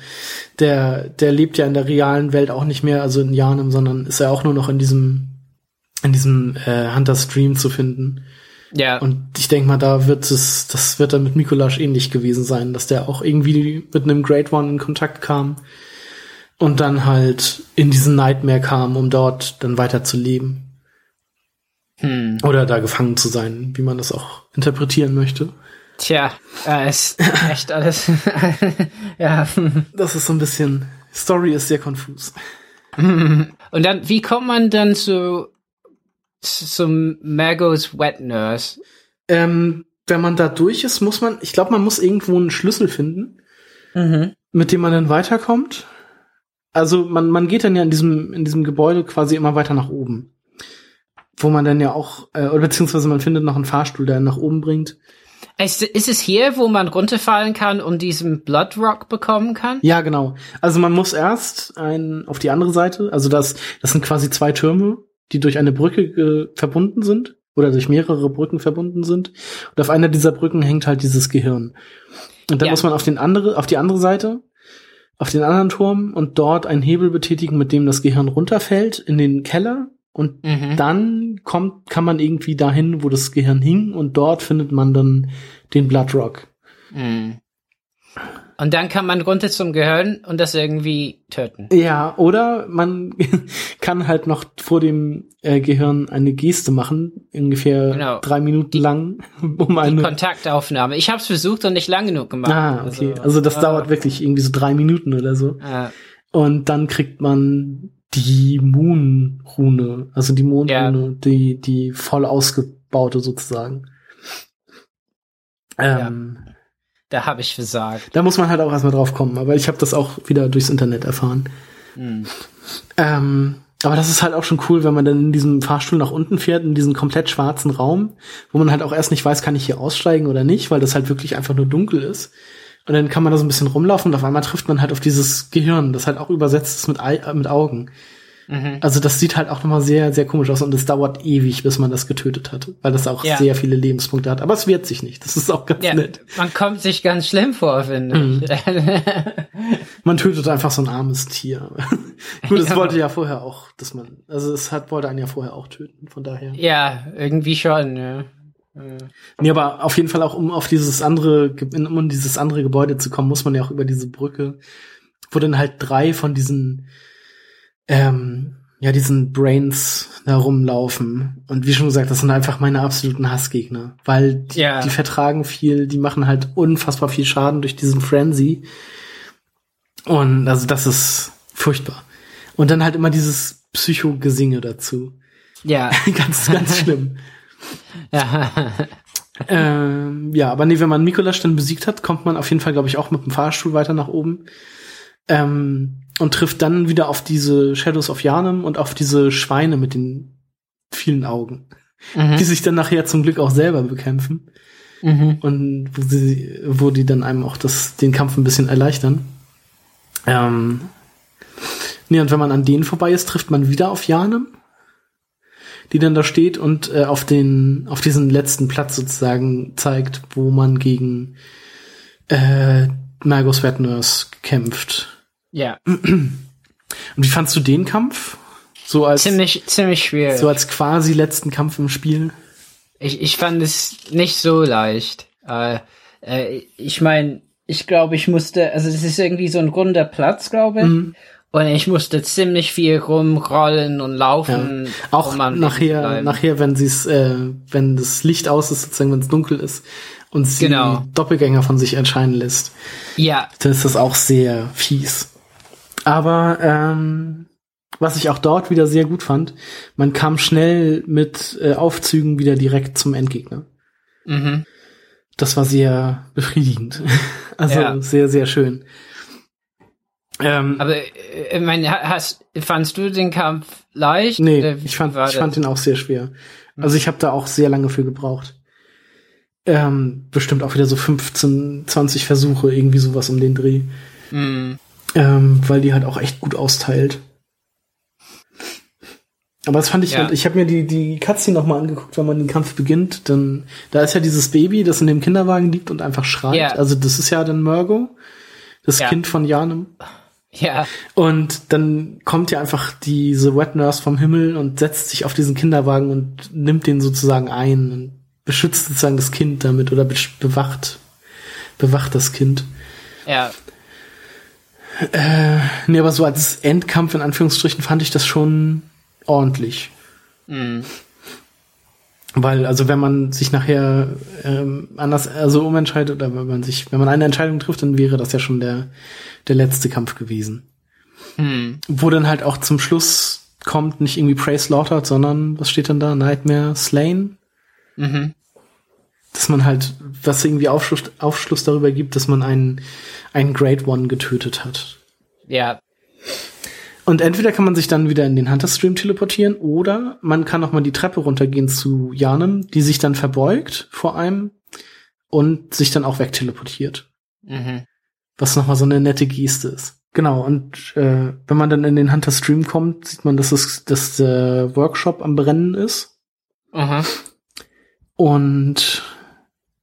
Der, der lebt ja in der realen Welt auch nicht mehr, also in Janem, sondern ist ja auch nur noch in diesem, in diesem äh, Hunter Stream zu finden. ja. Und ich denke mal, da wird es, das wird dann mit Mikolasch ähnlich gewesen sein, dass der auch irgendwie mit einem Great One in Kontakt kam und dann halt in diesen Nightmare kam, um dort dann weiter zu leben. Hm. Oder da gefangen zu sein, wie man das auch interpretieren möchte. Tja, äh, ist echt alles. [LAUGHS] ja. Das ist so ein bisschen, Story ist sehr konfus. [LAUGHS] Und dann, wie kommt man dann zu zum Magos Wet Nurse? Ähm, wenn man da durch ist, muss man, ich glaube, man muss irgendwo einen Schlüssel finden, Mhm. mit dem man dann weiterkommt. Also man, man geht dann ja in diesem, in diesem Gebäude quasi immer weiter nach oben. Wo man dann ja auch, äh, oder beziehungsweise man findet noch einen Fahrstuhl, der einen nach oben bringt. Ist, ist es hier, wo man runterfallen kann und diesen Blood Rock bekommen kann? Ja, genau. Also man muss erst ein, auf die andere Seite, also das, das sind quasi zwei Türme, die durch eine Brücke äh, verbunden sind oder durch mehrere Brücken verbunden sind. Und auf einer dieser Brücken hängt halt dieses Gehirn. Und dann Ja. muss man auf den andere, auf die andere Seite, auf den anderen Turm und dort einen Hebel betätigen, mit dem das Gehirn runterfällt in den Keller. Und Mhm. dann kommt, kann man irgendwie dahin, wo das Gehirn hing, und dort findet man dann den Bloodrock. Mhm. Und dann kann man runter zum Gehirn und das irgendwie töten. Ja, oder man [LAUGHS] kann halt noch vor dem äh, Gehirn eine Geste machen, ungefähr Genau. drei Minuten lang, [LAUGHS] um Die eine. Kontaktaufnahme. Ich habe es versucht und nicht lang genug gemacht. Ah, okay. Also das ja. dauert wirklich irgendwie so drei Minuten oder so. Ja. Und dann kriegt man die Moon-Rune, also die Mondrune, die, die voll ausge baute sozusagen. Ähm, ja, da habe ich versagt. Da muss man halt auch erstmal drauf kommen, aber ich habe das auch wieder durchs Internet erfahren. Mhm. Ähm, aber das ist halt auch schon cool, wenn man dann in diesem Fahrstuhl nach unten fährt, in diesen komplett schwarzen Raum, wo man halt auch erst nicht weiß, kann ich hier aussteigen oder nicht, weil das halt wirklich einfach nur dunkel ist. Und dann kann man da so ein bisschen rumlaufen und auf einmal trifft man halt auf dieses Gehirn, das halt auch übersetzt ist mit, mit Augen. Mhm. Also das sieht halt auch nochmal sehr, sehr komisch aus und es dauert ewig, bis man das getötet hat, weil das auch ja. sehr viele Lebenspunkte hat. Aber es wehrt sich nicht. Das ist auch ganz ja, nett. Man kommt sich ganz schlimm vor, finde mhm. ich. [LAUGHS] man tötet einfach so ein armes Tier. [LAUGHS] Gut, es ja. wollte ja vorher auch, dass man, also es hat, wollte einen ja vorher auch töten, von daher. Ja, irgendwie schon, ja. Nee, aber auf jeden Fall auch, um auf dieses andere, um in dieses andere Gebäude zu kommen, muss man ja auch über diese Brücke, wo dann halt drei von diesen ähm, ja, diesen Brains da rumlaufen. Und wie schon gesagt, das sind einfach meine absoluten Hassgegner. Weil die, ja. die vertragen viel, die machen halt unfassbar viel Schaden durch diesen Frenzy. Und also das ist furchtbar. Und dann halt immer dieses Psycho-Gesinge dazu. Ja. [LAUGHS] ganz, ganz [LAUGHS] schlimm. ja. [LAUGHS] ähm, ja, aber nee, wenn man Mikolasch dann besiegt hat, kommt man auf jeden Fall, glaube ich, auch mit dem Fahrstuhl weiter nach oben. Ähm, und trifft dann wieder auf diese Shadows of Yarnum und auf diese Schweine mit den vielen Augen, mhm. die sich dann nachher zum Glück auch selber bekämpfen. Mhm. Und wo, sie, wo die dann einem auch das, den Kampf ein bisschen erleichtern. Ähm, nee, und wenn man an denen vorbei ist, trifft man wieder auf Janem, die dann da steht und äh, auf den, auf diesen letzten Platz sozusagen zeigt, wo man gegen äh, Margos Wet Nurse kämpft. Ja. Und wie fandst du den Kampf? So als ziemlich ziemlich schwer. So als quasi letzten Kampf im Spiel. Ich, ich fand es nicht so leicht. Äh, äh, ich meine, ich glaube, ich musste, also es ist irgendwie so ein runder Platz, glaube ich. Mhm. Und ich musste ziemlich viel rumrollen und laufen. Ja. Auch um nachher, nachher, wenn sie es, äh, wenn das Licht aus ist, sozusagen, wenn es dunkel ist und sie genau. Doppelgänger von sich erscheinen lässt. Ja. Dann ist das auch sehr fies. Aber ähm, was ich auch dort wieder sehr gut fand, man kam schnell mit äh, Aufzügen wieder direkt zum Endgegner. Mhm. Das war sehr befriedigend. [LAUGHS] also ja. sehr, sehr schön. Ähm, Aber äh, ich meine, hast, fandst du den Kampf leicht? Nee, ich fand, ich fand den auch sehr schwer. Also ich habe da auch sehr lange für gebraucht. Ähm, bestimmt auch wieder so 15, 20 Versuche, irgendwie sowas um den Dreh. Mhm. Ähm, weil die halt auch echt gut austeilt. Aber das fand ich ja. halt, ich habe mir die, die Cutscene nochmal angeguckt, wenn man den Kampf beginnt, dann, da ist ja dieses Baby, das in dem Kinderwagen liegt und einfach schreit. Ja. Also das ist ja dann Murgo, das ja. Kind von Janem. Ja. Und dann kommt ja einfach diese Wet Nurse vom Himmel und setzt sich auf diesen Kinderwagen und nimmt den sozusagen ein und beschützt sozusagen das Kind damit oder bewacht, bewacht das Kind. Ja. Äh, nee, aber so als Endkampf in Anführungsstrichen fand ich das schon ordentlich. Mhm. Weil, also wenn man sich nachher ähm, anders also umentscheidet oder wenn man sich, wenn man eine Entscheidung trifft, dann wäre das ja schon der, der letzte Kampf gewesen. Mhm. Wo dann halt auch zum Schluss kommt, nicht irgendwie Prey slaughtered, sondern was steht denn da? Nightmare slain? Mhm. Dass man halt, was irgendwie Aufschluss, Aufschluss darüber gibt, dass man einen einen Great One getötet hat. Ja. Und entweder kann man sich dann wieder in den Hunter Stream teleportieren oder man kann noch mal die Treppe runtergehen zu Janem, die sich dann verbeugt vor einem und sich dann auch wegteleportiert. Mhm. Was noch mal so eine nette Geste ist. Genau, und äh, wenn man dann in den Hunter Stream kommt, sieht man, dass, es, dass der Workshop am Brennen ist. Mhm. Und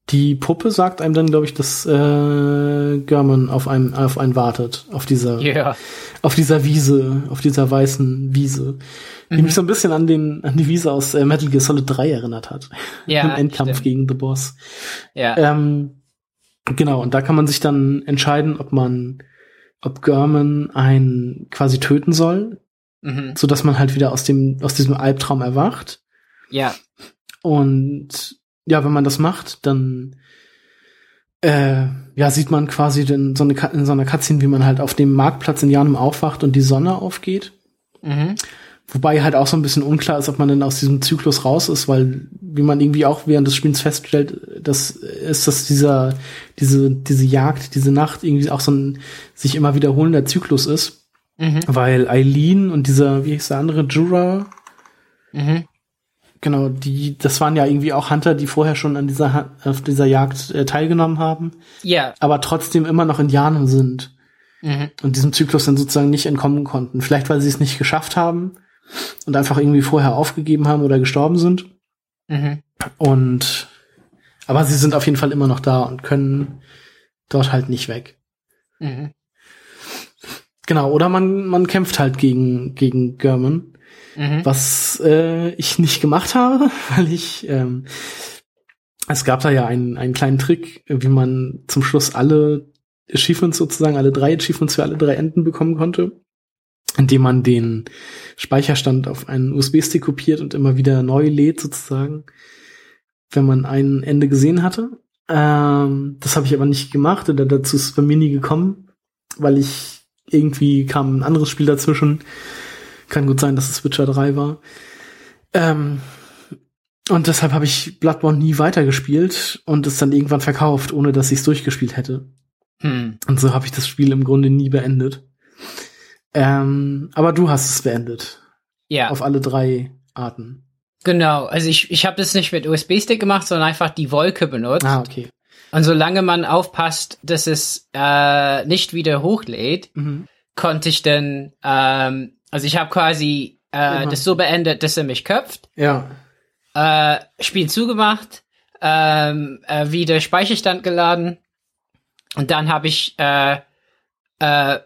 die Puppe sagt einem dann, glaube ich, dass äh, German auf einem auf einen wartet, auf dieser yeah. auf dieser Wiese, auf dieser weißen Wiese, mhm. die mich so ein bisschen an den an die Wiese aus äh, Metal Gear Solid 3 erinnert hat. Ja, [LAUGHS] Im Endkampf stimmt. gegen The Boss. Ja. Ähm, genau, und da kann man sich dann entscheiden, ob man ob German einen quasi töten soll, mhm. so dass man halt wieder aus dem aus diesem Albtraum erwacht. Ja. Und ja, wenn man das macht, dann äh, ja, sieht man quasi in so, eine, in so einer Cutscene, wie man halt auf dem Marktplatz in Janum aufwacht und die Sonne aufgeht. Mhm. Wobei halt auch so ein bisschen unklar ist, ob man denn aus diesem Zyklus raus ist, weil wie man irgendwie auch während des Spiels feststellt, das ist, dass dieser, diese, diese Jagd, diese Nacht irgendwie auch so ein sich immer wiederholender Zyklus ist. Mhm. Weil Eileen und dieser, wie hieß der andere, Jura, mhm. Genau, die, das waren ja irgendwie auch Hunter, die vorher schon an dieser, auf dieser Jagd äh, teilgenommen haben. Ja. Aber trotzdem immer noch Indianer sind. Mhm. Und diesem Zyklus dann sozusagen nicht entkommen konnten. Vielleicht, weil sie es nicht geschafft haben und einfach irgendwie vorher aufgegeben haben oder gestorben sind. Mhm. Und aber sie sind auf jeden Fall immer noch da und können dort halt nicht weg. Mhm. Genau, oder man, man kämpft halt gegen, gegen German, mhm. was äh, ich nicht gemacht habe, [LAUGHS] weil ich, ähm, es gab da ja einen, einen kleinen Trick, wie man zum Schluss alle Achievements sozusagen, alle drei Achievements für alle drei Enden bekommen konnte indem man den Speicherstand auf einen USB-Stick kopiert und immer wieder neu lädt sozusagen, wenn man ein Ende gesehen hatte. Ähm, das habe ich aber nicht gemacht oder dazu ist bei mir nie gekommen, weil ich irgendwie kam ein anderes Spiel dazwischen. Kann gut sein, dass es Witcher 3 war. Ähm, und deshalb habe ich Bloodborne nie weitergespielt und es dann irgendwann verkauft, ohne dass ich es durchgespielt hätte. Hm. Und so habe ich das Spiel im Grunde nie beendet. Ähm, aber du hast es beendet. Ja. Auf alle drei Arten. Genau, also ich, ich habe das nicht mit USB-Stick gemacht, sondern einfach die Wolke benutzt. Ah, okay. Und solange man aufpasst, dass es äh, nicht wieder hochlädt, mhm. konnte ich dann, ähm, also ich habe quasi äh, das so beendet, dass er mich köpft. Ja. Äh, Spiel zugemacht, ähm, äh, wieder Speicherstand geladen und dann habe ich äh, äh,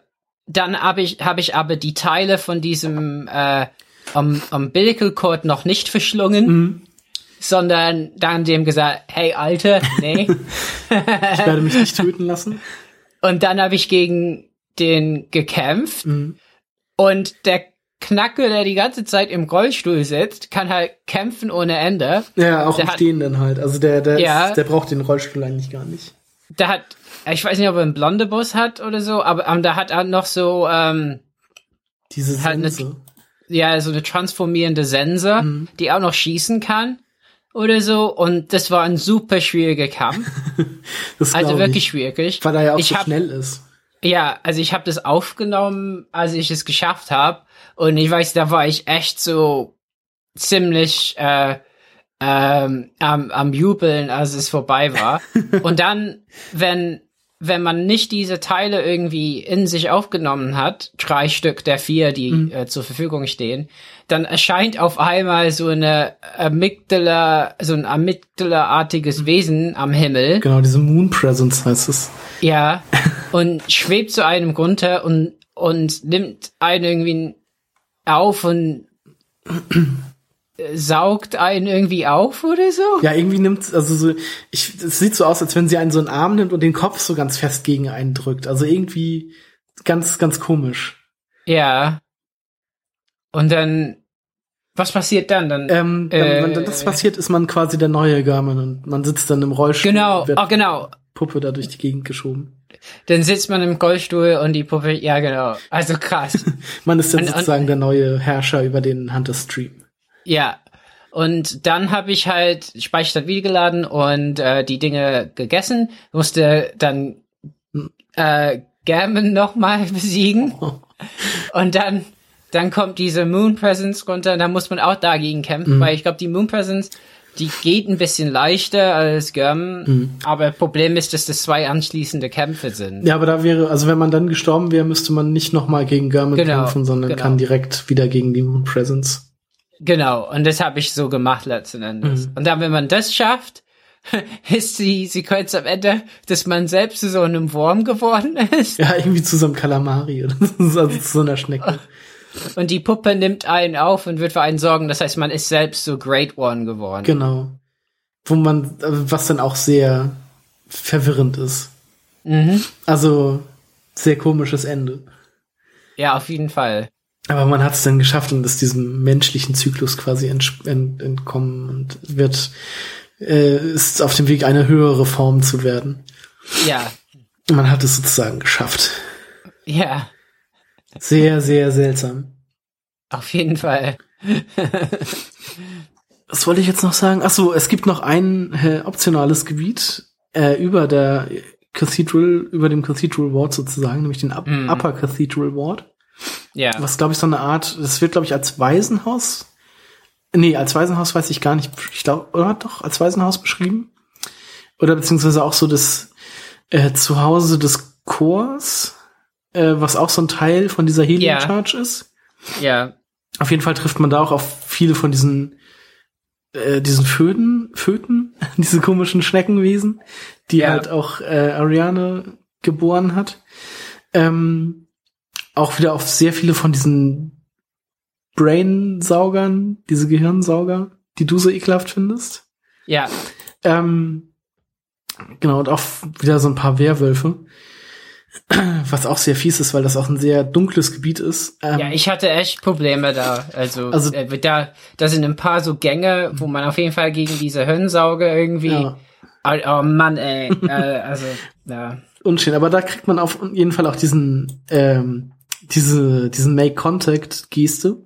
dann habe ich, hab ich aber die Teile von diesem äh, um, Umbilical Cord noch nicht verschlungen, mhm. sondern dann dem gesagt, hey Alter, nee. [LAUGHS] ich werde mich nicht töten lassen. Und dann habe ich gegen den gekämpft mhm. Und der Knacke, der die ganze Zeit im Rollstuhl sitzt, kann halt kämpfen ohne Ende. Ja, auch der im hat, Stehen dann halt. Also der, der, ja, ist, der braucht den Rollstuhl eigentlich gar nicht. Der hat ich weiß nicht, ob er einen Blondebus hat oder so, aber ähm, da hat er noch so ähm, diese Sense. ja, so eine transformierende Sense, mhm. die auch noch schießen kann oder so. Und das war ein super schwieriger Kampf. [LAUGHS] also wirklich ich. schwierig. Weil er ja auch ich so hab, schnell ist. Ja, also ich habe das aufgenommen, als ich es geschafft habe. Und ich weiß, da war ich echt so ziemlich äh, ähm, am, am Jubeln, als es vorbei war. [LAUGHS] und dann, wenn wenn man nicht diese Teile irgendwie in sich aufgenommen hat, drei Stück der vier, die mhm. äh, zur Verfügung stehen, dann erscheint auf einmal so eine Amygdala, so ein Amygdala-artiges mhm. Wesen am Himmel. Genau, diese Moon Presence heißt es. Ja, [LAUGHS] und schwebt zu einem runter und, und nimmt einen irgendwie auf und saugt einen irgendwie auf oder so? Ja, irgendwie nimmt, also so, ich, es sieht so aus, als wenn sie einen so einen Arm nimmt und den Kopf so ganz fest gegen einen drückt. Also irgendwie ganz, ganz komisch. Ja. Und dann, was passiert dann? Dann, ähm, äh, wenn, wenn das passiert, ist man quasi der neue Garmin und man sitzt dann im Rollstuhl. Genau, oh, genau. Puppe da durch die Gegend geschoben. Dann sitzt man im Rollstuhl und die Puppe, ja genau. Also krass. [LAUGHS] man ist dann und, sozusagen und, der neue Herrscher über den Hunter Stream. Ja. Und dann habe ich halt Speicherstadt wieder geladen und äh, die Dinge gegessen, musste dann äh, Gammon nochmal [LAUGHS] besiegen. [LAUGHS] Und dann, dann kommt diese Moon Presence runter, da muss man auch dagegen kämpfen, mhm. weil ich glaube, die Moon Presence, die geht ein bisschen leichter als Gammon, mhm. aber Problem ist, dass das zwei anschließende Kämpfe sind. Ja, aber da wäre, also wenn man dann gestorben wäre, müsste man nicht nochmal gegen Gammon genau, kämpfen, sondern genau. kann direkt wieder gegen die Moon Presence. Genau, und das habe ich so gemacht letzten Endes. Mhm. Und dann, wenn man das schafft, [LAUGHS] ist die Sequenz am Ende, dass man selbst zu so einem Wurm geworden ist. Ja, irgendwie zu so einem Kalamari oder [LAUGHS] also zu so einer Schnecke. [LAUGHS] Und die Puppe nimmt einen auf und wird für einen sorgen. Das heißt, man ist selbst so Great One geworden. Genau. Wo man, was dann auch sehr verwirrend ist. Mhm. Also, sehr komisches Ende. Ja, auf jeden Fall. Aber man hat es dann geschafft und ist diesem menschlichen Zyklus quasi ent ent entkommen und wird äh, ist auf dem Weg, eine höhere Form zu werden. Ja. Man hat es sozusagen geschafft. Ja. Sehr, sehr seltsam. Auf jeden Fall. Was wollte ich jetzt noch sagen? Ach so, es gibt noch ein äh, optionales Gebiet äh, über der Cathedral, über dem Cathedral Ward sozusagen, nämlich den Up mm. Upper Cathedral Ward. Ja. Was glaube ich so eine Art, das wird glaube ich als Waisenhaus. Nee, als Waisenhaus weiß ich gar nicht. Ich glaube, oder doch als Waisenhaus beschrieben. Oder beziehungsweise auch so das äh, Zuhause des Chors, äh, was auch so ein Teil von dieser Helium Charge ja. ist. Ja. Auf jeden Fall trifft man da auch auf viele von diesen äh, diesen Föten, Föten, [LAUGHS] diese komischen Schneckenwesen, die ja. halt auch äh, Ariane geboren hat. Ähm, auch wieder auf sehr viele von diesen Brain-Saugern, diese Gehirnsauger, die du so ekelhaft findest. Ja. Ähm, genau, und auch wieder so ein paar Werwölfe. [CLEARS THROAT] Was auch sehr fies ist, weil das auch ein sehr dunkles Gebiet ist. Ähm, ja, ich hatte echt Probleme da. Also, also äh, da, da sind ein paar so Gänge, wo man auf jeden Fall gegen diese Hirnsauge irgendwie. Ja. Oh, oh Mann, ey. äh, [LAUGHS] also, ja. Unschön, aber da kriegt man auf jeden Fall auch diesen, ähm, diese, diesen Make-Contact-Geste.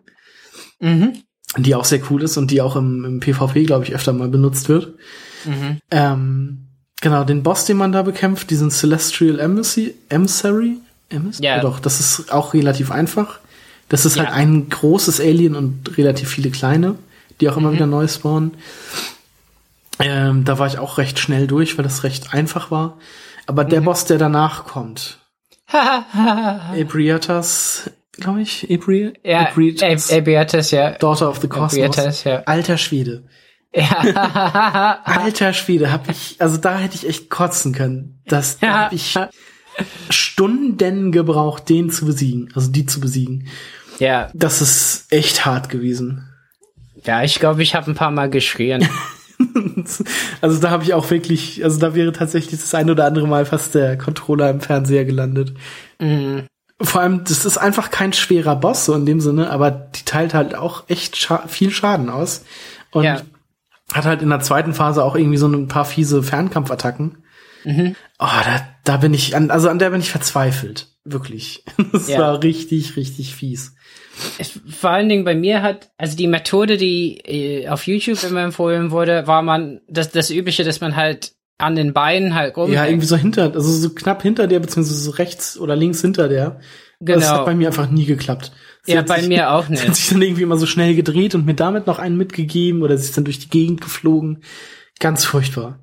Mhm. Die auch sehr cool ist und die auch im, im PvP, glaube ich, öfter mal benutzt wird. Mhm. Ähm, Genau, den Boss, den man da bekämpft, diesen Celestial Embassy, Emissary, Emissary? Ja. Doch, das ist auch relativ einfach. Das ist halt ja. halt ein großes Alien und relativ viele kleine, die auch immer mhm. wieder neu spawnen. Ähm, da war ich auch recht schnell durch, weil das recht einfach war. Aber der mhm. Boss, der danach kommt, [LAUGHS] Ebrietas, glaube ich, Ebri ja, Ebrietas, ja. Daughter of the Cosmos. ja. Alter Schwede. Ja. [LAUGHS] Alter Schwede, hab ich, also da hätte ich echt kotzen können. Das ja. hab ich Stunden gebraucht, den zu besiegen, also die zu besiegen. Ja. Das ist echt hart gewesen. Ja, ich glaube, ich habe ein paar Mal geschrien. [LAUGHS] also da habe ich auch wirklich, also da wäre tatsächlich das ein oder andere Mal fast der Controller im Fernseher gelandet. Mhm. Vor allem, das ist einfach kein schwerer Boss so in dem Sinne, aber die teilt halt auch echt scha viel Schaden aus. Und ja hat halt in der zweiten Phase auch irgendwie so ein paar fiese Fernkampfattacken. Mhm. Oh, da, da bin ich, an, also an der bin ich verzweifelt. Wirklich. [LAUGHS] Das ja. war richtig, richtig fies. Es, vor allen Dingen bei mir hat, also die Methode, die äh, auf YouTube immer empfohlen wurde, war man, das, das übliche, dass man halt an den Beinen halt rum. Ja, irgendwie so hinter, also so knapp hinter der, beziehungsweise so rechts oder links hinter der. Genau. Das hat bei mir einfach nie geklappt. Ja, bei sich, mir auch nicht. [LAUGHS] Sie hat sich dann irgendwie immer so schnell gedreht und mir damit noch einen mitgegeben oder sie ist dann durch die Gegend geflogen. Ganz furchtbar.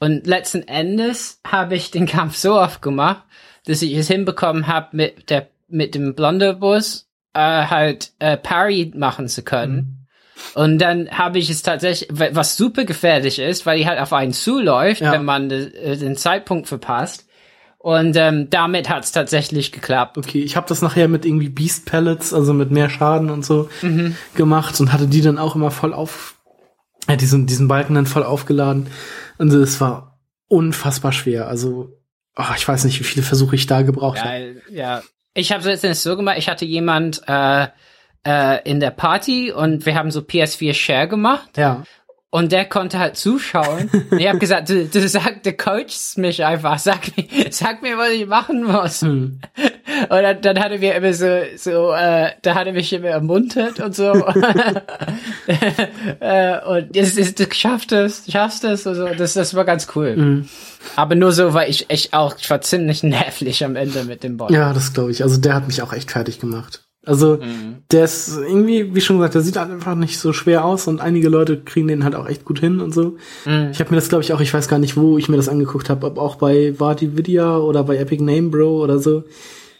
Und letzten Endes habe ich den Kampf so oft gemacht, dass ich es hinbekommen habe, mit der mit dem Blonderbus äh, halt äh, Parry machen zu können. Mhm. Und dann habe ich es tatsächlich, was super gefährlich ist, weil die halt auf einen zuläuft, ja. wenn man äh, den Zeitpunkt verpasst. Und ähm, damit hat's tatsächlich geklappt. Okay, ich habe das nachher mit irgendwie Beast Pellets, also mit mehr Schaden und so mhm. gemacht und hatte die dann auch immer voll auf, äh, diesen, diesen Balken dann voll aufgeladen. Und es war unfassbar schwer. Also, oh, ich weiß nicht, wie viele Versuche ich da gebraucht habe. Ja, ja. Ich habe es jetzt so gemacht, ich hatte jemand äh, äh, in der Party und wir haben so PS4 Share gemacht. Ja. Und der konnte halt zuschauen. [LAUGHS] ich habe gesagt, du, du sag, du coachst mich einfach. Sag mir, sag mir, was ich machen muss. Hm. Und dann, dann hat er mir immer so, so, äh, da hat er mich immer ermuntert und so. [LAUGHS] [LAUGHS] äh, und jetzt ist, du schaffst es, du schaffst es und so. Das, das war ganz cool. Hm. Aber nur so, weil ich echt auch, ich war ziemlich nervlich am Ende mit dem Boss. Ja, das glaube ich. Also der hat mich auch echt fertig gemacht. Also mhm. der ist irgendwie, wie schon gesagt, der sieht halt einfach nicht so schwer aus und einige Leute kriegen den halt auch echt gut hin und so. Mhm. Ich habe mir das, glaube ich, auch, ich weiß gar nicht, wo ich mir das angeguckt habe, ob auch bei Vati Vidya oder bei Epic Name Bro oder so.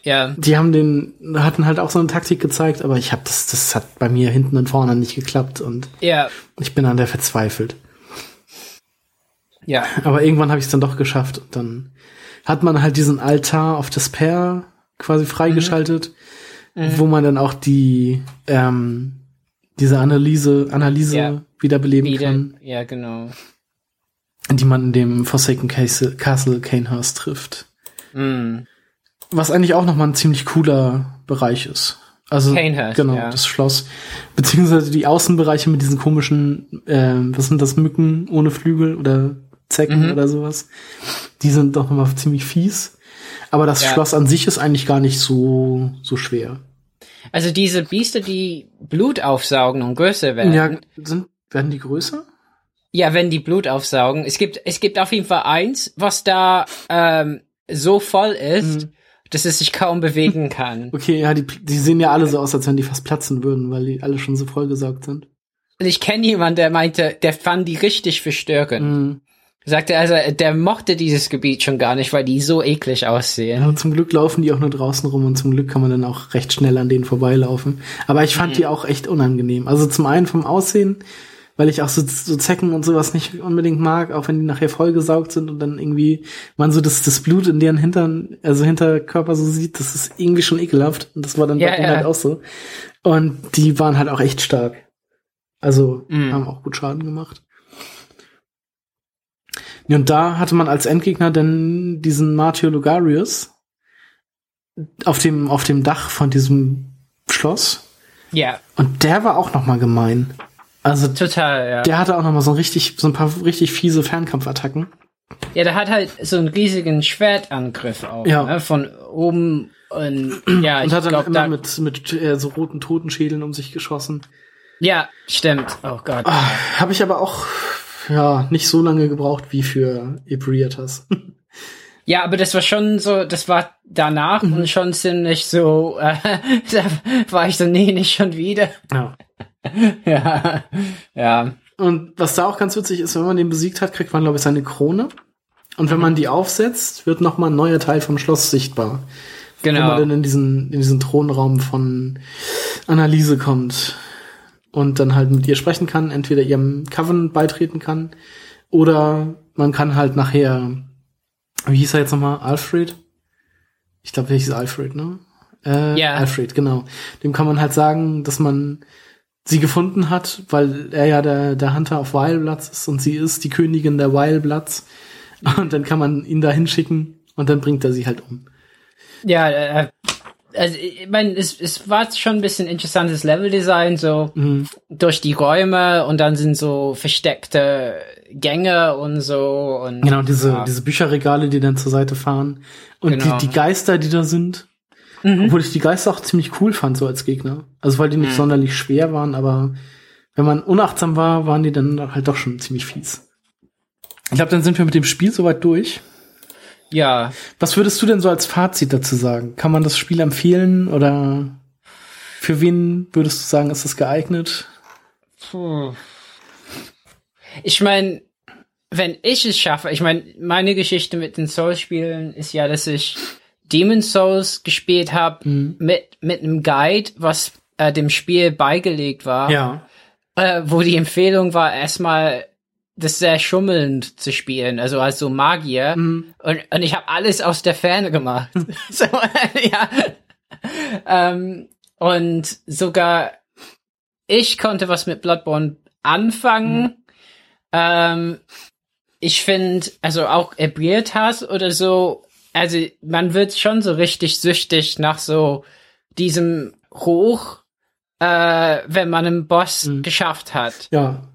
Ja. Die haben den, hatten halt auch so eine Taktik gezeigt, aber ich habe das, das hat bei mir hinten und vorne nicht geklappt und ja. ich bin an der verzweifelt. Ja. Aber irgendwann habe ich es dann doch geschafft und dann hat man halt diesen Altar of Despair quasi freigeschaltet. Mhm mhm. wo man dann auch die ähm, diese Analyse Analyse ja. wiederbeleben Wieder, kann. Ja, genau. Die man in dem Forsaken Castle, Castle Canehurst trifft. Mhm. Was eigentlich auch nochmal ein ziemlich cooler Bereich ist. Also Canehurst, genau, ja. das Schloss. Beziehungsweise die Außenbereiche mit diesen komischen, äh, was sind das, Mücken ohne Flügel oder Zecken mhm. oder sowas. Die sind doch nochmal ziemlich fies. Aber das ja. Schloss an sich ist eigentlich gar nicht so, so schwer. Also diese Biester, die Blut aufsaugen und größer werden. Ja, sind, werden die größer? Ja, wenn die Blut aufsaugen. Es gibt, es gibt auf jeden Fall eins, was da ähm, so voll ist, mhm. dass es sich kaum bewegen [LAUGHS] kann. Okay, ja, die, die sehen ja alle so aus, als wenn die fast platzen würden, weil die alle schon so vollgesaugt sind. Ich kenne jemanden, der meinte, der fand die richtig verstörend. Mhm. Sagte also, der mochte dieses Gebiet schon gar nicht, weil die so eklig aussehen. Ja, zum Glück laufen die auch nur draußen rum und zum Glück kann man dann auch recht schnell an denen vorbeilaufen. Aber ich fand mhm. die auch echt unangenehm. Also zum einen vom Aussehen, weil ich auch so, so Zecken und sowas nicht unbedingt mag, auch wenn die nachher vollgesaugt sind und dann irgendwie man so das, das Blut in deren Hintern, also Hinterkörper so sieht, das ist irgendwie schon ekelhaft. Und das war dann ja, ja. halt auch so. Und die waren halt auch echt stark. Also mhm. haben auch gut Schaden gemacht. Und da hatte man als Endgegner dann diesen Martio Lugarius auf dem, auf dem Dach von diesem Schloss. Ja. Und der war auch noch mal gemein. Also total, ja. Der hatte auch noch mal so ein richtig, so ein paar richtig fiese Fernkampfattacken. Ja, der hat halt so einen riesigen Schwertangriff auch, ja. ne? von oben und ja, und ich hat dann glaub, immer da mit mit äh, so roten Totenschädeln um sich geschossen. Ja, stimmt. Oh Gott. Ah, Habe ich aber auch ja nicht so lange gebraucht wie für Ebrietas. Ja, aber das war schon so, das war danach mhm. und schon ziemlich so, äh, [LAUGHS] da war ich so, nee, nicht schon wieder. Ja. [LAUGHS] ja, ja. Und was da auch ganz witzig ist, wenn man den besiegt hat, kriegt man, glaube ich, seine Krone. Und wenn mhm. man die aufsetzt, wird noch mal ein neuer Teil vom Schloss sichtbar. Genau. Wenn man dann in diesen, in diesen Thronraum von Anneliese kommt und dann halt mit ihr sprechen kann, entweder ihrem Coven beitreten kann oder man kann halt nachher, wie hieß er jetzt nochmal, Alfred? Ich glaube, der hieß Alfred, ne? Äh, ja. Alfred, genau. Dem kann man halt sagen, dass man sie gefunden hat, weil er ja der, der Hunter auf Wilebloods ist und sie ist die Königin der Wilebloods. Und dann kann man ihn da hinschicken und dann bringt er sie halt um. Ja, äh, also ich meine, es, es war schon ein bisschen interessantes Leveldesign, so mhm. durch die Räume und dann sind so versteckte Gänge und so und genau diese ja. diese Bücherregale, die dann zur Seite fahren und genau. die, die Geister, die da sind. Mhm. Obwohl ich die Geister auch ziemlich cool fand, so als Gegner. Also weil die nicht mhm. sonderlich schwer waren, aber wenn man unachtsam war, waren die dann halt doch schon ziemlich fies. Ich glaube, dann sind wir mit dem Spiel soweit durch. Ja. Was würdest du denn so als Fazit dazu sagen? Kann man das Spiel empfehlen oder für wen würdest du sagen, ist es geeignet? Puh. Ich meine, wenn ich es schaffe, ich meine, meine Geschichte mit den Souls-Spielen ist ja, dass ich Demon Souls gespielt habe mhm. mit mit einem Guide, was äh, dem Spiel beigelegt war. Ja. Äh, wo die Empfehlung war, erstmal das sehr schummelnd zu spielen, also als so Magier. Mhm. Und, und ich habe alles aus der Ferne gemacht. [LAUGHS] [LAUGHS] so, ja. Ähm, und sogar ich konnte was mit Bloodborne anfangen. Mhm. Ähm, ich finde, also auch Ebrietas oder so, also man wird schon so richtig süchtig nach so diesem Hoch, äh, wenn man einen Boss mhm. geschafft hat. Ja.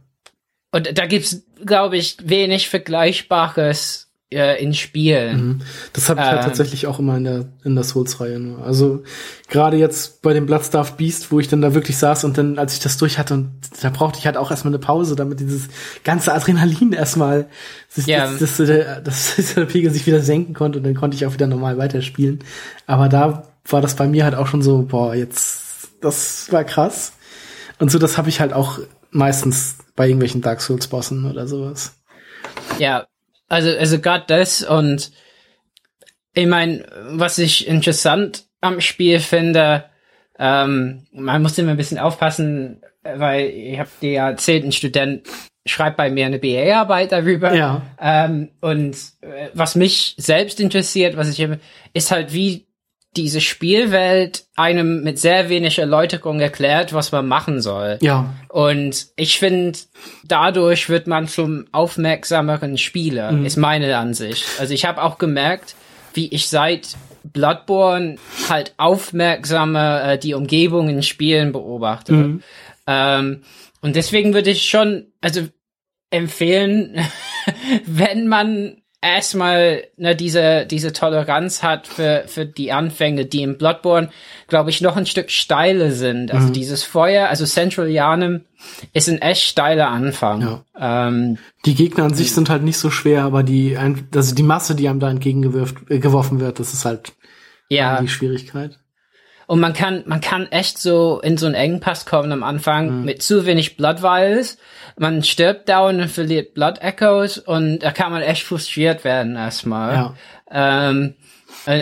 Und da gibt's, glaube ich, wenig Vergleichbares äh, in Spielen. Mhm. Das habe ich halt ähm, tatsächlich auch immer in der in der Souls-Reihe nur. Also gerade jetzt bei dem Bloodstarved Beast, wo ich dann da wirklich saß und dann, als ich das durch hatte, und da brauchte ich halt auch erstmal eine Pause, damit dieses ganze Adrenalin erstmal sich, ja. das, das, das, [LAUGHS] das, der Pegel sich wieder senken konnte und dann konnte ich auch wieder normal weiterspielen. Aber da war das bei mir halt auch schon so, boah, jetzt, das war krass. Und so, das habe ich halt auch meistens bei irgendwelchen Dark Souls Bossen oder sowas. Ja, also also gerade das und ich meine, was ich interessant am Spiel finde, ähm, man muss immer ein bisschen aufpassen, weil ich habe dir ja erzählt, ein Student schreibt bei mir eine BA-Arbeit darüber. Ja. Ähm, und äh, was mich selbst interessiert, was ich ist halt, wie diese Spielwelt einem mit sehr wenig Erläuterung erklärt, was man machen soll. Ja. Und ich finde, dadurch wird man zum aufmerksameren Spieler, mhm. ist meine Ansicht. Also ich habe auch gemerkt, wie ich seit Bloodborne halt aufmerksamer äh, die Umgebung in Spielen beobachte. Mhm. Ähm, und deswegen würde ich schon, also empfehlen, [LAUGHS] wenn man erstmal ne, diese, diese Toleranz hat für, für die Anfänge, die im Bloodborne, glaube ich, noch ein Stück steile sind. Also mhm. dieses Feuer, also Central Yarnum ist ein echt steiler Anfang. Ja. Ähm, die Gegner an sich sind halt nicht so schwer, aber die, also die Masse, die einem da entgegengeworfen wird, das ist halt ja. die Schwierigkeit. Und man kann, man kann echt so in so einen Engpass kommen am Anfang mhm. mit zu wenig Blood Vials. Man stirbt dauernd und verliert Blood Echoes und da kann man echt frustriert werden erstmal. Ja. Ähm, äh,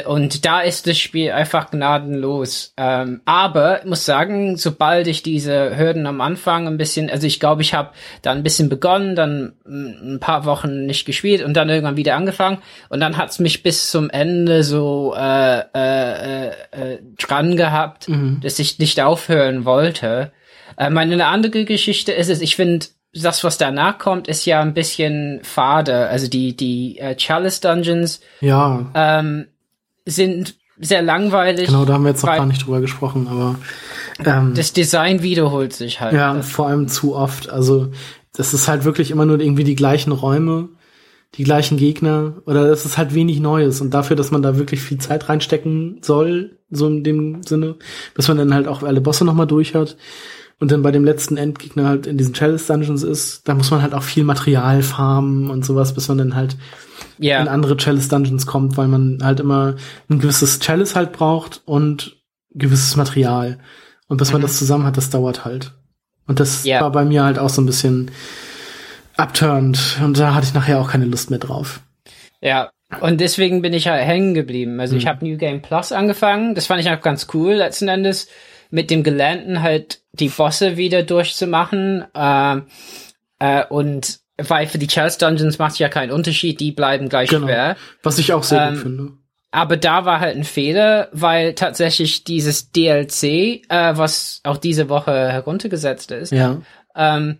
und da ist das Spiel einfach gnadenlos. Ähm, aber ich muss sagen, sobald ich diese Hürden am Anfang ein bisschen, also ich glaube, ich habe da ein bisschen begonnen, dann ein paar Wochen nicht gespielt und dann irgendwann wieder angefangen und dann hat's mich bis zum Ende so äh, äh, äh, dran gehabt, mhm. dass ich nicht aufhören wollte. Äh, meine andere Geschichte ist es, ich finde das, was danach kommt, ist ja ein bisschen fade. Also die, die äh, Chalice Dungeons. Ja. Ähm, sind sehr langweilig. Genau, da haben wir jetzt noch gar nicht drüber gesprochen, aber ähm, das Design wiederholt sich halt. Ja, vor allem zu oft. Also das ist halt wirklich immer nur irgendwie die gleichen Räume, die gleichen Gegner oder das ist halt wenig Neues und dafür, dass man da wirklich viel Zeit reinstecken soll, so in dem Sinne, bis man dann halt auch alle Bosse nochmal durch hat und dann bei dem letzten Endgegner halt in diesen Chalice Dungeons ist, da muss man halt auch viel Material farmen und sowas, bis man dann halt yeah. in andere Chalice Dungeons kommt, weil man halt immer ein gewisses Chalice halt braucht und gewisses Material. Und bis mhm. man das zusammen hat, das dauert halt. Und das yeah. war bei mir halt auch so ein bisschen abturnt. Und da hatte ich nachher auch keine Lust mehr drauf. Ja, und deswegen bin ich halt hängen geblieben. Also mhm. ich habe New Game Plus angefangen. Das fand ich auch ganz cool letzten Endes. Mit dem Gelernten halt die Bosse wieder durchzumachen. Äh, äh, und weil für die Chalice Dungeons macht ja keinen Unterschied, die bleiben gleich genau. schwer. Was ich auch sehr ähm, gut finde. Aber da war halt ein Fehler, weil tatsächlich dieses DLC, äh, was auch diese Woche heruntergesetzt ist, ja. ähm,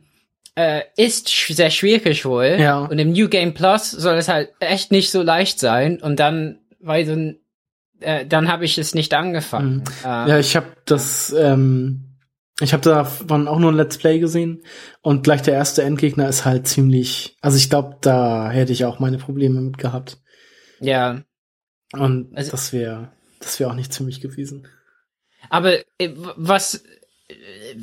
äh, ist sch sehr schwierig wohl. Ja. Und im New Game Plus soll es halt echt nicht so leicht sein. Und dann, weil so äh, dann habe ich es nicht angefangen. Mhm. Ähm, ja, ich habe das ähm, ich habe davon auch nur ein Let's Play gesehen und gleich der erste Endgegner ist halt ziemlich, also ich glaube, da hätte ich auch meine Probleme mit gehabt. Ja. Und also, das wäre, das wäre auch nicht ziemlich gewesen. Aber äh, was äh,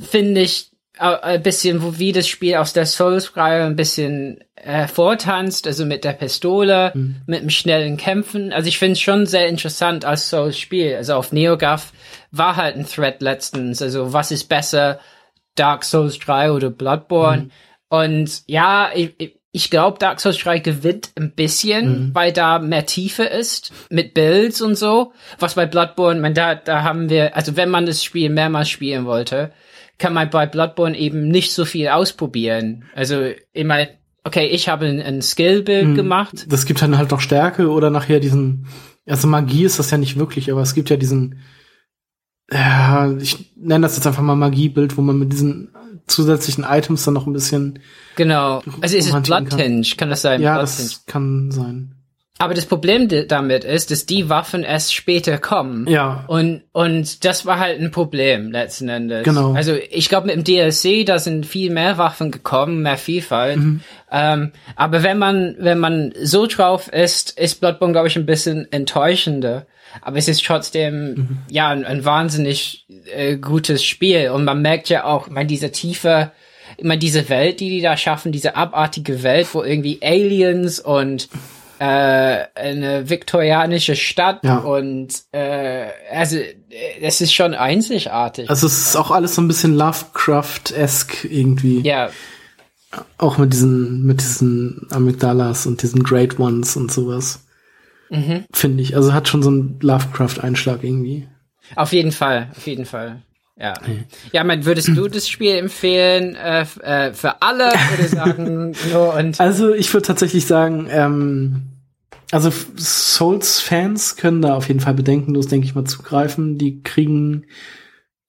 finde ich ein bisschen, wo wie das Spiel aus der Souls-Reihe ein bisschen hervortanzt, also mit der Pistole, mhm. mit dem schnellen Kämpfen. Also ich finde es schon sehr interessant als Souls-Spiel. Also auf NeoGAF war halt ein Thread letztens. Also was ist besser, Dark Souls 3 oder Bloodborne? Mhm. Und ja, ich, ich glaube, Dark Souls 3 gewinnt ein bisschen, mhm. weil da mehr Tiefe ist mit Builds und so. Was bei Bloodborne, man, da, da haben wir, also wenn man das Spiel mehrmals spielen wollte, kann man bei Bloodborne eben nicht so viel ausprobieren. Also immer, okay, ich habe ein, ein Skill-Build mhm. gemacht. Das gibt dann halt noch Stärke oder nachher diesen, also Magie ist das ja nicht wirklich, aber es gibt ja diesen, ja, ich nenne das jetzt einfach mal Magiebild, wo man mit diesen zusätzlichen Items dann noch ein bisschen. Genau. Also ist es Bloodtinge? Kann. kann das sein? Ja, das kann sein. Aber das Problem damit ist, dass die Waffen erst später kommen. Ja. Und, und das war halt ein Problem letzten Endes. Genau. Also ich glaube mit dem DLC, da sind viel mehr Waffen gekommen, mehr Vielfalt. Mhm. Ähm, aber wenn man, wenn man so drauf ist, ist Bloodborne, glaube ich, ein bisschen enttäuschender. Aber es ist trotzdem, mhm. ja, ein, ein wahnsinnig äh, gutes Spiel. Und man merkt ja auch, man, diese tiefe, immer diese Welt, die die da schaffen, diese abartige Welt, wo irgendwie Aliens und äh, eine viktorianische Stadt ja. und äh, also es ist schon einzigartig. Also es ist auch alles so ein bisschen Lovecraft-esque irgendwie. Ja. Auch mit diesen, mit diesen Amygdalas und diesen Great Ones und sowas. Mhm. Finde ich. Also hat schon so einen Lovecraft-Einschlag irgendwie. Auf jeden Fall, auf jeden Fall. Ja. Ja, man, würdest du das Spiel empfehlen äh, äh, für alle oder sagen [LAUGHS] nur und Also ich würde tatsächlich sagen, ähm, also Souls-Fans können da auf jeden Fall bedenkenlos, denke ich mal, zugreifen. Die kriegen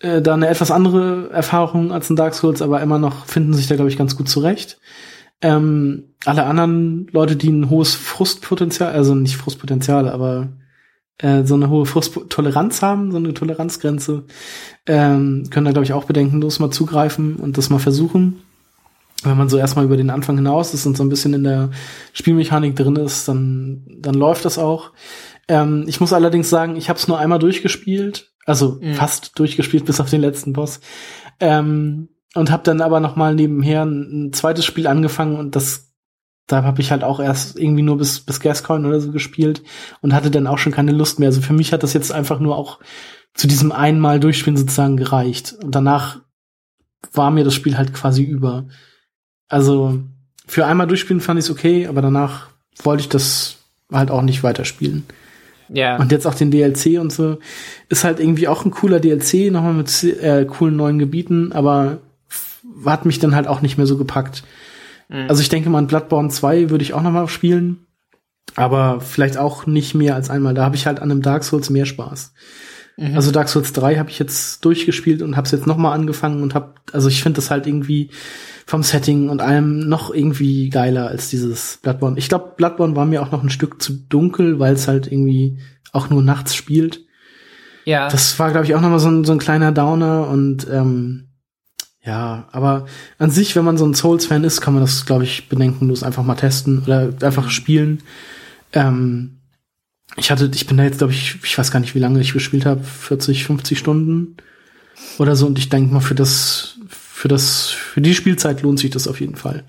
äh, da eine etwas andere Erfahrung als ein Dark Souls, aber immer noch finden sich da, glaube ich, ganz gut zurecht. Ähm, alle anderen Leute, die ein hohes Frustpotenzial, also nicht Frustpotenzial, aber äh, so eine hohe Frusttoleranz haben, so eine Toleranzgrenze, ähm, können da, glaube ich, auch bedenkenlos mal zugreifen und das mal versuchen. Wenn man so erstmal über den Anfang hinaus ist und so ein bisschen in der Spielmechanik drin ist, dann, dann läuft das auch. Ähm, ich muss allerdings sagen, ich habe es nur einmal durchgespielt, also mhm. fast durchgespielt bis auf den letzten Boss. Ähm, und habe dann aber noch mal nebenher ein, ein, zweites Spiel angefangen und das da habe ich halt auch erst irgendwie nur bis bis Gascoin oder so gespielt und hatte dann auch schon keine Lust mehr. Also für mich hat das jetzt einfach nur auch zu diesem einmal Durchspielen sozusagen gereicht und danach war mir das Spiel halt quasi über. Also für einmal durchspielen fand ich es okay, aber danach wollte ich das halt auch nicht weiterspielen. Ja. Und jetzt auch den DLC und so ist halt irgendwie auch ein cooler DLC, nochmal mit äh, coolen neuen Gebieten, aber hat mich dann halt auch nicht mehr so gepackt. Mhm. Also ich denke mal, an Bloodborne 2 würde ich auch nochmal spielen, aber vielleicht auch nicht mehr als einmal. Da habe ich halt an einem Dark Souls mehr Spaß. Mhm. Also Dark Souls 3 habe ich jetzt durchgespielt und habe es jetzt nochmal angefangen und habe, also ich finde das halt irgendwie vom Setting und allem noch irgendwie geiler als dieses Bloodborne. Ich glaube, Bloodborne war mir auch noch ein Stück zu dunkel, weil es halt irgendwie auch nur nachts spielt. Ja. Das war, glaube ich, auch noch mal so ein, so ein kleiner Downer und ähm, ja, aber an sich, wenn man so ein Souls-Fan ist, kann man das, glaube ich, bedenkenlos einfach mal testen oder einfach spielen. Ähm, ich hatte, ich bin da jetzt, glaube ich, ich weiß gar nicht, wie lange ich gespielt habe, 40, 50 Stunden oder so. Und ich denke mal, für das, für das, für die Spielzeit lohnt sich das auf jeden Fall.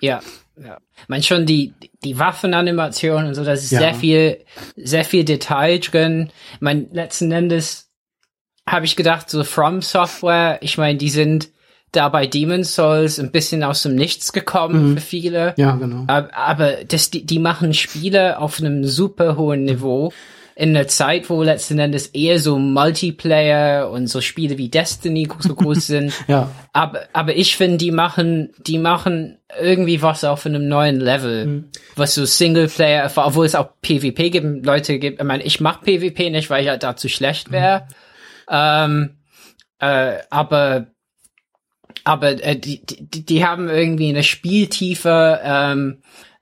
Ja, ja. Ich meine schon die, die Waffenanimation und so, das ist ja. sehr viel, sehr viel Detail drin. Ich meine, letzten Endes habe ich gedacht, so From Software, ich meine, die sind da bei Demon's Souls ein bisschen aus dem Nichts gekommen mhm. für viele. Ja, genau. Aber, aber das, die, die machen Spiele auf einem super hohen Niveau in einer Zeit, wo letzten Endes eher so Multiplayer und so Spiele wie Destiny so groß [LAUGHS] sind. ja. Aber, aber ich finde, die machen, die machen irgendwie was auf einem neuen Level, mhm. was so Singleplayer, obwohl es auch PvP gibt, Leute gibt. Ich meine, ich mach PvP nicht, weil ich halt dazu schlecht wäre. Mhm. Ähm, äh, aber aber äh, die, die, die haben irgendwie eine Spieltiefe, ähm,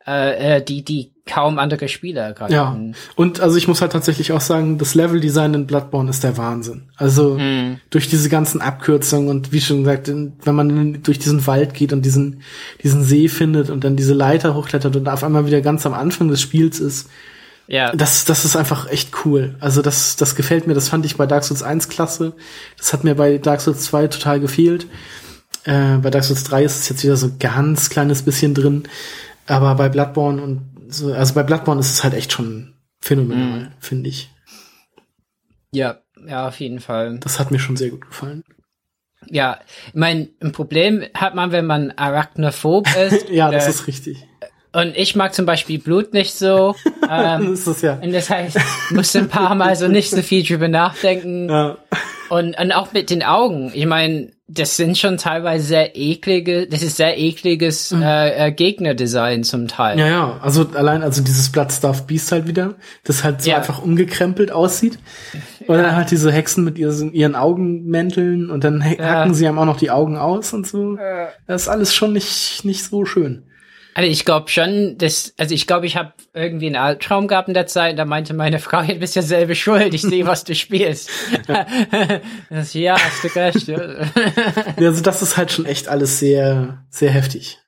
äh, äh die, die kaum andere Spieler gerade. Ja. Und also ich muss halt tatsächlich auch sagen, das Leveldesign in Bloodborne ist der Wahnsinn. Also hm. durch diese ganzen Abkürzungen und wie schon gesagt, wenn man durch diesen Wald geht und diesen, diesen See findet und dann diese Leiter hochklettert und auf einmal wieder ganz am Anfang des Spiels ist, ja. Das, das ist einfach echt cool. Also das, das gefällt mir. Das fand ich bei Dark Souls 1 klasse. Das hat mir bei Dark Souls 2 total gefehlt. Äh, bei Dark Souls 3 ist es jetzt wieder so ganz kleines bisschen drin. Aber bei Bloodborne und so, also bei Bloodborne ist es halt echt schon phänomenal, mm. finde ich. Ja, ja, auf jeden Fall. Das hat mir schon sehr gut gefallen. Ja, ich mein, ein Problem hat man, wenn man arachnophob [LAUGHS] ist. ja, das äh, ist richtig. Und ich mag zum Beispiel Blut nicht so. [LAUGHS] Ähm, das ist es ja. Und das heißt, musste ein paar Mal so nicht so viel drüber nachdenken. Ja. Und, und auch mit den Augen. Ich meine, das sind schon teilweise sehr eklige, das ist sehr ekliges mhm. äh, äh, Gegnerdesign zum Teil. Ja, ja, also allein, also dieses Bloodstuff Beast halt wieder, das halt so ja. einfach umgekrempelt aussieht. Und ja. dann halt diese Hexen mit ihren, ihren Augenmänteln und dann hacken ja. sie einem auch noch die Augen aus und so. Das ist alles schon nicht, nicht so schön. Also ich glaube schon, dass, also ich glaube, ich habe irgendwie einen Albtraum gehabt in der Zeit, da meinte meine Frau, [LAUGHS] du bist ja selber schuld, ich sehe, was du spielst. [LAUGHS] das, ja, hast du recht. Ja. also das ist halt schon echt alles sehr, sehr heftig.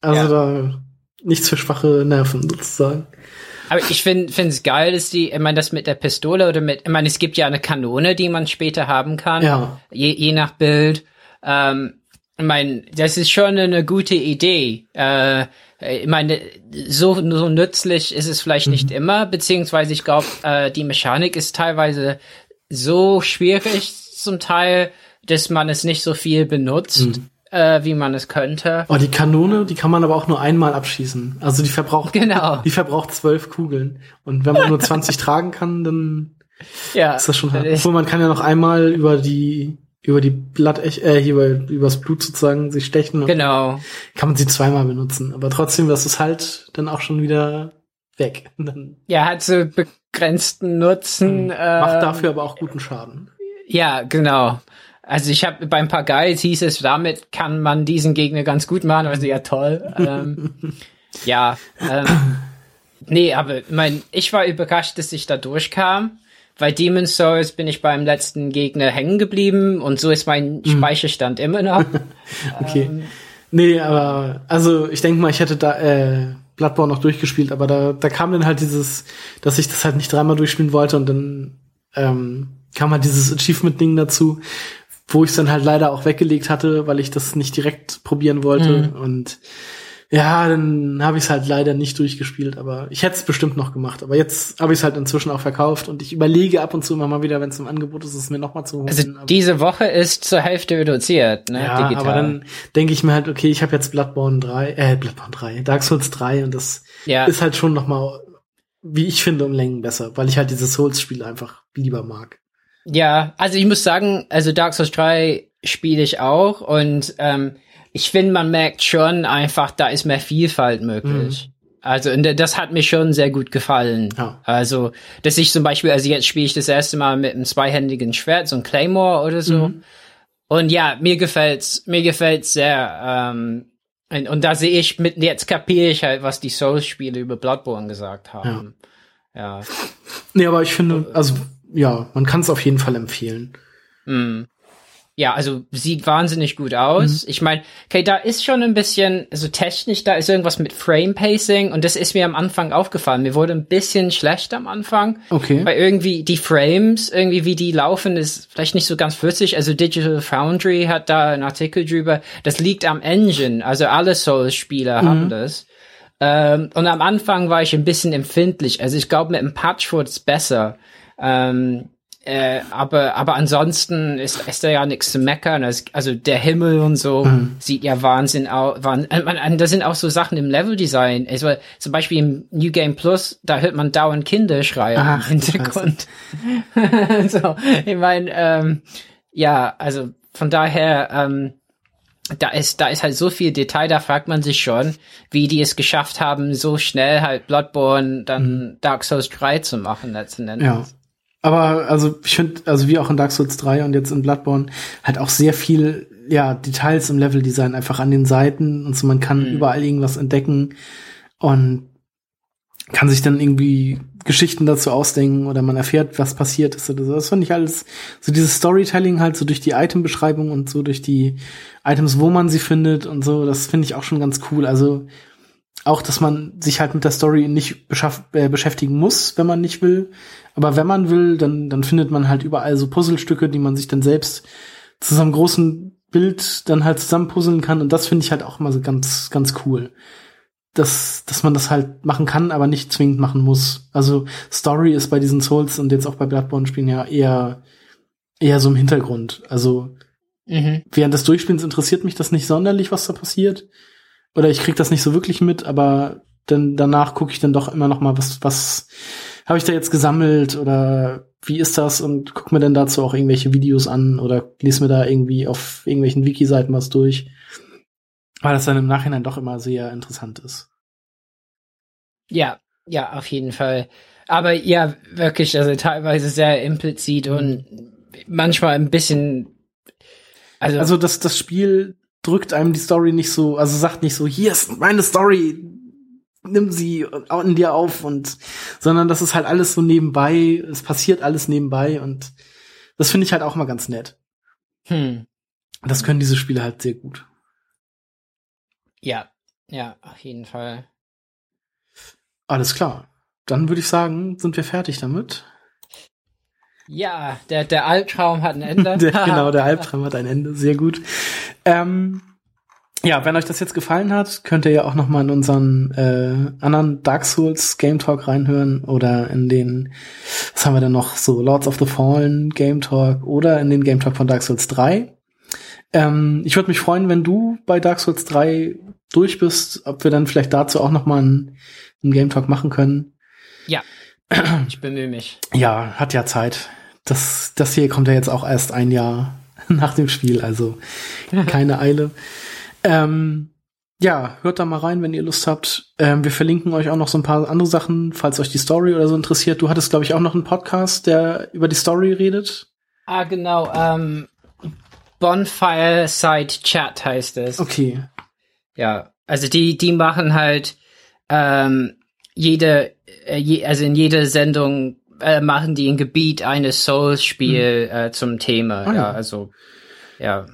Also ja. da nichts für schwache Nerven sozusagen. Aber ich finde es geil, dass die, ich meine, das mit der Pistole oder mit, ich meine, es gibt ja eine Kanone, die man später haben kann, ja. je, je nach Bild. Ähm, ich meine, das ist schon eine gute Idee. Äh, ich meine, so, so nützlich ist es vielleicht mhm. nicht immer, beziehungsweise ich glaube, äh, die Mechanik ist teilweise so schwierig zum Teil, dass man es nicht so viel benutzt. Mhm. Äh, wie man es könnte. Oh, die Kanone, die kann man aber auch nur einmal abschießen. Also die verbraucht, genau. die verbraucht zwölf Kugeln. Und wenn man nur [LAUGHS] 20 tragen kann, dann ja, ist das schon hart. Obwohl man kann ja noch einmal über die über die Blatt, äh, über, übers Blut sozusagen sich stechen. Genau. Kann man sie zweimal benutzen. Aber trotzdem, das ist halt dann auch schon wieder weg. [LAUGHS] Ja, hat so begrenzten Nutzen. Äh, macht dafür aber auch guten Schaden. Ja, genau. Also ich habe beim paar Guides hieß es, damit kann man diesen Gegner ganz gut machen. Also ja, toll. ähm, [LAUGHS] ja. Ähm, nee, aber mein, ich war überrascht, dass ich da durchkam. Bei Demon's Souls bin ich beim letzten Gegner hängen geblieben und so ist mein mhm. Speicherstand immer noch. [LAUGHS] okay. Ähm, Nee, aber also ich denke mal, ich hätte da äh, Bloodborne noch durchgespielt, aber da, da kam dann halt dieses, dass ich das halt nicht dreimal durchspielen wollte und dann ähm, kam halt dieses Achievement-Ding dazu, wo ich es dann halt leider auch weggelegt hatte, weil ich das nicht direkt probieren wollte. Mhm. Und ja, dann habe ich es halt leider nicht durchgespielt, aber ich hätte es bestimmt noch gemacht. Aber jetzt habe ich es halt inzwischen auch verkauft und ich überlege ab und zu immer mal wieder, wenn es im Angebot ist, es mir noch mal zu holen. Also diese Woche ist zur Hälfte reduziert, ne? Ja, digital. aber dann denke ich mir halt, okay, ich habe jetzt Bloodborne 3, äh, Bloodborne 3, Dark Souls 3 und das ja. ist halt schon noch mal, wie ich finde, um Längen besser, weil ich halt diese Souls-Spiele einfach lieber mag. Ja, also ich muss sagen, also Dark Souls 3 spiele ich auch und ähm, ich finde, man merkt schon einfach, da ist mehr Vielfalt möglich. Mhm. Also und das hat mir schon sehr gut gefallen. Ja. Also, dass ich zum Beispiel, also jetzt spiele ich das erste Mal mit einem zweihändigen Schwert, so ein Claymore oder so. Mhm. Und ja, mir gefällt's, mir gefällt's sehr. Ähm, und, und da sehe ich mit, jetzt kapiere ich halt, was die Souls-Spiele über Bloodborne gesagt haben. Ja. ja. Nee, aber ich finde, also ja, man kann es auf jeden Fall empfehlen. Mm. Ja, also sieht wahnsinnig gut aus. Mhm. Ich meine, okay, da ist schon ein bisschen, also technisch, da ist irgendwas mit Frame Pacing und das ist mir am Anfang aufgefallen. Mir wurde ein bisschen schlecht am Anfang. Okay. Weil irgendwie die Frames, irgendwie wie die laufen, ist vielleicht nicht so ganz flüssig. Also Digital Foundry hat da einen Artikel drüber. Das liegt am Engine. Also alle Souls-Spieler mhm. haben das. Ähm, und am Anfang war ich ein bisschen empfindlich. Also ich glaube, mit dem Patch wurde es besser. Ähm, äh, aber, aber ansonsten ist, ist da ja nichts zu meckern. Also der Himmel und so mhm. sieht ja Wahnsinn aus. Wahnsinn. Äh, da sind auch so Sachen im Leveldesign. Also zum Beispiel im New Game Plus, da hört man dauernd Kinderschreie Ach, im Hintergrund. [LAUGHS] so, ich meine, ähm, ja, also von daher, ähm, da ist, da ist halt so viel Detail, da fragt man sich schon, wie die es geschafft haben, so schnell halt Bloodborne dann mhm. Dark Souls 3 zu machen letzten Endes. Ja. Aber also ich finde, also wie auch in Dark Souls 3 und jetzt in Bloodborne, halt auch sehr viel, ja, Details im Leveldesign einfach an den Seiten und so, man kann mhm. überall irgendwas entdecken und kann sich dann irgendwie Geschichten dazu ausdenken oder man erfährt, was passiert ist oder so. Das finde ich alles, so dieses Storytelling halt so durch die Itembeschreibung und so durch die Items, wo man sie findet und so, das finde ich auch schon ganz cool. Also auch, dass man sich halt mit der Story nicht äh, beschäftigen muss, wenn man nicht will. Aber wenn man will, dann, dann findet man halt überall so Puzzlestücke, die man sich dann selbst zu so einem großen Bild dann halt zusammenpuzzeln kann. Und das finde ich halt auch immer so ganz, ganz cool. Dass, dass man das halt machen kann, aber nicht zwingend machen muss. Also Story ist bei diesen Souls und jetzt auch bei Bloodborne-Spielen ja eher, eher so im Hintergrund. Also mhm. während des Durchspielens interessiert mich das nicht sonderlich, was da passiert oder ich krieg das nicht so wirklich mit, aber dann danach gucke ich dann doch immer noch mal, was was habe ich da jetzt gesammelt oder wie ist das und guck mir dann dazu auch irgendwelche Videos an oder lese mir da irgendwie auf irgendwelchen Wiki-Seiten was durch, weil das dann im Nachhinein doch immer sehr interessant ist. Ja, ja, auf jeden Fall. Aber ja, wirklich, also teilweise sehr implizit und manchmal ein bisschen. Also, also das, das Spiel drückt einem die Story nicht so, also sagt nicht so, hier ist meine Story, nimm sie in dir auf und, sondern das ist halt alles so nebenbei, es passiert alles nebenbei und das finde ich halt auch mal ganz nett. Hm. Das können diese Spiele halt sehr gut. Ja, ja, auf jeden Fall. Alles klar. Dann würde ich sagen, sind wir fertig damit. Ja, der, der Albtraum hat ein [LAUGHS] Ende. der, genau, der Albtraum hat ein Ende. Sehr gut. Ähm, ja, wenn euch das jetzt gefallen hat, könnt ihr ja auch noch mal in unseren äh, anderen Dark Souls Game Talk reinhören oder in den, was haben wir denn noch, so Lords of the Fallen Game Talk oder in den Game Talk von Dark Souls 3. Ähm, ich würde mich freuen, wenn du bei Dark Souls 3 durch bist, ob wir dann vielleicht dazu auch noch mal einen, einen Game Talk machen können. Ja, ich bemühe mich. Ja, hat ja Zeit. Das, das hier kommt ja jetzt auch erst ein Jahr [LAUGHS] nach dem Spiel, also [LAUGHS] keine Eile. Ähm, ja, hört da mal rein, wenn ihr Lust habt. Ähm, wir verlinken euch auch noch so ein paar andere Sachen, falls euch die Story oder so interessiert. Du hattest, glaube ich, auch noch einen Podcast, der über die Story redet. Ah, genau. Ähm, Bonfire Side Chat heißt es. Okay. Ja, also die, die machen halt ähm, jede, äh, je, also in jeder Sendung äh, machen die ein Gebiet eines Souls-Spiel hm. äh, zum Thema. Ah, ja. ja, also ja.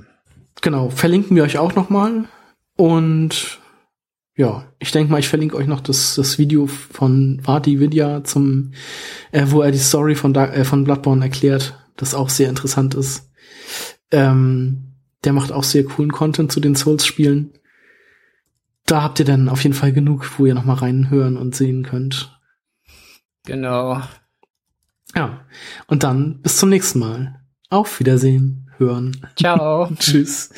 Genau, verlinken wir euch auch noch mal. Und ja, ich denke mal, ich verlinke euch noch das, das Video von Vati Vidya zum, äh, wo er die Story von, äh, von Bloodborne erklärt, das auch sehr interessant ist. Ähm, der macht auch sehr coolen Content zu den Souls-Spielen. Da habt ihr dann auf jeden Fall genug, wo ihr noch mal reinhören und sehen könnt. Genau. Ja, und dann bis zum nächsten Mal. Auf Wiedersehen, hören. Ciao. [LAUGHS] Tschüss.